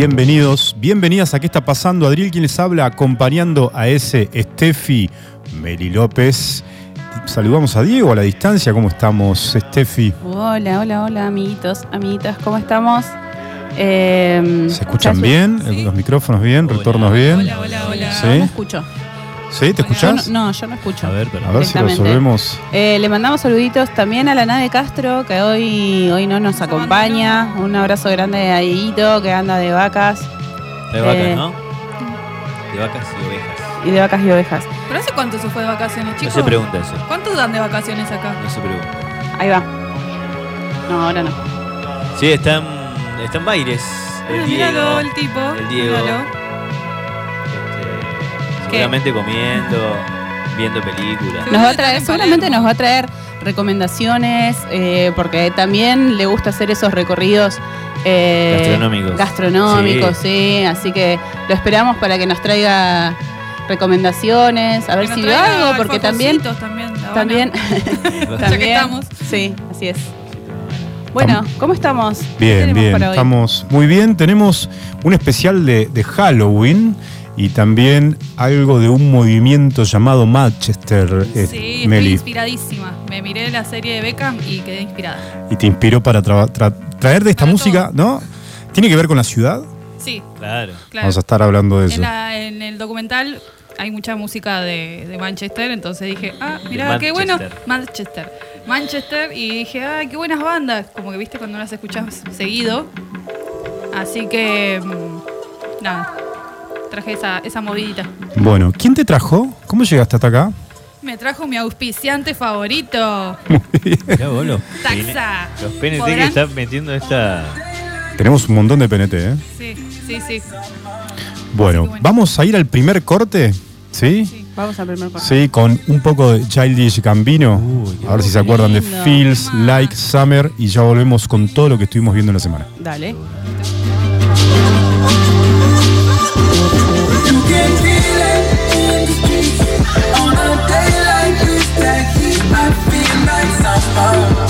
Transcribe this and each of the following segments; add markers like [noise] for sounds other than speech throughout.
Bienvenidos, bienvenidas a ¿Qué está pasando? Adriel quien les habla acompañando a ese Steffi Meli López. Saludamos a Diego a la distancia. ¿Cómo estamos, Steffi? Hola, hola, hola, amiguitos, amiguitas, ¿cómo estamos? Eh, ¿Se escuchan bien? Sí. ¿Los micrófonos bien? Hola, ¿Retornos bien? Hola, hola, hola. Sí. Me escucho. ¿Sí? ¿Te Yo escuchás? no, no, yo no escucho. A ver, pero. A ver si resolvemos. Eh, le mandamos saluditos también a la nave Castro, que hoy, hoy no nos acompaña. Un abrazo grande a Dieguito, que anda de vacas De vacas, Eh, ¿no? De vacas y ovejas. y de vacas y ovejas. ¿Pero hace cuánto se fue de vacaciones, No chicos? se pregunta eso. ¿Cuántos dan de vacaciones acá? No se pregunta. Ahí va. No, ahora no. Sí, están. Están Baires. El Ah, Diego. el tipo. el Diego. míralo. Seguramente comiendo, viendo películas. Nos va a traer, en seguramente nos va a traer recomendaciones, eh, porque también le gusta hacer esos recorridos eh, Gastronómicos. gastronómicos, sí. Así que lo esperamos para que nos traiga recomendaciones, a ver si traiga algo, porque también, también. También, [laughs] Ya que también, estamos. sí, así es. Bueno, ¿cómo estamos? ¿Qué Bien, tenemos bien. para hoy? Estamos muy bien. Tenemos un especial de, de Halloween y también algo de un movimiento llamado Manchester, eh, Sí, estoy Meli. inspiradísima. Me miré la serie de Beckham y quedé inspirada. Y te inspiró para tra- tra- traer de esta Para música, ¿no? ¿Tiene que ver con la ciudad? Sí, Claro. claro. Vamos a estar hablando de eso. En, la- en el documental hay mucha música de, de Manchester, entonces dije, ah, De mira, qué bueno. Manchester. Manchester. Y dije, ah, qué buenas bandas. Como que viste cuando las escuchas seguido. Así que, mm, nada, traje esa, esa movidita. Bueno, ¿quién te trajo? ¿Cómo llegaste hasta acá? Me trajo mi auspiciante favorito, Mirá vos los pene- Taxa. Los PNT que ¿Podrán? están metiendo esta. Tenemos un montón de PNT, ¿eh? Sí, sí, sí. Bueno, bueno. vamos a ir al primer corte, ¿sí? Sí. Vamos al primer paso. Sí, con un poco de Childish Gambino. A ver si se acuerdan de lindo. Feels Like Summer y ya volvemos con todo lo que estuvimos viendo en la semana. Dale. Like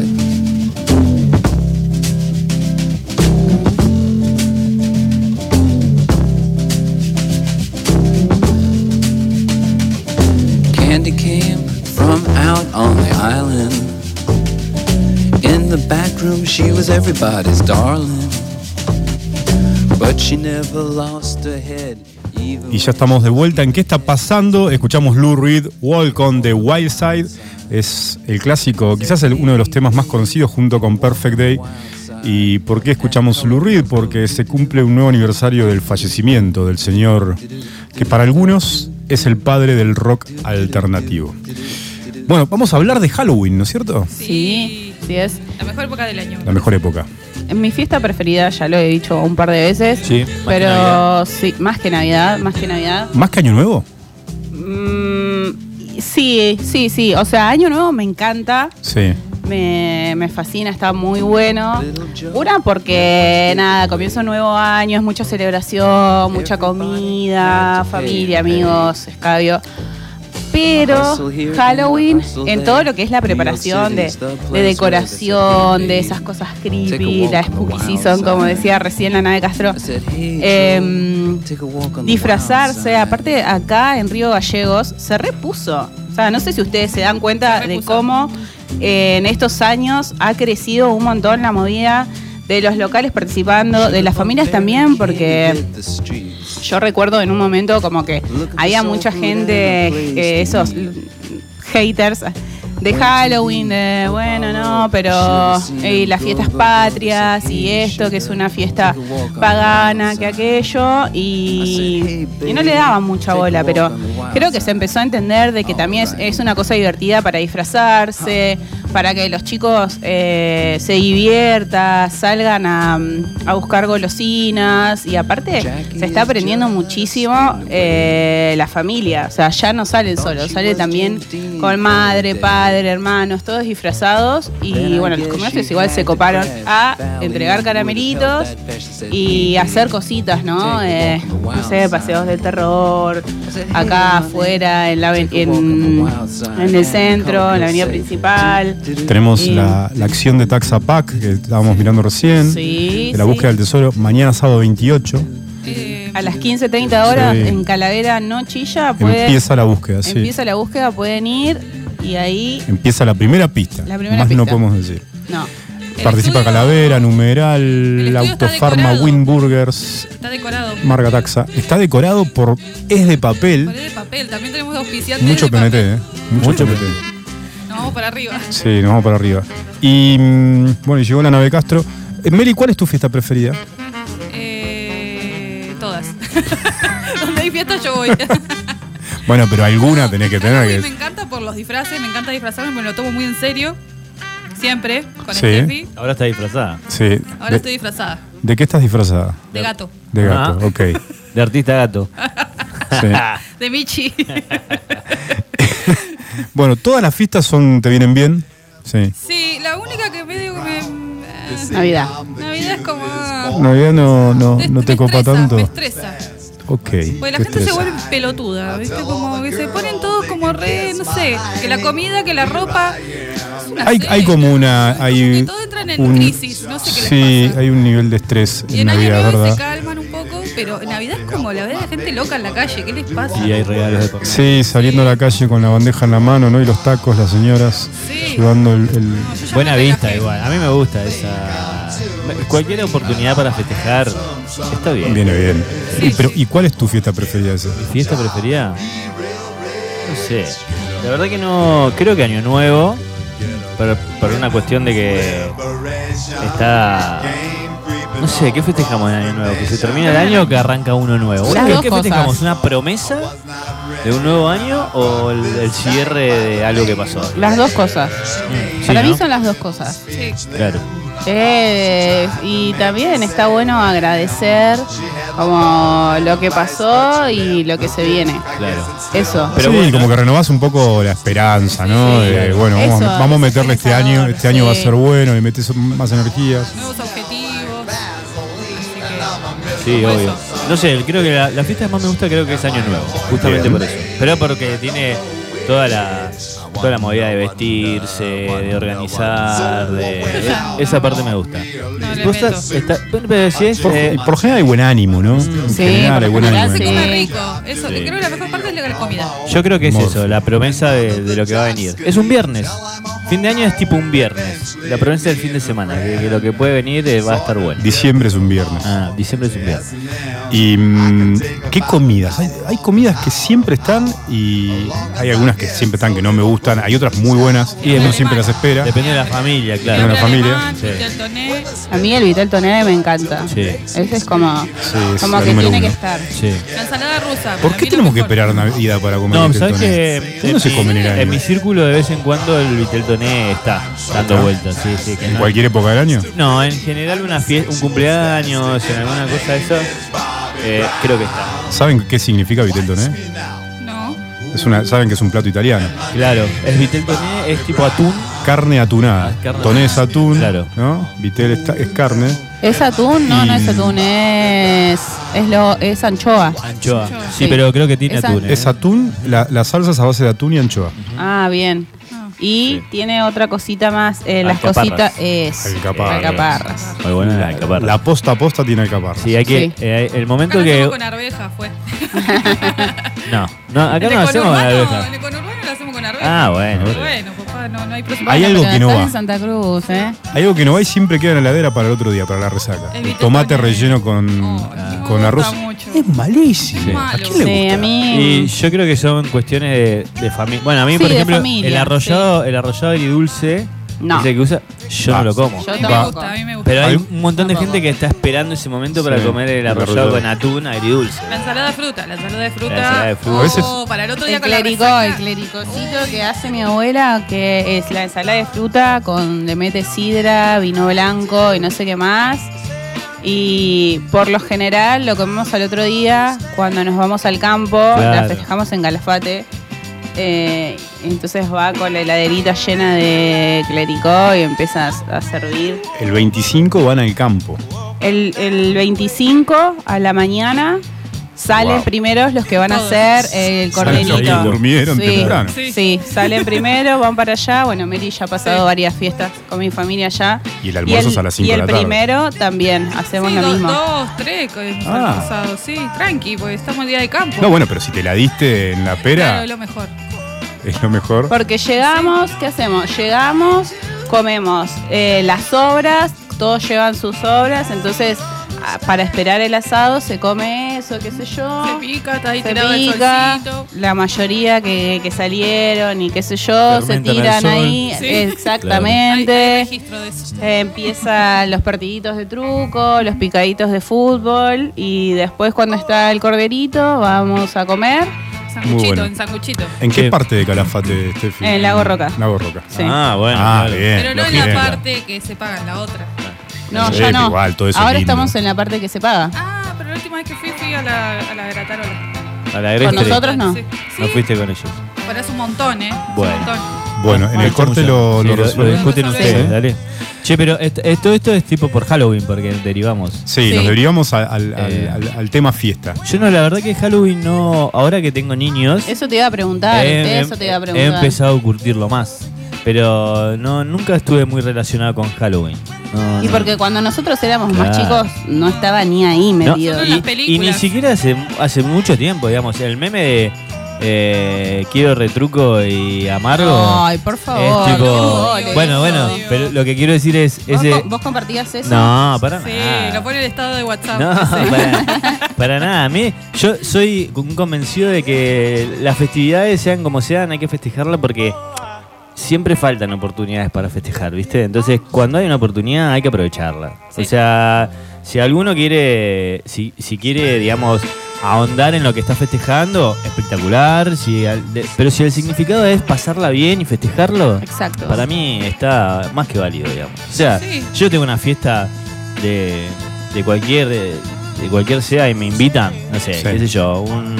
She was everybody's darling. But she never lost her head. even Y ya estamos de vuelta en qué está pasando. Escuchamos Lou Reed, Walk on the Wild Side. Es el clásico, quizás el- uno de los temas más conocidos junto con Perfect Day. ¿Y por qué escuchamos Lou Reed? Porque se cumple un nuevo aniversario del fallecimiento del señor que para algunos es el padre del rock alternativo. Bueno, vamos a hablar de Halloween, ¿no es cierto? Sí, sí es. La mejor época del año. La mejor época. En mi fiesta preferida, ya lo he dicho un par de veces. Sí, más que Pero Navidad. sí, más que Navidad, más que Navidad. ¿Más que Año Nuevo? Mm, sí, sí, sí. O sea, Año Nuevo me encanta. Sí. Me, me fascina, está muy bueno. Una porque nada, comienza un nuevo año, es mucha celebración, mucha comida, familia, amigos, escabio. Pero Halloween, en todo lo que es la preparación de, de decoración, de esas cosas creepy, la spooky season, como decía recién la nave Castro, Em, disfrazarse, aparte acá en Río Gallegos se repuso. O sea, no sé si ustedes se dan cuenta Se de cómo eh, en estos años ha crecido un montón la movida de los locales participando, de las familias también, porque yo recuerdo en un momento como que había mucha gente, eh, esos haters de Halloween, de bueno, no, pero eh, las fiestas patrias y esto, que es una fiesta pagana, que aquello, y, no le daban mucha bola, pero creo que se empezó a entender de que también es, es una cosa divertida para disfrazarse, para que los chicos eh, se diviertan, salgan a, a buscar golosinas, y aparte se está aprendiendo muchísimo eh, la familia, o sea, ya no salen solos, sale también con madre, padre, hermanos, todos disfrazados y bueno, los comercios igual se coparon a entregar caramelitos y hacer cositas, ¿no? Eh, no sé, paseos del terror, acá afuera, en, la, en, en el centro, en la avenida principal. Tenemos Y- la, la acción de Taxa Pack que estábamos mirando recién. Sí, de la sí. búsqueda del tesoro, mañana sábado 28. Eh, A las 15.30 horas Sí. en Calavera no chilla, pueden- Empieza la búsqueda, sí. empieza la búsqueda, pueden ir y ahí Empieza la primera pista. La primera Más no podemos decir. no. Participa estudio- Calavera, Numeral, Autofarma. Winburgers, está decorado. Marga Taxa. Está decorado por Es de papel. Pared de papel. También tenemos auspiciantes Mucho de PNT, papel. ¿eh? Mucho, Mucho PNT. Nos vamos para arriba. Sí, nos vamos para arriba. Y mm, bueno, llegó la nave Castro. Eh, Meli, ¿cuál es tu fiesta preferida? Eh, todas. [laughs] Donde hay fiesta yo voy. [laughs] Bueno, pero alguna tenés que tener Halloween Me que. encanta por los disfraces, me encanta disfrazarme, me lo tomo muy en serio. Siempre, con Sí. Steffi. Ahora está disfrazada. Sí. Ahora de, estoy disfrazada. ¿De qué estás disfrazada? De gato. De gato, Ah. ok. [laughs] De artista gato. [laughs] Sí. [laughs] De Michi. Bueno, todas las fiestas son, te vienen bien. Sí. sí, la única que medio que me. eh, Navidad. Navidad es como. Navidad no, no, no te copa tanto. Me estresa. Ok. Porque la te gente se vuelve pelotuda, ¿viste? Como que se ponen todos como re, no sé, que la comida, que la ropa. Hay, serie. hay como una. Como Hay que todos entran en crisis, no sé qué les Sí, pasa. hay un nivel de estrés Y en Navidad, Nuevo se ¿verdad? calman un poco, pero en Navidad es como la ve la gente loca en la calle, ¿qué les pasa? Y hay regalos de por Sí, saliendo a la calle con la bandeja en la mano, ¿no? Y los tacos, las señoras Sí. llevando el. el- No, Buena vista igual. A mí me gusta esa. Cualquier oportunidad para festejar está bien. Viene bien. Y, pero, ¿Y cuál es tu fiesta preferida esa? ¿Mi fiesta preferida? No sé. La verdad que no. Creo que Año Nuevo. Pero por una cuestión de que está. No sé, ¿qué festejamos en Año Nuevo? ¿Que se termina el año o que arranca uno nuevo? Las ¿Qué, dos qué cosas. festejamos? ¿Una promesa de un nuevo año o el, el cierre de algo que pasó? Las dos cosas. Mm, sí, Para ¿no? mí son las dos cosas. Sí. Claro. Eh, y también está bueno agradecer como lo que pasó y lo que se viene. Claro. Eso. Pero sí, bueno. como que renovás un poco la esperanza, ¿no? Sí, De, bueno, vamos, Eso, vamos a meterle es este año, este año va a ser bueno, le metes más energías. Nuevos objetivos. Sí, obvio. eso. No sé, creo que la, la fiesta que más me gusta creo que es Año Nuevo, justamente Bien. por eso. Pero porque tiene toda la toda la movida de vestirse, de organizar, de esa parte me gusta. No Vos meto. estás- está- bueno, pero si es, Por, eh, por general hay buen ánimo, ¿no? En Sí, general hay buen ánimo. Se sí. come rico. Eso, Sí. Creo que la mejor parte es la comida. yo creo que es eso, la promesa de, de lo que va a venir. Es un viernes. Fin de año es tipo un viernes. La promesa del fin de semana, que, que lo que puede venir eh, va a estar bueno. Diciembre es un viernes. Ah, diciembre es un viernes. ¿Y mm, qué comidas? Hay, hay comidas que siempre están y hay algunas que siempre están que no me gustan. Hay otras muy buenas Y uno depende- siempre las espera. Depende de la familia, claro. la familia. Sí. toné. A mí el Vitel Tonere me encanta. Sí. Ese es como, Sí, es como la que número tiene que uno. estar. Sí. La ensalada rusa. ¿Por para qué mí lo tenemos que mejor. esperar Navidad para comer No, vitel ¿sabes toné? que ¿Cuándo se come en el año? En mi círculo de vez en cuando el Vitel Está dando vueltas, sí, sí. Que ¿En no, cualquier época del año? no, en general una fiesta, un cumpleaños, en alguna cosa de eso, eh, creo que está. ¿Saben qué significa vitel toné? No. Es una, saben que es un plato italiano. Claro, es Vitel Toné, es tipo atún. Carne atunada. Ah, carne Toné es atún, Claro. ¿no? Vitel es, carne. ¿Es atún? No, Y- no es atún, es, es, lo, es anchoa. Anchoa. Sí, Sí. pero creo que tiene atún. ¿eh? Es atún, la, la salsa es a base de atún y anchoa. Ah, bien. Y tiene otra cosita más, eh, las Alcaparras. cositas es Alcaparras. alcaparras. Muy buena la alcaparra. La posta a posta tiene alcaparra. Sí, hay que. Sí. eh, el Acá momento lo que. hacemos con arveja, fue. [laughs] No, no, acá [laughs] no el hacemos con arveja. El conurbano lo hacemos con arveja. Ah, bueno. Bueno, papá, no, no hay presupuesto. Hay algo que no va. en Santa Cruz, ¿eh? Hay algo que no va y siempre queda en la heladera para el otro día, para la resaca. El tomate relleno con, Oh, con arroz. mucho. Es malísimo. Sí. ¿A quién le Sí, gusta? a mí. Y yo creo que son cuestiones de, de familia. Bueno, a mí, Sí, por ejemplo, familia, el arrollado, el arrollado agridulce, No. ese que usa, yo no lo como. Yo me tampoco. gusta, a mí me gusta. Pero hay un montón de gente que está esperando ese momento para Sí, comer el el arrollado arrollado. con atún agridulce. La ensalada de fruta, la ensalada de fruta. La ensalada de fruta. Oh, A veces- para el otro día El con la clericó, resaca. el clericocito que hace mi abuela, que es la ensalada de fruta con le mete sidra, vino blanco y no sé qué más. Y por lo general lo comemos al otro día cuando nos vamos al campo, la Claro. festejamos en Calafate. Eh, entonces va con la heladerita llena de clericó y empiezas a servir. El 25 van al campo. El, el 25 a la mañana salen Wow. primero los que van a Todos. hacer el Salen corderito. durmieron Sí. temprano. Sí. Sí, salen primero, van para allá. Bueno, Mary ya ha pasado Sí. varias fiestas con mi familia allá. Y el almuerzo es a las 5 Y de el la tarde. primero también hacemos Sí, lo dos, mismo. dos, tres, con el Ah. pasado. Sí, tranqui, porque estamos día de campo. No, bueno, pero si te la diste en la pera, Claro, es lo mejor. es lo mejor. Porque llegamos, ¿qué hacemos? Llegamos, comemos eh, las sobras, todos llevan sus sobras, entonces para esperar el asado se come eso, qué sé yo. Se pica, está ahí se tirado el pica, solcito. la mayoría que, que salieron y qué sé yo, se tiran ahí, Sí. Hay, hay exactamente. registro de eso. Eh, empiezan los partiditos de truco, los picaditos de fútbol y después cuando está el corderito vamos a comer Sanguchito, bueno. en sanguchito. ¿En qué parte de Calafate, Steffi? en Lago Roca. Lago Roca. Sí. Ah, bueno. ah, claro. bien. Pero no en la parte que se paga, en la otra. No, Sí, ya no. igual, todo eso Ahora lindo. estamos en la parte que se paga. Ah, pero la última vez que fui, fui a la, a la gratarola. A la Con nosotros no. Sí, No Sí, fuiste con ellos. pero es un montón, ¿eh? Es Bueno. un montón. Bueno, en Ah, el corte lo, Sí, lo lo, resuelven. discuten Sí. ustedes, dale. Che, pero est- esto, esto es tipo por Halloween, porque derivamos. Sí, Sí. nos derivamos al, al- al- Eh. al- al tema fiesta. Yo no, la verdad que Halloween no. Ahora que tengo niños. Eso te iba a preguntar, he, eso te iba a he preguntar. empezado a curtirlo más. Pero no, nunca estuve muy relacionado con Halloween. No, Y no. porque cuando nosotros éramos más Claro. chicos no estaba ni ahí No, metido. En y, y ni siquiera hace, hace mucho tiempo, digamos. El meme de eh, quiero retruco y amargo. Ay, por favor. es tipo. embole Bueno, bueno, Dios. pero lo que quiero decir es. ¿Vos, Ese, co- vos compartías eso? no, para Sí, nada. lo pone el estado de WhatsApp. No, Sí. [laughs] para, para nada. A mí, yo soy un convencido de que las festividades, sean como sean, hay que festejarlas porque siempre faltan oportunidades para festejar, ¿viste? Entonces, cuando hay una oportunidad, hay que aprovecharla. Sí. O sea, si alguno quiere, si, si quiere, digamos, ahondar en lo que está festejando, espectacular. Si al- de- pero si el significado es pasarla bien y festejarlo, Exacto. para mí está más que válido, digamos. O sea, Sí. yo tengo una fiesta de, de cualquier de cualquier sea y me invitan, no sé, Sí. qué sé yo, un,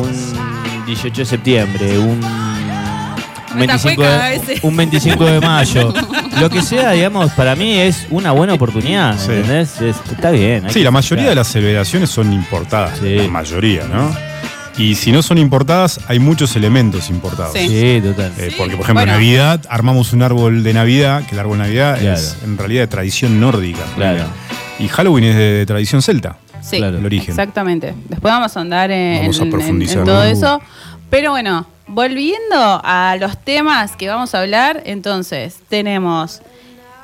un 18 de septiembre, un Una 25 cueca de, ese. un 25 de mayo, [laughs] lo que sea, digamos, para mí es una buena oportunidad, Sí. ¿entendés? Es- está bien. Sí, la mayoría de las celebraciones son importadas. Sí. La mayoría, ¿no? Y si no son importadas, hay muchos elementos importados. Sí. Sí, total. Eh, porque, por ejemplo, en Bueno. Navidad armamos un árbol de Navidad, que el árbol de Navidad Claro. es en realidad de tradición nórdica. Claro. Y Halloween es de, de tradición celta. Sí, Claro. El origen. exactamente. Después vamos a andar en, Vamos a en- profundizar, en todo ¿no? eso. Pero bueno, volviendo a los temas que vamos a hablar, entonces tenemos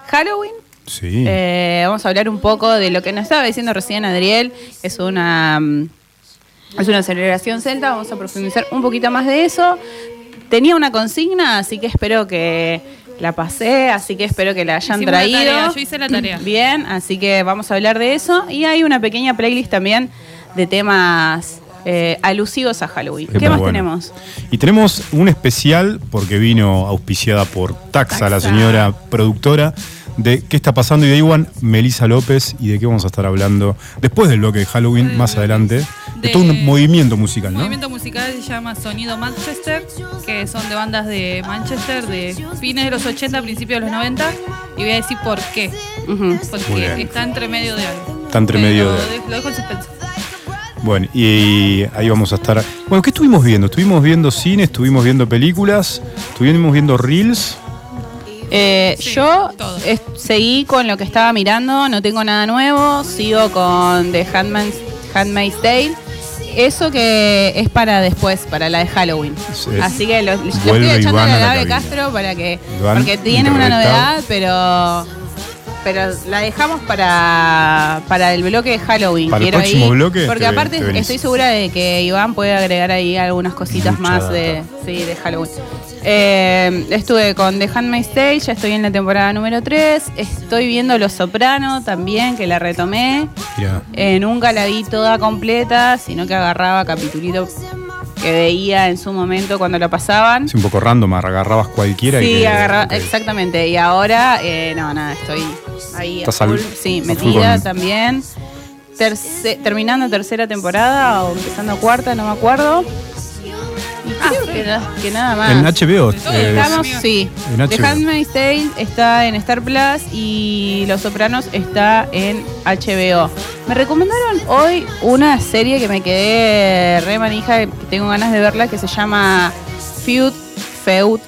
Halloween. Sí. Eh, vamos a hablar un poco de lo que nos estaba diciendo recién Adriel. Es una, mm, es una celebración celta. Vamos a profundizar un poquito más de eso. Tenía una consigna, así que espero que la pasé, así que espero que la hayan Hicimos la traído. tarea, yo hice la tarea. Bien, así que vamos a hablar de eso. Y hay una pequeña playlist también de temas eh, alusivos a Halloween. Qué ¿Qué, más bueno. tenemos? Y tenemos un especial, porque vino auspiciada por Taxa, la señora productora, de qué está pasando y de Iwan, Melisa López, y de qué vamos a estar hablando después del bloque de Halloween, más adelante. De, De- todo un movimiento musical, El ¿no? movimiento musical se llama Sonido Manchester, que son de bandas de Manchester de fines de los 80, principios de los 90. Y voy a decir por qué. Porque está entre medio de algo. Está entre medio de- de- Lo dejo en suspenso. Bueno, y ahí vamos a estar. Bueno, ¿qué estuvimos viendo? Estuvimos viendo cine, estuvimos viendo películas, estuvimos viendo reels. Eh, Sí, yo es- seguí con lo que estaba mirando, no tengo nada nuevo, sigo con The Handmaid's, Handmaid's Tale. Eso que es para después, para la de Halloween. Sí. Así que lo, lo estoy echando Iván a la la. Castro para que. Iván, porque tiene una novedad, pero. Pero la dejamos para, para el bloque de Halloween. Para el quiero próximo ir, bloque Porque te- aparte te estoy segura de que Iván puede agregar ahí algunas cositas Mucha más data. de, sí, de Halloween. Eh, estuve con The Handmaid's Tale, ya estoy en la temporada número 3. Estoy viendo Los Soprano también, que la retomé. Eh, nunca la vi toda completa, sino que agarraba capitulito que veía en su momento cuando la pasaban. es un poco random, agarrabas cualquiera y. Sí, que- agarraba, ok. exactamente. Y ahora, eh, no, nada, estoy ahí a full, sí, metida también. Terce- terminando tercera temporada o empezando cuarta, no me acuerdo. Y creo que, na- que nada más. En HBO. eh, Estamos, sí. En The HBO. Handmaid's Tale está en Star Plus y Los Sopranos está en HBO. Me recomendaron hoy una serie que me quedé re manija, que tengo ganas de verla, que se llama Feud, Feud,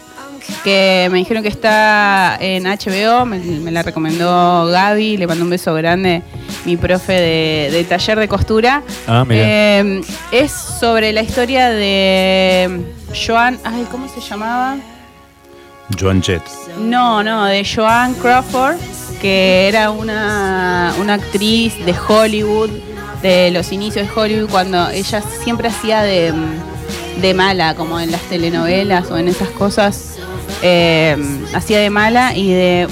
que me dijeron que está en HBO, me, me la recomendó Gaby, le mando un beso grande, mi profe de, de taller de costura. Ah, mira. Eh, es sobre la historia de Joan, ay, ¿cómo se llamaba? Joan Jett. No, no, de Joan Crawford, que era una, una actriz de Hollywood, de los inicios de Hollywood, cuando ella siempre hacía de, de mala, como en las telenovelas o en esas cosas, eh, hacía de mala y de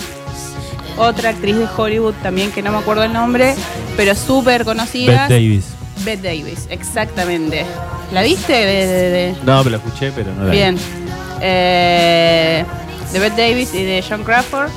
otra actriz de Hollywood también, que no me acuerdo el nombre, pero súper conocida. Bette Davis. Bette Davis, exactamente. ¿La viste? De- de- de- No, pero la escuché, pero no la vi. Bien. Eh, de Bette Davis y de John Crawford.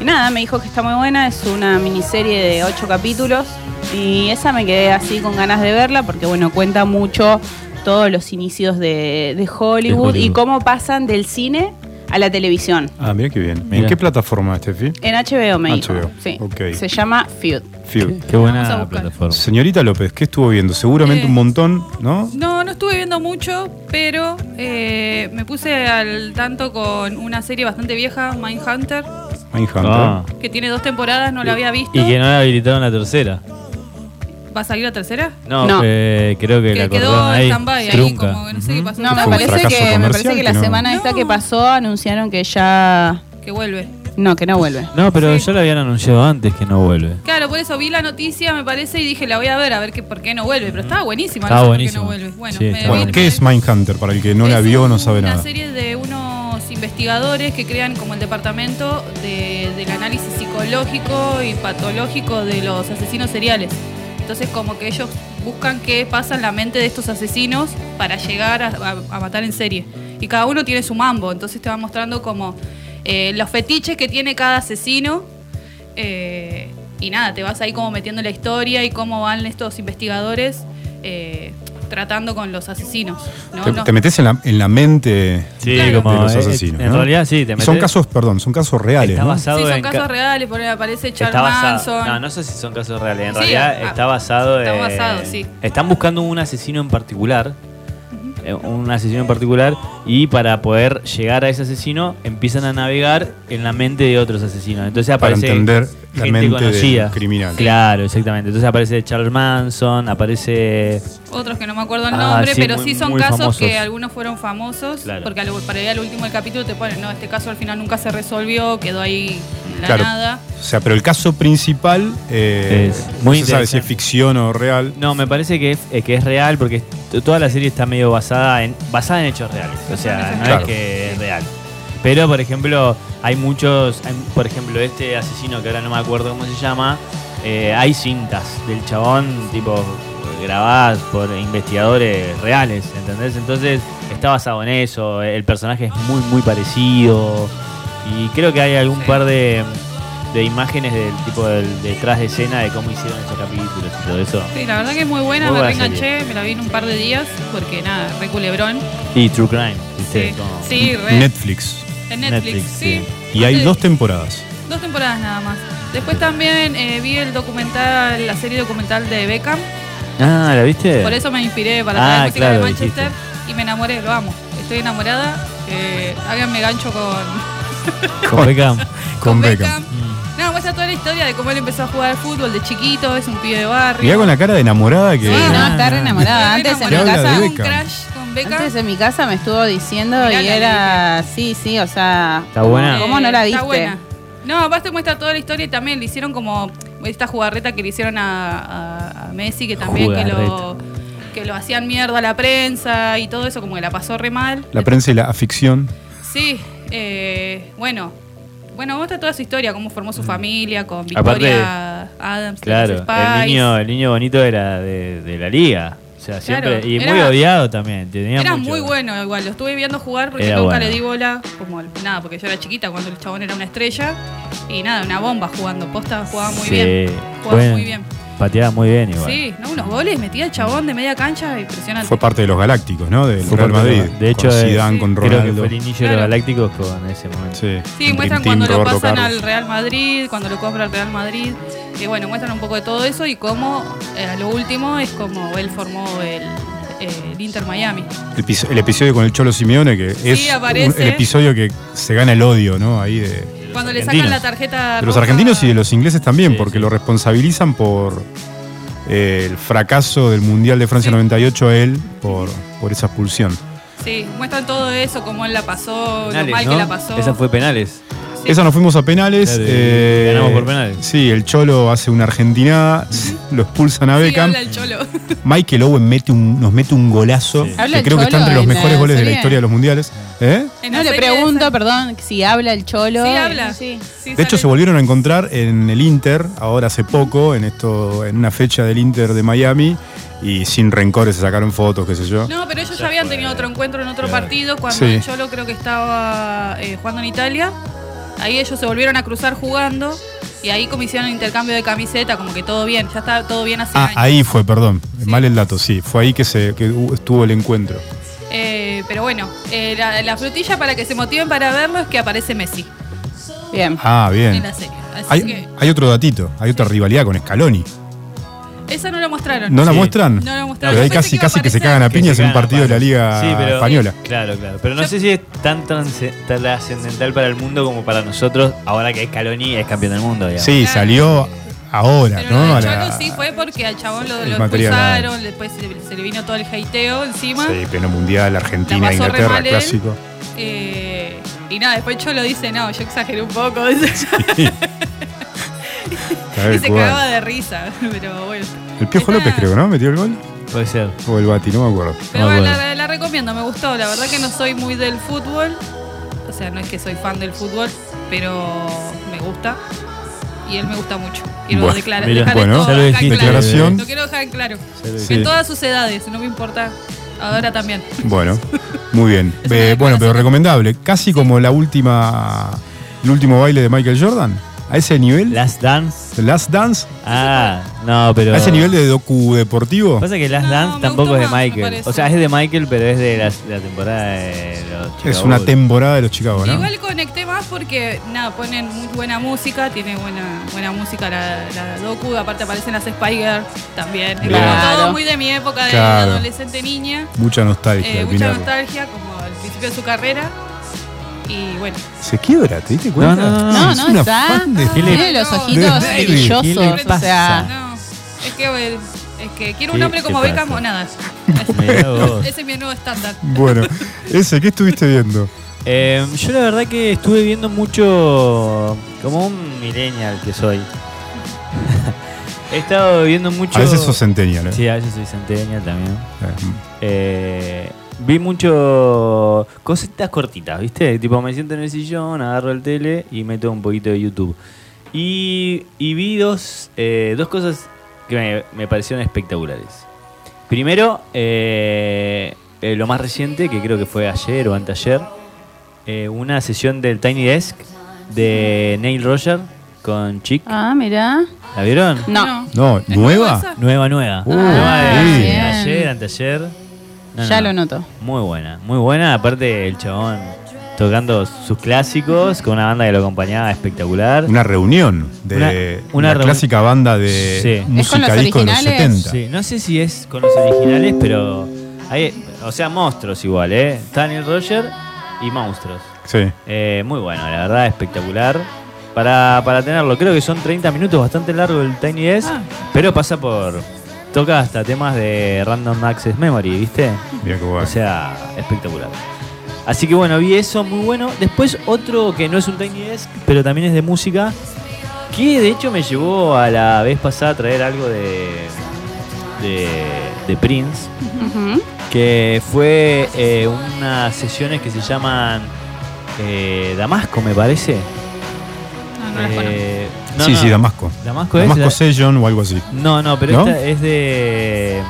Y nada, me dijo que está muy buena. Es una miniserie de ocho capítulos. Y esa me quedé así con ganas de verla porque, bueno, cuenta mucho todos los inicios de, de Hollywood, Hollywood. y cómo pasan del cine a la televisión. Ah, mira qué bien. ¿En qué plataforma, Steffi? En HBO me dijo. HBO, Sí. Se llama Feud. Feud. Qué buena plataforma. Señorita López, ¿qué estuvo viendo? Seguramente Eh, un montón, ¿no? No, no estuve viendo mucho, pero eh, me puse al tanto con una serie bastante vieja, Mindhunter, Mindhunter. Ah. que tiene dos temporadas, no la había visto. Y que no la habilitaron la tercera. ¿Va a salir la tercera? No, No. eh, creo que, la Que quedó en ahí. stand-by ahí, trunca. como que no sé qué pasó. No, me Fue un parece, fracaso que, me parece comercial que la que no- semana esta que No. pasó anunciaron que ya... Que vuelve. No, que no vuelve. No, pero Sí. ya lo habían anunciado antes que no vuelve. Claro, por eso vi la noticia, me parece, y dije, la voy a ver, a ver qué, por qué no vuelve. Pero estaba buenísima, Estaba no sé buenísima. por qué no vuelve. Bueno, Sí, me está vi- Bueno, buenísimo. ¿qué es Mindhunter? Para el que no la Es vio, no sabe una nada. serie de unos investigadores que crean como el departamento de- del análisis psicológico y patológico de los asesinos seriales. Entonces como que ellos buscan qué pasa en la mente de estos asesinos para llegar a, matar en serie. Y cada uno tiene su mambo, entonces te va mostrando como eh, los fetiches que tiene cada asesino. eh, y nada, te vas ahí como metiendo en la historia y cómo van estos investigadores eh, tratando con los asesinos. ¿no? Te, No- te metes en la, en la mente Sí, Claro. como de los eh, asesinos. En ¿no? realidad sí, te metes. Son casos, perdón, son casos reales, Está ¿no? basado Sí, son en casos ca- reales, por ahí aparece Charles. Manson. No, no sé si son casos reales. En Sí, realidad ah, está basado está en- basado, sí. Están buscando un asesino en particular. eh, Un asesino en particular. Y para poder llegar a ese asesino, empiezan a navegar en la mente de otros asesinos. Entonces Para aparece. entender la gente mente del conocida. criminal. Claro, exactamente. Entonces aparece Charles Manson, aparece. Otros que no me acuerdo el Ah, nombre, sí, pero muy- sí son casos famosos. que algunos fueron famosos. Claro. Porque al- para ir al último del capítulo te ponen, no, este caso al final nunca se resolvió, quedó ahí en la Claro. nada. O sea, pero el caso principal eh, Es no muy se sabe si es ficción o real. No, me parece que es, eh, que es real porque toda la serie está medio basada en basada en hechos reales. O sea, no Claro. es que es real. Pero, por ejemplo, hay muchos, hay- por ejemplo, este asesino que ahora no me acuerdo cómo se llama, eh, hay cintas del chabón, tipo, grabadas por investigadores reales, ¿entendés? Entonces, está basado en eso, el personaje es muy, muy parecido y creo que hay algún Sí. par de, de imágenes del tipo del detrás de escena de cómo hicieron esos capítulos y todo eso. Sí, la verdad que es muy buena, Muy me reenganché, me la vi en un par de días, porque nada, re culebrón. Y True Crime, ¿viste? Sí, Como- sí, re. Netflix. En Netflix, Netflix, sí. Y hay dos temporadas. Dos temporadas nada más. Después también eh, vi el documental, la serie documental de Beckham. Ah, ¿la viste? Por eso me inspiré para Ah, traer música claro, de Manchester y me enamoré, lo amo. Estoy enamorada. Eh, háganme gancho [laughs] [laughs] con, Con Beckham. Con Beckham. No, muestra toda la historia de cómo él empezó a jugar al fútbol de chiquito, es un pibe de barrio. Mirá con la cara de enamorada que. Sí, no, está re enamorada. Antes en mi casa. un crash Beckham. Antes en mi casa me estuvo diciendo y era. Sí, sí, o sea. Está buena. ¿Cómo no la Eh, Está viste? buena. No, aparte muestra toda la historia y también le hicieron como esta jugarreta que le hicieron a, a- a Messi, que también que lo, que lo hacían mierda a la prensa y todo eso, como que la pasó re mal. La prensa y la aficción. Sí, eh, bueno. Bueno, muestra toda su historia, cómo formó su familia con Mm. Aparte, Victoria Adams. Claro, el niño, el niño bonito era de, de la liga. O sea, siempre. Claro, y era- muy odiado también. Tenía Era mucho- muy bueno igual, lo estuve viendo jugar porque Era nunca bueno. le di bola, como nada, porque yo era chiquita cuando el chabón era una estrella y nada, una bomba jugando, posta jugaba muy Sí, bien. Jugaba bueno, muy bien. Pateaba muy bien igual. Sí, no, unos goles, metía el chabón de media cancha, impresionante. Fue parte de los Galácticos, ¿no? Del Real de- Madrid. de hecho, con eh, Zidane, sí. con Creo que Ronaldo. fue el inicio de los Galácticos con ese momento. Sí, Sí, muestran Team, cuando lo pasan Carlos. al Real Madrid, cuando lo compra el Real Madrid. Y bueno, muestran un poco de todo eso y cómo eh, a lo último es como él formó el, el Inter Miami. El, pis- el episodio con el Cholo Simeone, que es un- el episodio que se gana el odio, ¿no? Ahí de, Cuando le sacan la tarjeta. de los argentinos y de los ingleses también, Sí, porque sí. lo responsabilizan por eh, el fracaso del Mundial de Francia Sí. 98 a él por, por esa expulsión. Sí, muestran todo eso, cómo él la pasó, Penales, lo mal ¿no? que la pasó. Esa fue penales. Sí. Esa nos fuimos a penales. Claro, eh, ganamos por penales. Sí, el Cholo hace una argentina, lo expulsan a Sí, Beckham. habla el cholo. [laughs] Michael Owen mete un, nos mete un golazo, Sí. Que creo que está entre los mejores goles de la historia de los mundiales. ¿Eh? No le pregunto, perdón, si habla el cholo. Sí, habla. Sí. Sí, De hecho, se volvieron a encontrar en el Inter, ahora hace poco, en esto, en una fecha del Inter de Miami, y sin rencores se sacaron fotos, qué sé yo. No, pero ellos ya habían tenido otro encuentro en otro Claro. partido cuando Sí. el Cholo creo que estaba eh, jugando en Italia. Ahí ellos se volvieron a cruzar jugando y ahí como hicieron intercambio de camiseta, como que todo bien, ya está todo bien hace Ah, años. ahí fue, perdón, Sí. mal el dato, sí, fue ahí que, se, que estuvo el encuentro. Eh, pero bueno, eh, la, la frutilla para que se motiven para verlo es que aparece Messi Bien. Ah, en bien. la serie. Así Hay, que hay otro datito, hay otra rivalidad con Scaloni. Esa no la mostraron. ¿No la Sí. muestran? No la mostraron. Pero ahí pensé casi, que iba a casi que se aparecer. cagan a Que piñas se en un cagan a partido de la. Liga Sí, pero- Española. Claro, claro. Pero no Yo- sé si es tan trascendental para el mundo como para nosotros, ahora que Scaloni es campeón del mundo. digamos. Sí, Claro. salió ahora, Pero ¿no? lo A del la- Cholo sí fue porque al chabón lo, el lo material, expulsaron, después se, se le vino todo el hateo encima. Sí, pleno mundial, Argentina, La pasó re Inglaterra, mal él. clásico. Eh, y nada, después Cholo dice, no, yo exageré un poco. dice. [laughs] Tal [laughs] y se cual. cagaba de risa. [laughs] Pero bueno. El Piojo López creo, ¿no? ¿Metió el gol? Puede ser. O el Bati, no me acuerdo. Pero No me bueno, acuerdo. la, la recomiendo, me gustó. La verdad que no soy muy del fútbol. O sea, no es que soy fan del fútbol, pero me gusta. y él me gusta mucho. Quiero Bueno, declarar, mira, dejar bueno, esto ya lo claro. Declaración. Lo quiero dejar en claro. Sí. En todas sus edades, no me importa. Ahora también. Bueno, muy bien. [laughs] Eh, bueno, pero recomendable. Casi como la última. El último baile de Michael Jordan. A ese nivel. Last Dance. Last Dance. Ah, no, pero. A ese nivel de docu deportivo. Pasa que Last No, Dance tampoco es de Michael. O sea, es de Michael, pero es de la, temporada de los Es Chicago una Bulls. temporada de los Chicago, ¿no? Igual conecté más porque, nada, ponen muy buena música, tiene buena buena música la, la docu, aparte aparecen las Spiger también. Es como todo muy de mi época de Claro. adolescente niña. Mucha nostalgia. Eh, mucha nostalgia, como al principio de su carrera. Y bueno, Se quiebra, ¿te diste cuenta? No, no, no, No, Es no, una está. fan de- ¿Qué le- Tiene los ojitos David. ¿Qué brillosos. O sea, no. Es que, es que quiero un ¿Qué hombre como? Beckham o nada. [laughs] Vos. Ese es mi nuevo estándar. Bueno, [laughs] ese, ¿qué estuviste viendo? Eh, yo la verdad que estuve viendo mucho, como un millennial que soy. [laughs] He estado viendo mucho... A veces sos centennial, ¿eh? Sí, a veces soy centennial también. Eh, Eh, vi mucho cositas cortitas, ¿viste? Tipo, me siento en el sillón, agarro el tele y meto un poquito de YouTube. Y, y vi dos, eh, dos cosas que me, me parecieron espectaculares. Primero, eh, eh, lo más reciente, que creo que fue ayer o anteayer, eh, una sesión del Tiny Desk de Neil Roger con Chick. ah, mira. ¿La vieron? No. No, ¿Es ¿nueva? Nueva, nueva. Uh, nueva de sí. ayer, anteayer. No, ya no. lo noto. Muy buena, muy buena. Aparte, el chabón tocando sus clásicos con una banda que lo acompañaba espectacular. Una reunión de Una- una la reun- clásica banda de Sí. ¿Es con música los disco de los originales? 70. Sí, no sé si es con los originales, pero hay, o sea, monstruos igual, ¿eh? Daniel Roger y monstruos. Sí. Eh, muy bueno, la verdad, espectacular. Para, para tenerlo, creo que son 30 minutos, bastante largo el Tiny Desk, Ah. pero pasa por. Toca hasta temas de Random Access Memory, ¿viste? Mira qué bueno. O sea, espectacular. Así que bueno, vi eso muy bueno. Después otro que no es un Tiny Desk, pero también es de música, que de hecho me llevó a la vez pasada a traer algo de, de, de Prince, que fue eh, unas sesiones que se llaman eh, Damasco, me parece. No, no las. Eh, no, sí, no, sí, Damasco. Damasco es Damasco Session o algo así. No, no, pero ¿No? esta es de...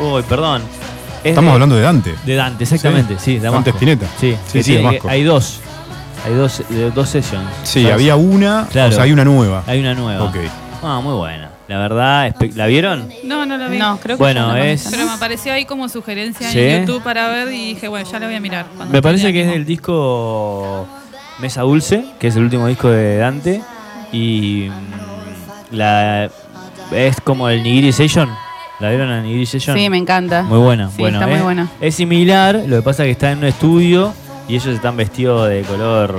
Uy, perdón. Es Estamos de- hablando de Dante. De Dante, exactamente, sí, Damasco. Dante Spinetta. Sí, Sí, sí, Damasco. hay dos. Hay dos, dos sessions. Sí, ¿Sabes? había una, Claro. o sea, hay una nueva. Hay una nueva. Ok. Ah, muy buena. La verdad, ¿la vieron? No, no la vi. No, creo que Bueno, es- Pero me apareció ahí como sugerencia ¿Sí? en YouTube para ver y dije, bueno, ya la voy a mirar. Me parece que es del disco Mesa Dulce, que es el último disco de Dante. Y la es como el Nigiri Session. ¿La vieron el Nigiri Session? Sí, me encanta. Muy buena, Sí, bueno, está muy es, buena. es similar, lo que pasa es que está en un estudio y ellos están vestidos de color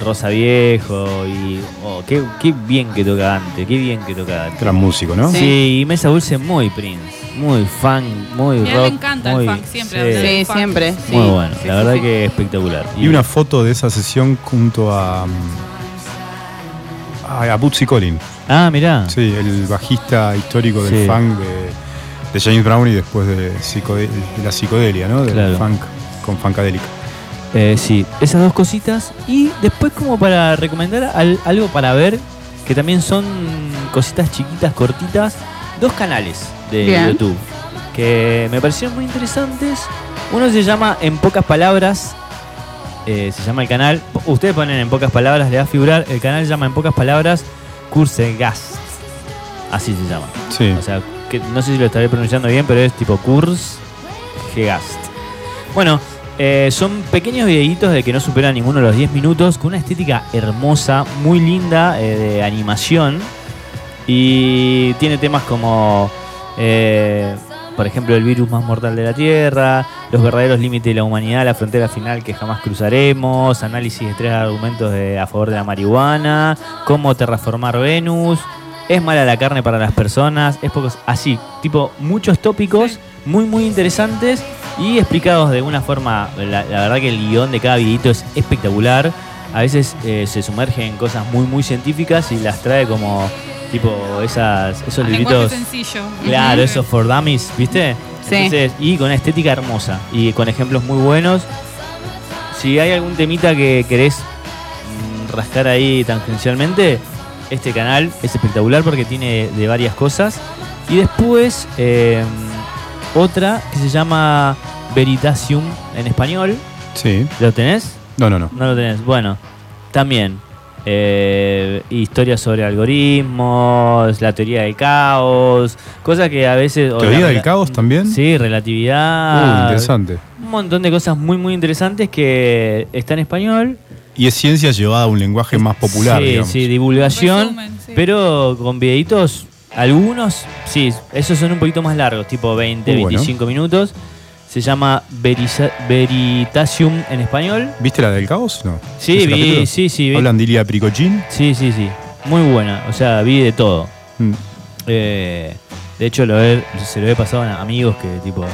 rosa viejo y oh, qué, qué bien que toca Dante, qué bien que toca Dante. Gran músico, ¿no? Sí. Sí, y Mesa Dulce muy Prince, muy fan, muy Y a él rock. le encanta el funk, siempre sí, siempre. sí. Muy bueno, Sí, la sí, verdad sí. que espectacular. Y una foto de esa sesión junto a. mm, A, a Bootsy Collins. Ah, mirá. Sí, el bajista histórico del Sí. funk de, de James Brown y después de, psicode- de la psicodelia, ¿no? Del Claro. funk con funkadélica. Eh, sí, esas dos cositas. Y después como para recomendar al- algo para ver, que también son cositas chiquitas, cortitas, dos canales de Bien. YouTube que me parecieron muy interesantes. Uno se llama En pocas palabras, eh, se llama el canal, ustedes ponen En pocas palabras, le va a figurar, el canal se llama En pocas palabras Kursegast, así se llama. Sí. O sea, que no sé si lo estaré pronunciando bien, pero es tipo Kurs Gegast. Bueno, eh, son pequeños videitos de que no superan ninguno de los 10 minutos, con una estética hermosa, muy linda eh, de animación. Y tiene temas como, eh, por ejemplo, el virus más mortal de la Tierra, los verdaderos límites de la humanidad, la frontera final que jamás cruzaremos, análisis de tres argumentos de- a favor de la marihuana, cómo terraformar Venus, es mala la carne para las personas, es pocos, así, tipo muchos tópicos muy muy interesantes y explicados de una forma, la, la verdad que el guion de cada videito es espectacular, a veces eh, se sumerge en cosas muy muy científicas y las trae como tipo esas, esos libritos sencillo. Claro, esos for dummies, ¿viste? Sí. Entonces, y con una estética hermosa y con ejemplos muy buenos. Si hay algún temita que querés mm, rascar ahí tangencialmente, este canal es espectacular porque tiene de varias cosas. Y después eh, otra que se llama Veritasium en español. Sí. ¿Lo tenés? No, no, no. No lo tenés. Bueno, también eh, historias sobre algoritmos, la teoría del caos, cosas que a veces... ¿Teoría la- del caos también? Sí, Uy, relatividad. interesante. Un montón de cosas muy, muy interesantes que está en español. Y es ciencia llevada a un lenguaje más popular, Sí, digamos. sí, divulgación. Resumen, sí. Pero con videitos, algunos, sí, esos son un poquito más largos, tipo 20, Muy bueno. 25 minutos. Se llama Verisa- Veritasium en español. ¿Viste la del caos? No. Sí, ¿Ese vi, sí, sí, vi. Hablan de Ilia. Sí, sí, sí. Muy buena. O sea, vi de todo. Mm. Eh, de hecho, lo he- se lo he pasado a amigos que tipo.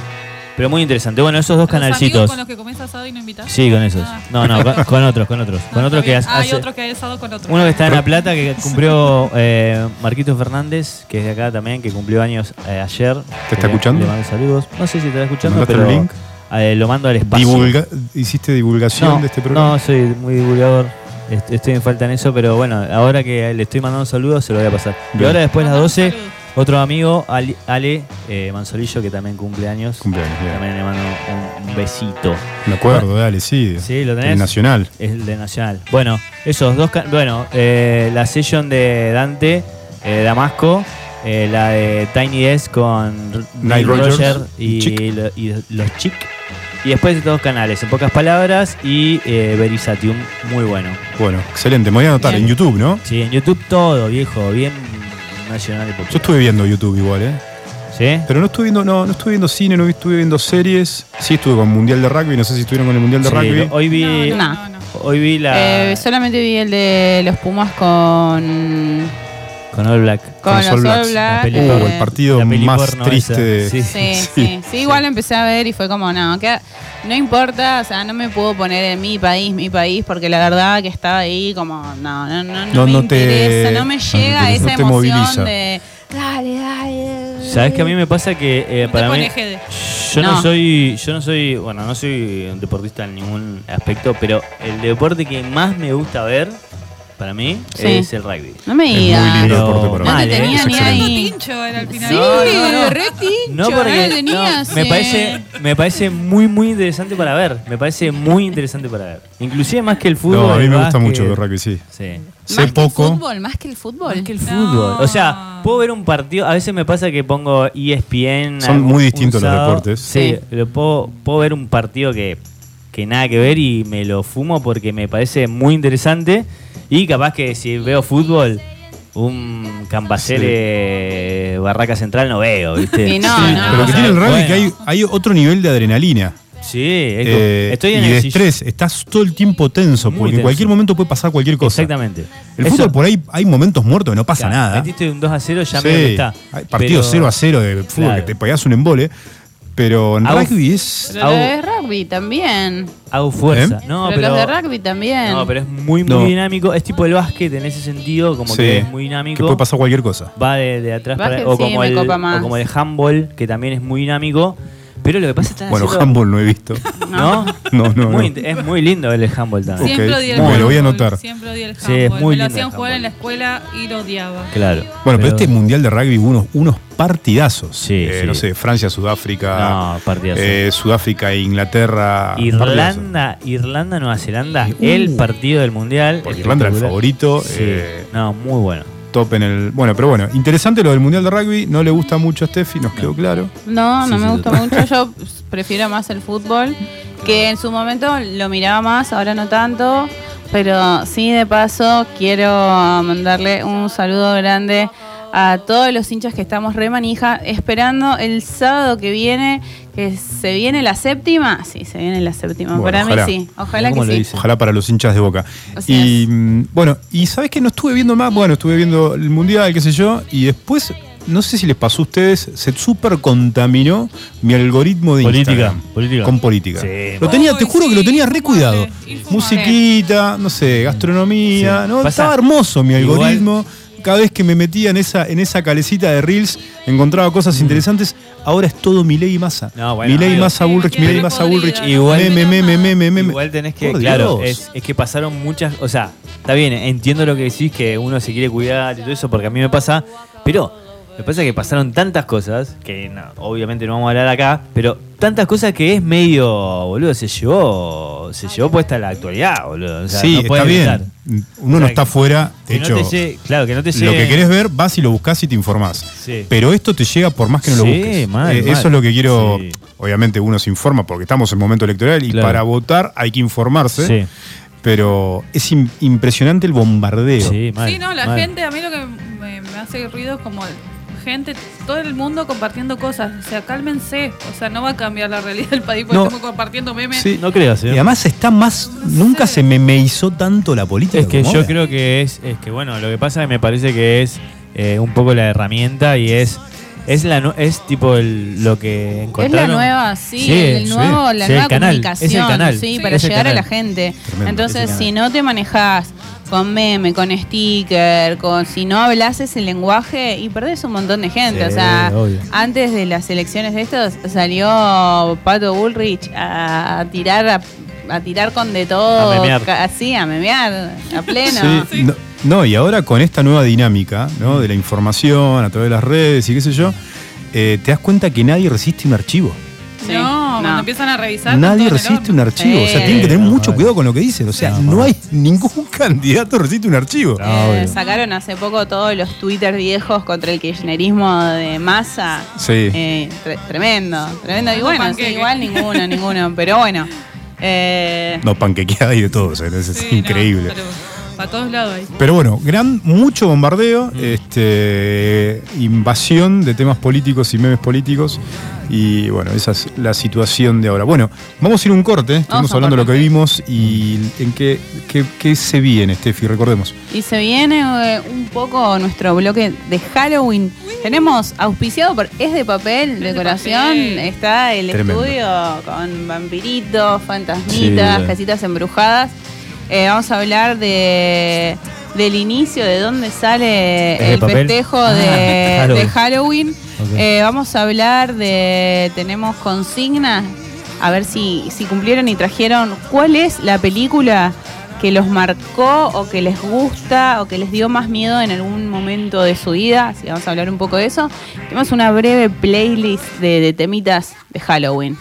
Pero muy interesante. Bueno, esos dos ¿Los amigos canalcitos. con los que comes asado y no invitas? Sí, con esos. Ah. No, no, con, con otros, con otros. Con Ah, otros que hace. Ah, hay otro que hay asado con otro. Uno que está en La Plata, que [laughs] cumplió eh, Marquito Fernández, que es de acá también, que cumplió años eh, ayer. ¿Te está le- escuchando? Le mando saludos. No sé si te está escuchando, ¿Mandaste pero el link? eh, lo mando al espacio. Divulga- ¿Hiciste divulgación no, de este programa? No, soy muy divulgador. Est- Estoy en falta en eso, pero bueno, ahora que le estoy mandando saludos, se lo voy a pasar. Y ahora después de las 12, Saludos. Otro amigo, Ali- Ale eh, Manzolillo, que también cumple años. Cumpleaños, bien. También le mando un, un besito. Me acuerdo, dale, sí. Sí, ¿lo tenés? El Nacional. Es el de Nacional. Bueno, esos dos. Bueno, eh, la session de Dante, eh, Damasco, la de Tiny Desk con R- Nile Nile Rodgers Roger y, y lo- y los Chic. Y después de dos canales, en pocas palabras, y eh, Verisatium, muy bueno. Bueno, excelente. Me voy a anotar Bien. en YouTube, ¿no? Sí, en YouTube todo, viejo, bien nacional y popular. Yo estuve viendo YouTube igual, ¿eh? ¿Sí? Pero no estuve viendo, no, no estuve viendo cine, no estuve viendo series. Sí estuve con Mundial de Rugby, no sé si estuvieron con el Mundial de Sí, Rugby. hoy vi, No, no, No. no, no. hoy vi la Eh, solamente vi el de los Pumas con. Con All Black. Con los los All Blacks. All Blacks, La peli eh, Oh, el partido la peli más triste esa. de... Sí. Sí, Sí. sí, sí, igual lo empecé a ver y fue como, no, que no importa, o sea, no me puedo poner en mi país, mi país, porque la verdad que estaba ahí como, no, no, no, no, No, me no te- interesa, no me no te llega esa no te emoción moviliza. de, dale, dale. ¿Sabes que a mí me pasa que eh, No te para mí yo no. No. soy yo no soy bueno no soy un deportista en ningún aspecto pero el deporte que más me gusta ver para mí Sí. es el rugby. No me Es muy digas. lindo Pero deporte para No ver. te ¿eh? tenía ni ahí. Tincho era al final. Sí, No, no, no. re tincho, No porque eh, tenía, no, me sí. parece me parece muy muy interesante para ver, me parece muy interesante para ver. Inclusive más que el fútbol. No, a mí el me gusta mucho ver rugby, sí. Sí. Sé Más que poco. el fútbol, más que el fútbol. Más que el No. fútbol. O sea, puedo ver un partido. A veces me pasa que pongo ESPN. Son algún- muy distintos los deportes. Sí, Sí. lo puedo, puedo ver un partido que, que nada que ver y me lo fumo porque me parece muy interesante. Y capaz que si veo fútbol, un Campacere Barraca Central no veo, ¿viste? Y no, Sí, no. pero lo que tiene el rugby es bueno. que hay, hay otro nivel de adrenalina. Sí, eh, estoy en y el de estrés. Estás todo el tiempo tenso, Muy porque en cualquier momento puede pasar cualquier cosa. Exactamente. El Eso- fútbol por ahí hay momentos muertos que no pasa Claro, nada. Metiste un 2 a 0, ya Sí, que está. Hay partidos Pero- 0 a 0 de fútbol Claro. que te pegás un embole. Pero en Hago- rugby es. Pero Au. los de rugby también. Hago fuerza. ¿Eh? No, pero, pero, los de rugby también. No, pero es muy, muy No. dinámico. Es tipo el básquet en ese sentido, como Sí, que es muy Que dinámico. puede pasar cualquier cosa. Va de, de atrás para Básquet o sí, como, me el, copa más. o como el handball, que también es muy dinámico. Pero lo que pasa es que Bueno, haciendo- handball no he visto. ¿No? No, no, Muy no. Es muy lindo el handball también. Siempre odié el me lo voy a handball, anotar. Siempre odié el Sí, es handball. muy Me lo hacían jugar en la handball. escuela y lo odiaba. Claro. Bueno, pero, este mundial de rugby hubo unos, unos partidazos. Sí, Eh, sí. No sé, Francia, Sudáfrica. No, eh, Sudáfrica e Inglaterra. partidazo. Irlanda, Irlanda, Nueva Zelanda, el partido del mundial. Porque Irlanda era el favorito. Sí. eh, no, muy bueno. Top en el. Bueno, pero bueno, interesante lo del mundial de rugby. No le gusta mucho a Steffi, nos quedó claro. No, no Sí, me sí, gusta mucho. Yo prefiero más el fútbol, que en su momento lo miraba más, ahora no tanto. Pero sí, de paso, quiero mandarle un saludo grande a todos los hinchas que estamos re manija, esperando el sábado que viene, que se viene la séptima. Sí, se viene la séptima. Bueno, Para ojalá. mí sí, ojalá ¿Cómo que sí. dice? Ojalá para los hinchas de boca. Y mm, bueno, y sabes que no estuve viendo más. Bueno, estuve viendo el mundial, qué sé yo. Y después, no sé si les pasó a ustedes, se súper contaminó mi algoritmo de Política, Instagram. política. Con política. Sí, lo tenía, te juro que lo tenía re infumable, cuidado. infumable. Musiquita, no sé, gastronomía. Sí. ¿no? Pasa- Estaba hermoso mi Igual- algoritmo. Cada vez que me metía en esa, en esa calecita de Reels, encontraba cosas interesantes. Ahora es todo Milei y Massa. Mm. No, bueno, Milei, Massa, Bullrich, Milei, Massa. Bullrich. Igual-. Igual tenés que, Por claro, es, es que pasaron muchas, o sea, está bien, entiendo lo que decís, que uno se quiere cuidar y todo eso, porque a mí me pasa, pero me pasa que pasaron tantas cosas, que no, obviamente no vamos a hablar acá, pero tantas cosas que es medio, boludo, se llevó, se llevó puesta la actualidad, boludo. O sea, sí, no está puede bien. evitar. Uno O no está fuera. De Que no hecho, llegue- claro, que no te lo que querés ver, vas y lo buscas y te informás. Sí. Pero esto te llega por más que no lo busques. mal, Eh, mal. Eso es lo que quiero. Sí. Obviamente uno se informa porque estamos en momento electoral y Claro. para votar hay que informarse. Sí, Pero es im- impresionante el bombardeo. sí, mal, sí, no, la mal. gente, a mí lo que me, me hace ruido es como gente, todo el mundo compartiendo cosas. O sea, cálmense. O sea, no va a cambiar la realidad del país porque No. estamos compartiendo memes. Sí. No creas, ¿eh? Y además está más. Nunca se memeizó tanto la política. Es que como yo ahora. creo que es, es que bueno, lo que pasa es que me parece que es eh, un poco la herramienta y es es la es tipo el, lo que Es la nueva, sí, Sí, el sí. nuevo, la Sí, el nueva canal, comunicación, es el canal. sí, Sí, para es el llegar a la gente. Tremendo. Entonces, si no te manejas con meme, con sticker, con si no hablas ese lenguaje y perdés un montón de gente. Sí, o sea, obvio. antes de las elecciones de estos salió Pato Bullrich a, tirar a, a tirar con de todo, A memear. así, a memear, a pleno. Sí, no, no, y ahora con esta nueva dinámica ¿no? de la información a través de las redes y qué sé yo, eh, te das cuenta que nadie resiste un archivo. Sí, no, no. cuando empiezan a revisar. Nadie resiste un archivo. O sea, tienen que tener No, mucho no. cuidado con lo que dicen. O sea, No, hay [laughs] ningún candidato resiste un archivo. Ah, Eh, obvio. sacaron hace poco todos los Twitter viejos contra el kirchnerismo de masa. Sí. Eh, tre- tremendo, tremendo. Y No bueno, sí, igual ninguno, ninguno. Pero bueno. Eh, No, panquequeada y de todo. o sea, es Sí, increíble. no, pero para todos lados ahí. Pero bueno, gran, mucho bombardeo, este, invasión de temas políticos y memes políticos. Y bueno, esa es la situación de ahora. Bueno, vamos a ir a un corte. Estuvimos a un hablando de lo que vimos y en qué, qué, qué se viene, Steffi, recordemos. y se viene eh, un poco nuestro bloque de Halloween. Tenemos auspiciado por Es de Papel, de decoración. Papel. Está el Tremendo. estudio con vampiritos, fantasmitas, Sí. casitas embrujadas. Eh, vamos a hablar de del inicio, de dónde sale ¿Es de el papel? festejo Ah, de, [laughs] de Halloween. Eh, vamos a hablar de. Tenemos consignas. A ver si, si cumplieron y trajeron. ¿Cuál es la película que los marcó o que les gusta o que les dio más miedo en algún momento de su vida? Así que vamos a hablar un poco de eso. Tenemos una breve playlist de, de temitas de Halloween.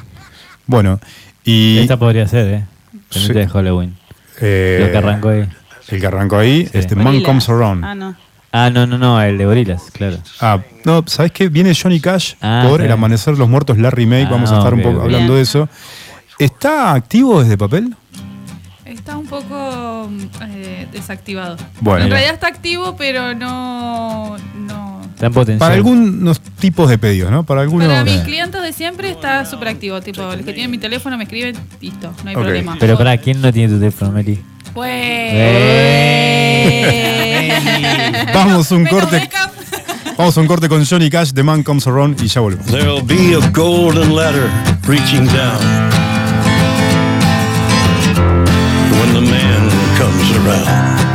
Bueno, y. Esta podría ser, ¿eh? Sí. Temita de Halloween. Eh, Lo que arrancó ahí. El que arrancó ahí, Sí. este Man. Comes Around. Ah, no. Ah, no, no, no, el de Gorilas, claro. Ah, no, ¿sabes qué? Viene Johnny Cash Ah, por sí. El Amanecer de los Muertos, la remake. Ah, Vamos a estar un poco hablando Bien. de eso. ¿Está activo desde papel? Está un poco eh, desactivado. Bueno. en realidad está activo, pero no. no. Está en potencial. Para algunos tipos de pedidos, ¿no? Para algunos. Para mis clientes de siempre está súper activo. Tipo, los que tienen mi teléfono me escriben, listo, no hay Ok. problema. Pero para ¿quién no tiene tu teléfono, Meli? Pues. Vamos a un corte. Vamos a un corte con Johnny Cash, The Man Comes Around y ya volvemos. There'll be a golden ladder reaching down when the man comes around.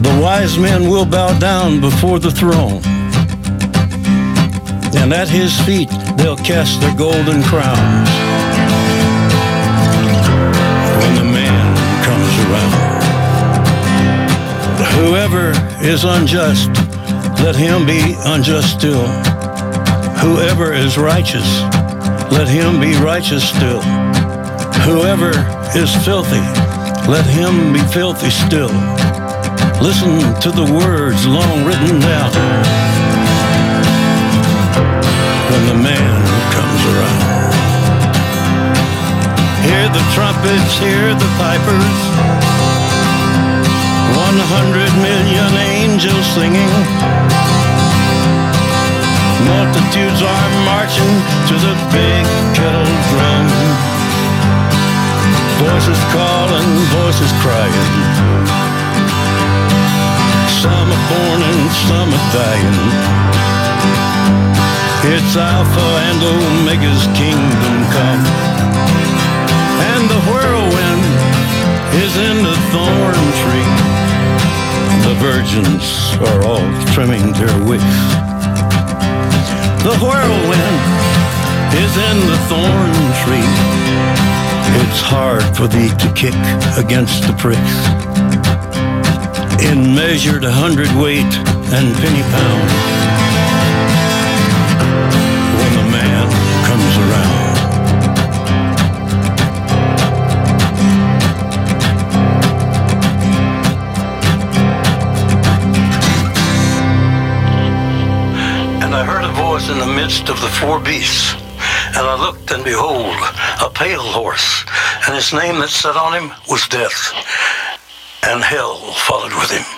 The wise men will bow down before the throne. And at his feet they'll cast their golden crowns. When the man comes around. Whoever is unjust, let him be unjust still. Whoever is righteous, let him be righteous still. Whoever is filthy, let him be filthy still. Listen to the words long written down when the man comes around. Hear the trumpets, hear the pipers. One hundred million angels singing. Multitudes are marching to the big kettle drum. Voices calling, voices crying. Some are dying. It's Alpha and Omega's kingdom come. And the whirlwind is in the thorn tree. The virgins are all trimming their wicks. The whirlwind is in the thorn tree. It's hard for thee to kick against the pricks. In measured hundredweight and penny pound. When the man comes around. And I heard a voice in the midst of the four beasts. And I looked, and behold, a pale horse, and his name that sat on him was Death, and hell followed with him.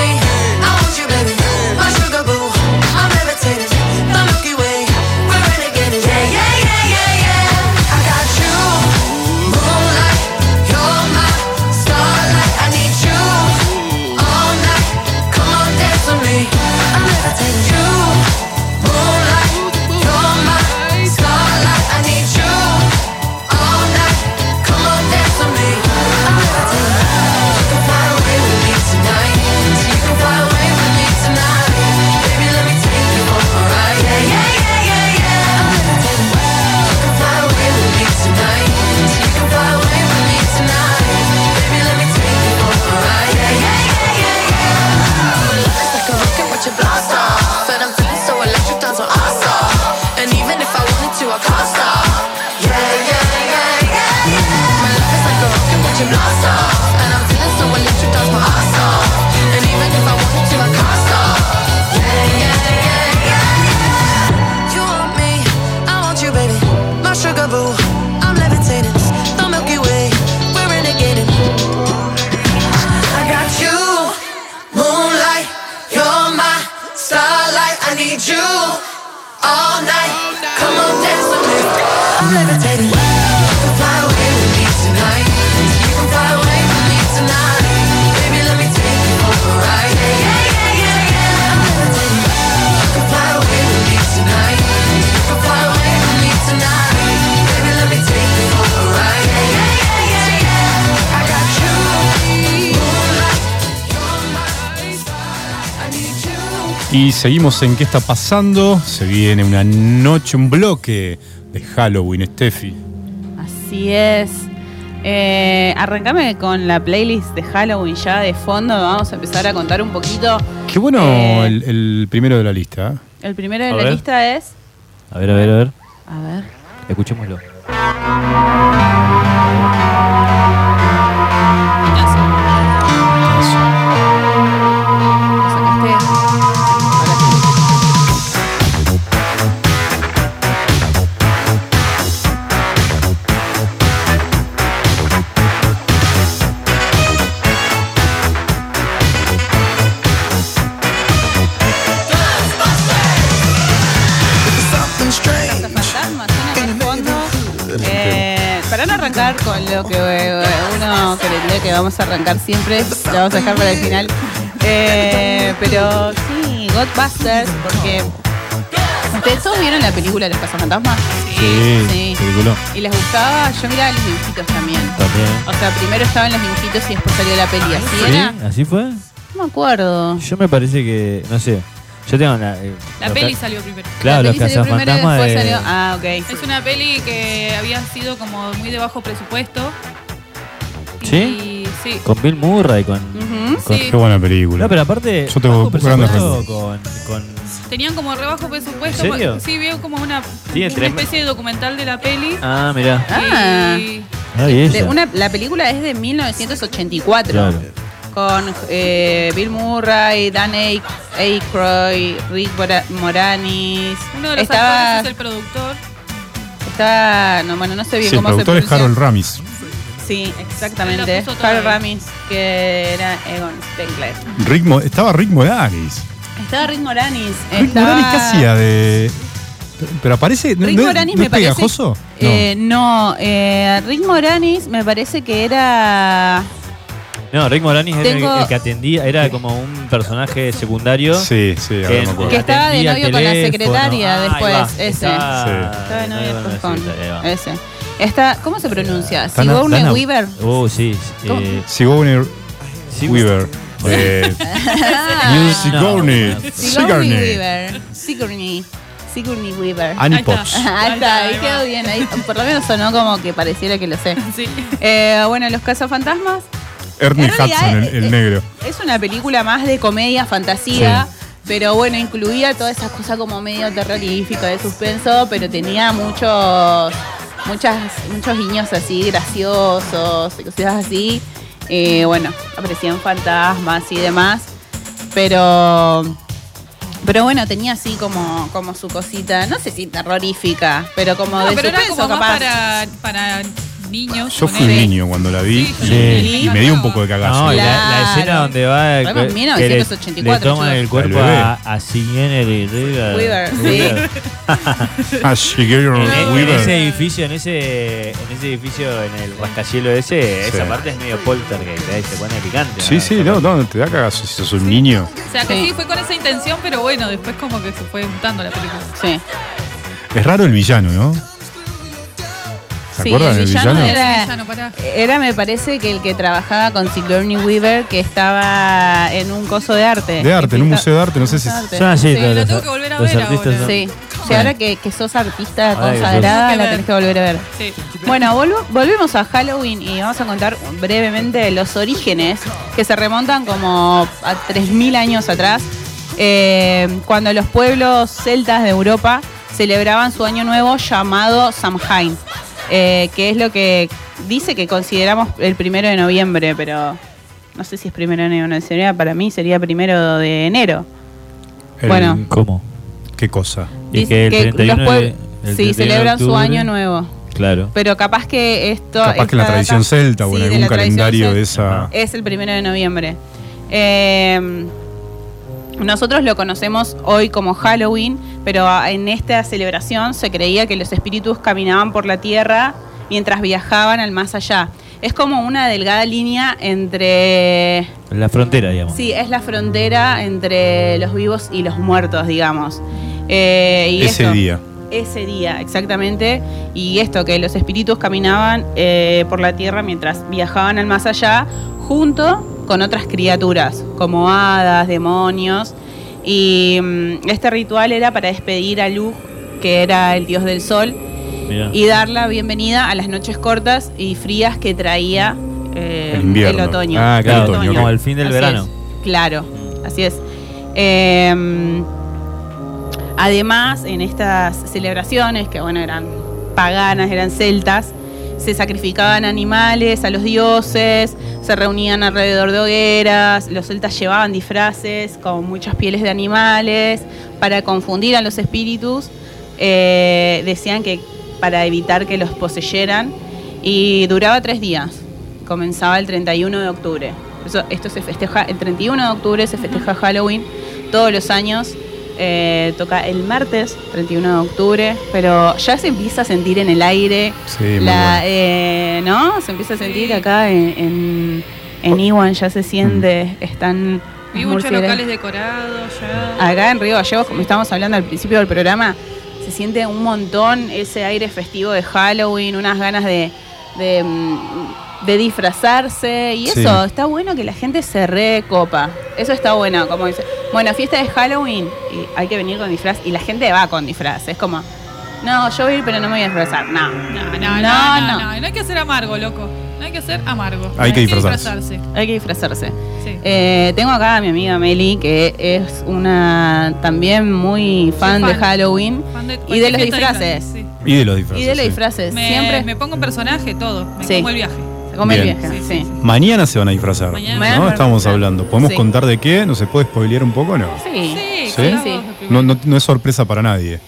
Y seguimos en qué está pasando. Se viene una noche, un bloque de Halloween, Steffi. Así es. Eh, arrancame con la playlist de Halloween ya de fondo. Vamos a empezar a contar un poquito. Qué bueno Eh, el, el primero de la lista. ¿eh? El primero de A la ver. lista es. A ver, a ver, a ver. A ver. Escuchémoslo. Lo que eh, uno creería que vamos a arrancar siempre, lo vamos a dejar para el final. Eh, pero sí, Godbusters, porque. ¿Ustedes todos vieron la película de los cazafantasmas? Sí, Sí. película. ¿Y les gustaba? Yo miraba los dibujitos también. También. O sea, primero estaban los dibujitos y después salió la peli. ¿Así ¿Sí? era? ¿Así fue? No me acuerdo. Yo me parece que, no sé. Yo tengo una. eh, La peli salió primero. Claro, La los peli salió primero y cazafantasmas después de. salió- Ah, ok. Es una peli que había sido como muy de bajo presupuesto. ¿Sí? Y sí. Con Bill Murray, con. Ujú. con- Sí. Qué buena película. No, pero aparte. Yo tengo bajo grandes presupuesto con, con. Tenían como re bajo presupuesto. ¿En serio? Sí, veo como una, Tiene una tres- especie de documental de la peli. Ah, mirá. Ah. Y Ay, De ella. una, la película es de 1984. Claro. Con eh, Bill Murray, Dan Aykroyd, Rick Mora- Moranis. Uno de los estaba, actores es el productor. estaba- no, bueno, no sé bien Sí, el cómo se productor es pronuncia. Harold Ramis. Sí, exactamente. Harold. Ramis, que era Egon Spengler. Rick estaba Rick Moranis. Estaba Rick Moranis. Rick estaba- Moranis ¿qué hacía de...? Pero aparece... ¿no- Rick no, Moranis no me es parece. pegajoso? No. Eh, no, eh, Rick Moranis me parece que era. No, Rick Moranis era el- Tengo- el, que atendía, era como un personaje secundario. Sí, sí, ahora que, me acuerdo. Que estaba de atendía novio con la teléfono. secretaria Ah, ahí después, va, ese. Estaba, Sí. Estaba de novio después con con. la secretaria, ahí va. Ese. Está, ¿Cómo se pronuncia? Sigourney Dana- Weaver. Uh, sí. eh, Sigourney sí, Weaver. [laughs] Eh, [laughs] Ah, Sigourney. Sigourney Sigourney. Weaver. Sigourney. Sigourney Weaver. Annie Ahí está. Potts. [laughs] Ahí está, ahí Ahí va. quedó bien. Ahí, por lo menos sonó como que pareciera que lo sé. Sí. Eh, bueno, Los Cazafantasmas Ernie Hudson, el, el negro. Es una película más de comedia, fantasía, pero bueno, incluía todas esas cosas como medio terrorífica, de suspenso, pero tenía muchos, muchas, muchos guiños así graciosos, cosas así. Eh, bueno, aparecían fantasmas y demás, pero pero bueno, tenía así como, como su cosita, no sé si terrorífica, pero como No, de pero era suspenso como capaz. más para, para niños. Yo fui un niño cuando la vi Sí, y, sí. y me dio un poco de cagazo. No, y la, escena donde va Fue en que- 1984, que le, le toman el cuerpo a, a Sigourney Weaver. [laughs] Weaver, sí. Weaver. Ah, Sigourney En, ese edificio, en ese, en ese edificio, en el rascacielos ese, Sí. esa parte es medio poltergeist, ahí se pone picante. Sí, sí, no, no, te da cagazo si sos un niño. O sea que Sí. sí. fue con esa intención, pero bueno, después como que se fue mutando la película. Sí. Es raro el villano, ¿no? ¿Se Sí, acuerdan el villano villano? era- me parece, que el que trabajaba con Sigourney Weaver, que estaba en un coso de arte. De arte, en un museo de arte, no sé si. Así, Sí, lo tengo que volver a ver artistas ahora. son- Sí. Sí, ahora que, que sos artista consagrada, la tenés que volver a ver. Sí. Bueno, volvo- volvemos a Halloween y vamos a contar brevemente los orígenes que se remontan como a 3.000 años atrás, eh, cuando los pueblos celtas de Europa celebraban su año nuevo llamado Samhain, eh, que es lo que dice que consideramos el primero de noviembre, pero no sé si es primero de noviembre, para mí sería primero de enero. El- Bueno. ¿Cómo? ¿Qué cosa? Y Dice que el que 31 los pueblos- de- el sí, 31 de celebran su año nuevo. Claro. Pero capaz que esto. Capaz que la tradición data- celta o en Sí, algún calendario de esa. Es el primero de noviembre. Eh, nosotros lo conocemos hoy como Halloween, pero en esta celebración se creía que los espíritus caminaban por la tierra mientras viajaban al más allá. Es como una delgada línea entre. La frontera, digamos. Sí, es la frontera entre los vivos y los muertos, digamos. Eh, y ese esto- día. ese día, exactamente. Y esto, que los espíritus caminaban eh, por la tierra mientras viajaban al más allá, junto con otras criaturas, como hadas, demonios. Y mm, este ritual era para despedir a Luz, que era el dios del sol, Mirá. y dar la bienvenida a las noches cortas y frías que traía eh, El invierno. otoño. Ah, Claro, el otoño, como el fin del Así verano. es, claro, así es. Eh, además, en estas celebraciones, que bueno, eran paganas, eran celtas, se sacrificaban animales a los dioses, se reunían alrededor de hogueras, los celtas llevaban disfraces con muchas pieles de animales para confundir a los espíritus. Eh, decían que para evitar que los poseyeran y duraba tres días. Comenzaba el 31 de octubre. Eso- esto se festeja, el 31 de octubre se festeja Halloween todos los años. Eh, toca el martes 31 de octubre, pero ya se empieza a sentir en el aire, Sí, la, eh, ¿no? Se empieza a sentir Sí. acá en, en, en Iwan, ya se siente, están Vi muchos murciélagos. locales decorados ya. Acá en Río Gallegos, como estábamos hablando al principio del programa, se siente un montón ese aire festivo de Halloween, unas ganas de, de, mm, de disfrazarse. Y Sí. eso, está bueno que la gente se recopa. Eso está bueno, como dice. Bueno, fiesta de Halloween y hay que venir con disfraz. Y la gente va con disfraz. Es como, no, yo voy a ir, pero no me voy a disfrazar. No, No, no, no, no, no, no hay que ser amargo, loco. No hay que ser amargo. Hay que disfrazarse. Hay que disfrazarse. Sí. Eh, tengo acá a mi amiga Meli, que es una también muy fan, de. Halloween Fan de y de los disfraces. sí. Y de los disfraces. Y de los sí. disfraces. Me, Siempre. me pongo un personaje, todo. Me Sí. como el viaje. Come el Bien. vieja, sí. Mañana se van a disfrazar. Mañana. ¿no? Estamos hablando. ¿Podemos Sí. contar de qué? ¿No se puede spoilear un poco o no? Sí. Sí, ¿Sí? No, no, no es sorpresa para nadie.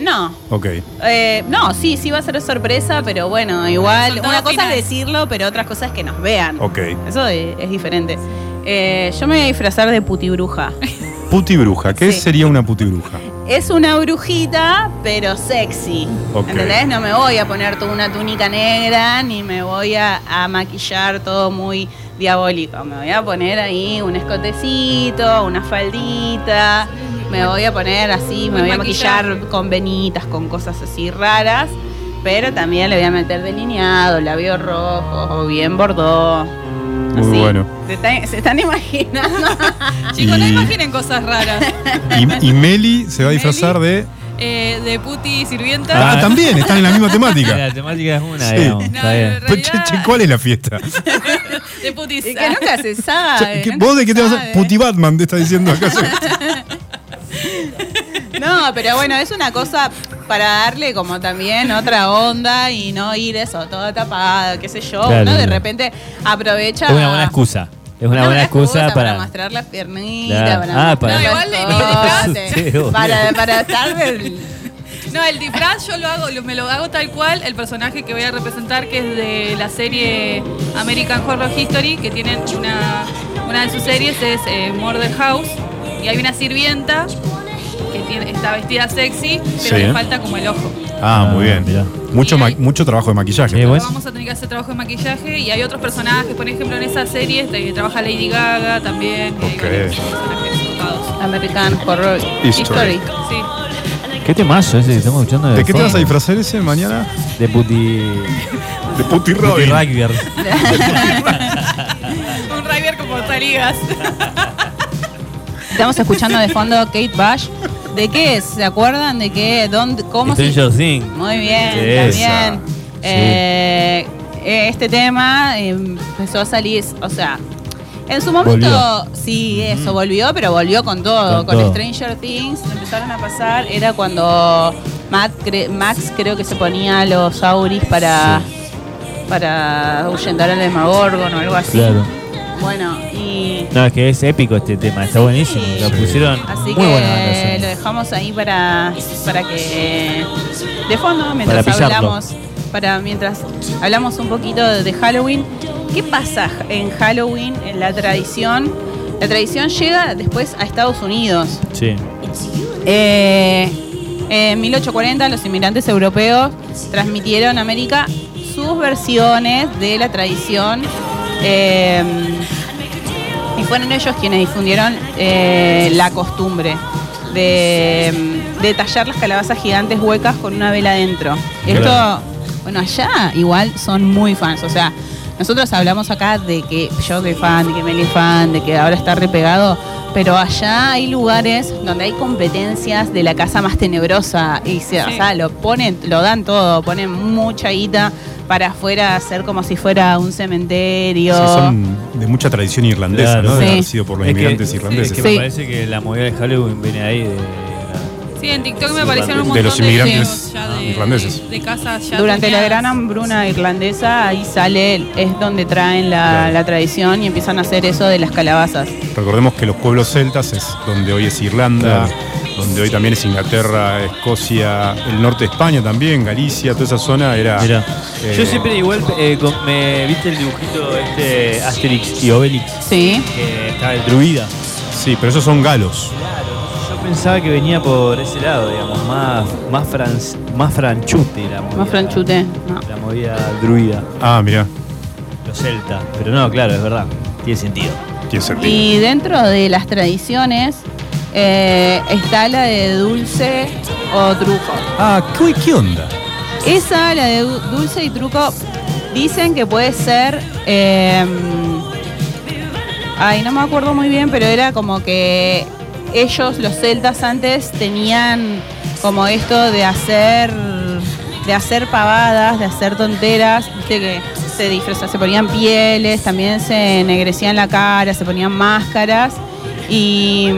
No. Ok. Eh, no, sí, sí va a ser sorpresa, pero bueno, igual. Resultado Una cosa final. es decirlo, pero otra cosa es que nos vean. Ok. Eso es, es diferente. Eh, yo me voy a disfrazar de puti bruja. Puti bruja. ¿Qué Sí. sería una puti bruja? Es una brujita, pero sexy. Ok. ¿Entendés? No me voy a poner toda una túnica negra, ni me voy a, a maquillar todo muy diabólico. Me voy a poner ahí un escotecito, una faldita. Me voy a poner así, me voy a maquillar con venitas, con cosas así raras. Pero también le voy a meter delineado, labios rojos o bien bordó. Muy Así. bueno. Se están, se están imaginando. [laughs] Chicos, no imaginen cosas raras. Y, y Meli se va a disfrazar de. Eh, de puti sirvienta. Ah, [laughs] también, están en la misma temática. La temática es una, Sí. digamos. No, está bien. en che, realidad- che, ¿Cuál es la fiesta? [laughs] De putis. Y que nunca se sabe. Che, ¿qué- nunca ¿Vos de qué te vas a. Puti Batman te está diciendo acaso? No, pero bueno, es una cosa para darle como también otra onda y no ir eso, todo tapado, qué sé yo. Claro, Uno de repente aprovecha. Es una buena excusa. Es una buena excusa para. mostrar las piernitas, Claro. para Ah, para- No, igual de- [laughs] para, para estar del- No, el disfraz yo lo hago, lo- me lo hago tal cual, el personaje que voy a representar, que es de la serie American Horror History, que tienen una, una de sus series es eh, Murder House, y hay una sirvienta que tiene, está vestida sexy, pero Sí. le falta como el ojo. Ah, muy bien. mirá. Mucho, ma- mucho trabajo de maquillaje. Bueno. Vamos a tener que hacer trabajo de maquillaje y hay otros personajes, por ejemplo, en esa serie trabaja Lady Gaga también. y hay Ok. varios personajes copados. American Horror History. History. Sí. ¿Qué temazo ese que estamos escuchando? ¿De qué te vas a disfrazar ese mañana? De puti. De Puti Puti Robin. rugby. [laughs] Un Rider con portaligas. [laughs] Estamos escuchando de fondo Kate Bush. ¿De qué es? ¿Se acuerdan de qué? ¿Dónde? ¿Cómo se. Muy bien, también. Eh, este tema eh, empezó a salir, o sea, en su momento, Volvió. sí, eso, volvió, pero volvió con todo. Con Con, todo. Stranger Things empezaron a pasar, era cuando Matt cre- Max creo que se ponía los auris para, para ahuyentar al Demagorgon o algo así. Claro. Bueno, y No, es que es épico este tema, está buenísimo. Sí. Lo pusieron Así muy que lo dejamos ahí para, para que de fondo mientras Para hablamos para mientras hablamos un poquito de, de Halloween. ¿Qué pasa en Halloween en la tradición? La tradición llega después a Estados Unidos. Sí. Eh, en 1840 los inmigrantes europeos transmitieron a América sus versiones de la tradición eh, y fueron ellos quienes difundieron eh, la costumbre de, de tallar las calabazas gigantes huecas con una vela adentro. Esto, bueno, allá igual son muy fans, o sea, nosotros hablamos acá de que yo soy fan, de que Meli es fan, de que ahora está repegado, pero allá hay lugares donde hay competencias de la casa más tenebrosa y se, o sea, lo ponen, lo dan todo, ponen mucha guita para afuera hacer como si fuera un cementerio. Sí, son de mucha tradición irlandesa, Claro. ¿no? De Sí. haber sido por los Es que- inmigrantes Es irlandeses. que Sí. me parece que la movida de Halloween viene ahí de. Sí, en TikTok me aparecieron un de montón los de inmigrantes videos ya de, irlandeses. de casas ya Durante la gran hambruna irlandesa, ahí sale, es donde traen la, Claro. la tradición y empiezan a hacer eso de las calabazas. Recordemos que los pueblos celtas es donde hoy es Irlanda, donde hoy también es Inglaterra, Escocia, el norte de España también, Galicia, toda esa zona era. Eh, Yo siempre igual eh, con- me viste el dibujito este Asterix y Obelix Sí. que estaba el druida. Sí, pero esos son galos. Yo pensaba que venía por ese lado, digamos, más más franc- más franchute la movida. Más franchute. no. La movida druida, Ah, mirá, los celtas. Pero no, claro, es verdad. Tiene sentido. tiene sentido. Y dentro de las tradiciones eh, está la de dulce o truco. Ah, ¿qué, qué onda? Esa, la de du- dulce y truco, dicen que puede ser. eh, ay, no me acuerdo muy bien, pero era como que ellos, los celtas, antes tenían como esto de hacer. de hacer pavadas, de hacer tonteras, viste que se disfrazaban, se ponían pieles, también se ennegrecían la cara, se ponían máscaras. Y,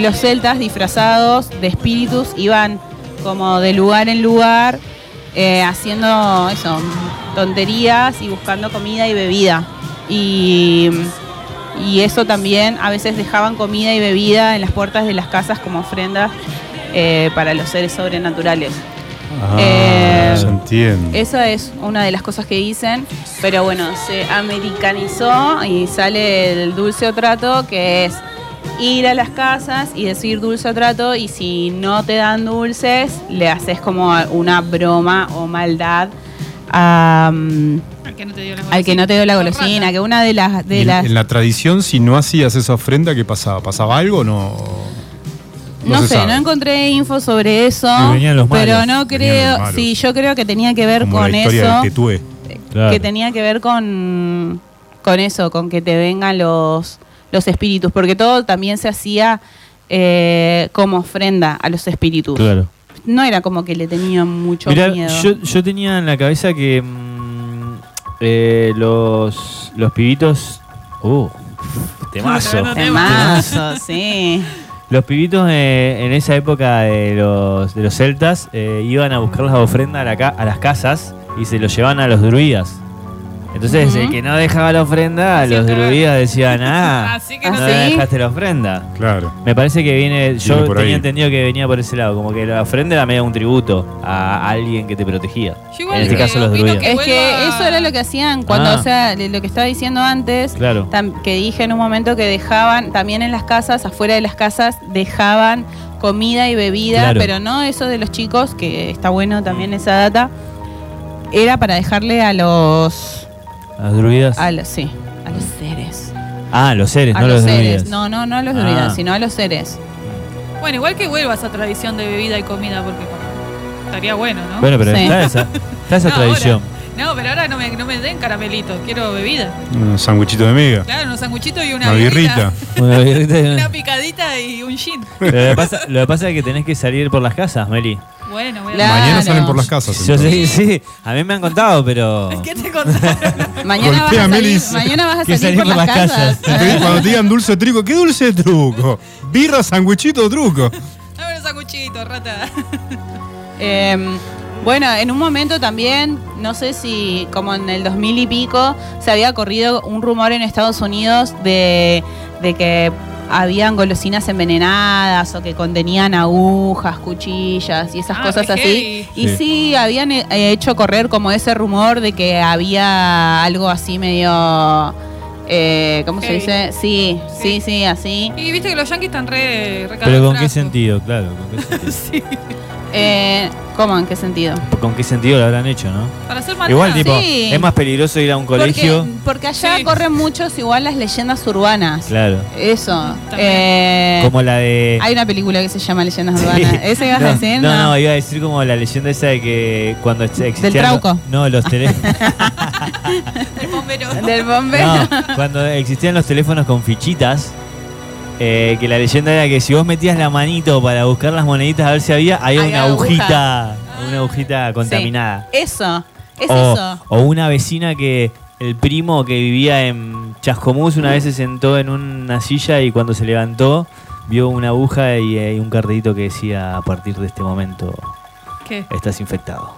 los celtas disfrazados de espíritus iban como de lugar en lugar eh, haciendo eso, tonterías y buscando comida y bebida. Y, y eso también, a veces dejaban comida y bebida en las puertas de las casas como ofrendas eh, para los seres sobrenaturales. Ah, Eh, se entiende. Esa es una de las cosas que dicen, pero bueno, se americanizó y sale el dulce o trato, que es ir a las casas y decir dulce o trato, y si no te dan dulces, le haces como una broma o maldad a, mm, que no te dio la al que no te dio la golosina, que una de las... De en, las en la tradición, si no hacías esa ofrenda, ¿qué pasaba? ¿Pasaba algo o no? No, sé, sabe. no encontré info sobre eso, malos, pero no creo, sí, yo creo que tenía que ver Como con la historia eso. del Tetué. Claro. que tenía que ver con, con eso, con que te vengan los, los espíritus, porque todo también se hacía eh, como ofrenda a los espíritus. Claro. No era como que le tenían mucho Mirá, miedo. yo, yo tenía en la cabeza que mm, eh, los, los pibitos. Uh, temazo. Temazo, [laughs] sí. Los pibitos eh, en esa época de los, de los celtas eh, iban a buscar las ofrendas a, la ca- a las casas y se los llevaban a los druidas. Entonces, el que no dejaba la ofrenda, los druidas decían, [laughs] ah, Así que no no ¿Ah, sí? dejaste la ofrenda. Claro. Me parece que viene, yo tenía ahí. entendido que venía por ese lado, como que la ofrenda era medio un tributo a alguien que te protegía. Yo igual En este que caso los druidas. que Es que eso era lo que hacían cuando, Ah. o sea, lo que estaba diciendo antes, Claro. que dije en un momento que dejaban, también en las casas, afuera de las casas, dejaban comida y bebida, Claro. pero no eso de los chicos, que está bueno también esa data, era para dejarle a los, Las druidas. a los, sí, a los seres. ah, los seres, A no los los seres, druidas. no, no, no a los Ah. druidas, sino a los seres. Bueno, igual que vuelva esa tradición de bebida y comida, porque estaría bueno, ¿no? Bueno, pero Sí. está esa, está esa [laughs] No, tradición. ahora- no, pero ahora no me, no me den caramelitos, quiero bebida. Un sanguichito de miga. Claro, unos sanguchitos y una, Una birrita. [laughs] Una birrita y una- Una picadita y un gin. Lo que, pasa, lo que pasa es que tenés que salir por las casas, Meli. Bueno, voy a Claro. Mañana salen por las casas. Yo sé, sí, a mí me han contado, pero. [laughs] ¿Qué te contaron? Mañana vas, a salir, mañana vas a salir, por, las casas. Cuando te digan dulce de truco, ¿qué dulce de truco? Birra, sanguichito de truco. Dame unos sanguchitos, rata. Eh, bueno, en un momento también, no sé si como en el 2000 y pico, se había corrido un rumor en Estados Unidos de, de que habían golosinas envenenadas o que contenían agujas, cuchillas y esas Ah, cosas así. Y Sí. sí, habían eh, hecho correr como ese rumor de que había algo así medio... eh, ¿Cómo se dice? Sí, sí, sí, así. Y viste que los yankees están re, re Pero ¿con qué sentido? Claro, ¿con qué [laughs] sentido? Sí, Eh, ¿Cómo? ¿En qué sentido? ¿Con qué sentido lo habrán hecho, no? para hacer maldad. Igual, tipo, Sí. es más peligroso ir a un colegio. Porque, porque allá Sí. corren muchos igual las leyendas urbanas. Claro. Eso. También. Eh, Como la de. hay una película que se llama Leyendas Sí. Urbanas. [laughs] ¿Esa ibas no, a decir? No, no, iba a decir como la leyenda esa de que cuando ex- existían. Trauco. los- no, los teléfonos. [laughs] El bombero. Del bombero. no, cuando existían los teléfonos con fichitas. Eh, que la leyenda era que si vos metías la manito para buscar las moneditas a ver si había, había Hay una aguja. agujita, una agujita contaminada. Eso. Es o, eso. o una vecina que el primo que vivía en Chascomús una vez se sentó en una silla y cuando se levantó vio una aguja y, eh, un cartelito que decía a partir de este momento ¿Qué? estás infectado.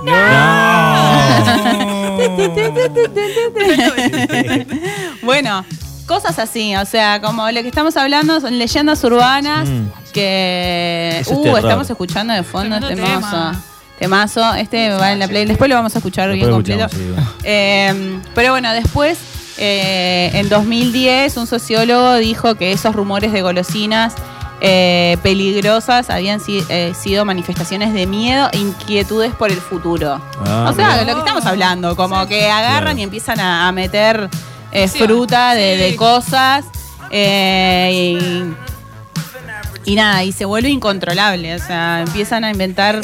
[laughs] [laughs] bueno, cosas así. O sea, como lo que estamos hablando son leyendas urbanas Mm. que. Eso uh, estamos escuchando de fondo este tema. temazo. Temazo. Este va en la play. Después lo vamos a escuchar bien completo. escuchamos, sí, bueno. Eh, pero bueno, después, eh, en 2010, un sociólogo dijo que esos rumores de golosinas eh, peligrosas habían si- eh, sido manifestaciones de miedo e inquietudes por el futuro. Ah, o sea, mira. lo que estamos hablando, como que agarran Claro. y empiezan a, a meter eh, fruta de, de cosas eh, y, y nada, y se vuelve incontrolable. O sea, empiezan a inventar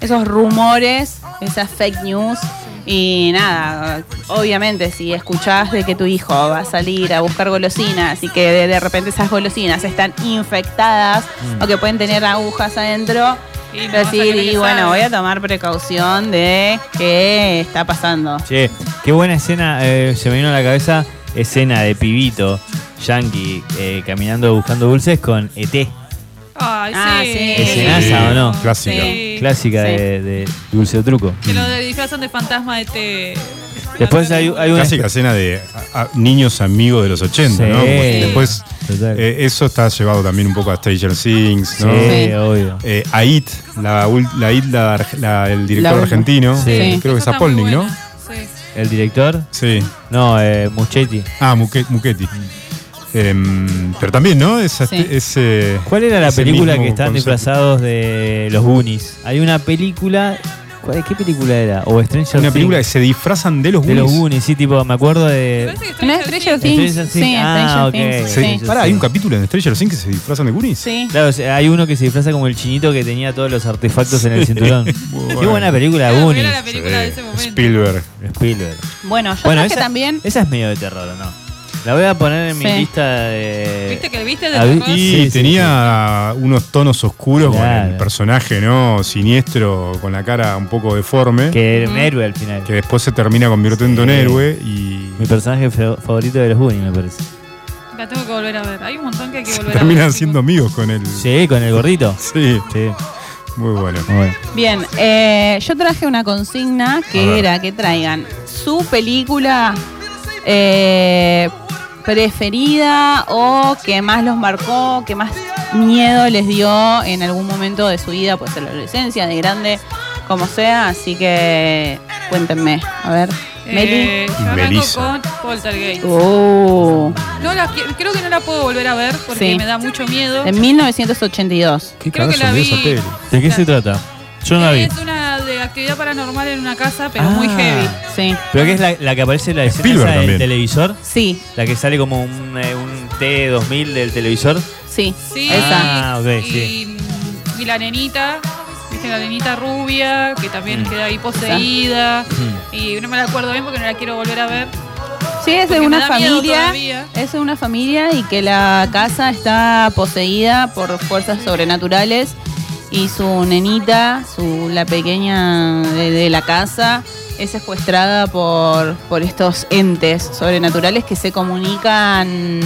esos rumores, esas fake news. Y nada, obviamente si escuchás de que tu hijo va a salir a buscar golosinas y que de, de repente esas golosinas están infectadas Mm. o que pueden tener agujas adentro, Y decir, y bueno, voy a tomar precaución de qué está pasando. Che, qué buena escena, eh, se me vino a la cabeza, escena de pibito, yankee, eh, caminando buscando dulces con ET. Ay, Ah, sí. sí. Escenaza, ¿o no? Clásica. Sí. Clásica Sí. de, de Dulce o Truco. Que lo disfrazan de fantasma de este. Después hay, hay una. Clásica escena de a- a- niños amigos de los 80, ¿no? Porque después Total. eh, eso está llevado también un poco a Stranger Things, ¿no? Sí, obvio. Eh, Ait, la, ul- la, It, la la- el director La- argentino, Sí. creo que Esa es está muy Apolnik, ¿no? buena, Sí. El director. Sí. No, eh, Muchetti. Ah, Muque- Muchetti. Em, pero también, ¿no? Esa- Sí. ese, ¿Cuál era la película que estaban concepto. disfrazados de los Goonies? Hay una película. ¿cuál- ¿Qué película era? O Stranger Una película que se disfrazan de los de los Goonies. Goonies, sí, tipo, me acuerdo de. Que ¿No es Stranger Stranger Things. Sí. Ah, Stranger ok. Things. Sí. Sí. Pará, hay un capítulo en Stranger Things que se disfrazan de Goonies. Sí. Claro, hay uno que se disfraza como el chinito que tenía todos los artefactos en el cinturón. [laughs] Qué buena película, Claro, Goonies. era la película de ese momento. Spielberg. Spielberg. Bueno, yo Bueno, traje esa, también. esa es medio de terror, ¿o ¿no? La voy a poner en mi Sí. lista de. ¿Viste que viste de Ah, vi-? Y Sí, sí, tenía unos tonos oscuros con Claro. el personaje, ¿no? Siniestro, con la cara un poco deforme. Que, Que era un héroe al final. después se termina convirtiendo en Sí. héroe y Mi personaje fa- favorito de los Goonies, me parece. La tengo que volver a ver. Hay un montón que hay que se volver a ver. terminan chicos. siendo amigos con él. Sí, con el gordito. [laughs] Sí, Sí, muy bueno. muy bueno. Bien, eh, yo traje una consigna A que ver. era que traigan su película eh, preferida o que más los marcó, que más miedo les dio en algún momento de su vida, pues en la adolescencia, de grande, como sea. Así que cuéntenme, a ver. Meli. Eh, yo arranco Melissa. con Poltergeist. Oh, No la, creo que no la puedo volver a ver porque Sí. me da mucho miedo. de 1982. ¿Qué Creo que la de vi. qué se trata? Yo no la vi. Es una de actividad paranormal en una casa, pero Ah. muy heavy. Sí, ¿Pero qué es la, la que aparece en la escena Spielberg esa del también. televisor? sí, La que sale como un, eh, un T2000 del televisor. sí. Sí, Esa. Ah, ok, y, sí. y la nenita, viste la nenita rubia, que también Mm. queda ahí poseída. Mm. Y no me la acuerdo bien porque no la quiero volver a ver. Sí, es de Porque me una da miedo familia. todavía. Es de una familia y que la casa está poseída por fuerzas sobrenaturales y su nenita, su la pequeña de, de la casa, es secuestrada por, por estos entes sobrenaturales que se comunican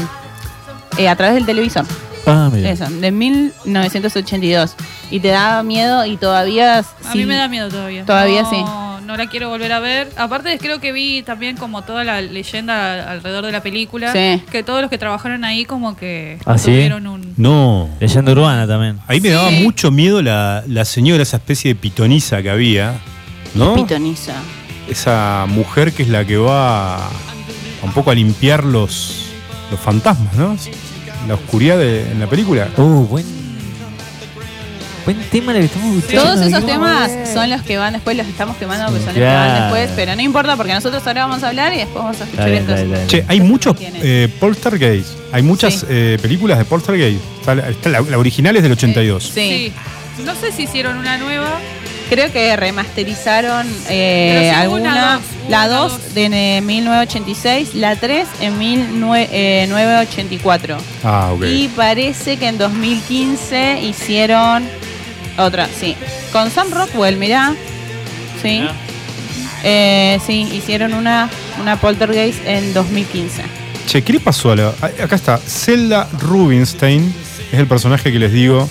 eh, a través del televisor. Ah, mira. Eso, de 1982. Y te da miedo y todavía... A sí, mí me da miedo todavía. Todavía no, sí. No la quiero volver a ver. Aparte, creo que vi también como toda la leyenda alrededor de la película. Sí. Que todos los que trabajaron ahí como que ¿Ah, sí? tuvieron un... No. Leyenda urbana también. Ahí me Sí. daba mucho miedo la, la señora, esa especie de pitoniza que había, ¿no? Pitoniza. Esa mujer que es la que va a, un poco a limpiar los, los fantasmas, ¿no? La oscuridad de, en la película. Uh, buen. Buen tema el que estamos escuchando. Todos esos temas son los que van después, los estamos quemando, porque son los que van después, pero no importa porque nosotros ahora vamos a hablar y después vamos a escuchar bien, estos. Che, hay muchos eh, Poltergeist. Hay muchas Sí. eh, películas de Poltergeist. Está, la, está la- la original es del 82. Sí. Sí. No sé si hicieron una nueva. Creo que remasterizaron eh, Pero sí, alguna. una, dos, la una, 2 dos. de eh, 1986, la 3 en 1984. Ah, ok. Y parece que en 2015 hicieron otra, sí. Con Sam Rockwell, mirá. Sí. Mirá. Eh, sí, hicieron una, una Poltergeist en 2015. Che, ¿qué le pasó a la.? Acá está. Zelda Rubinstein es el personaje que les digo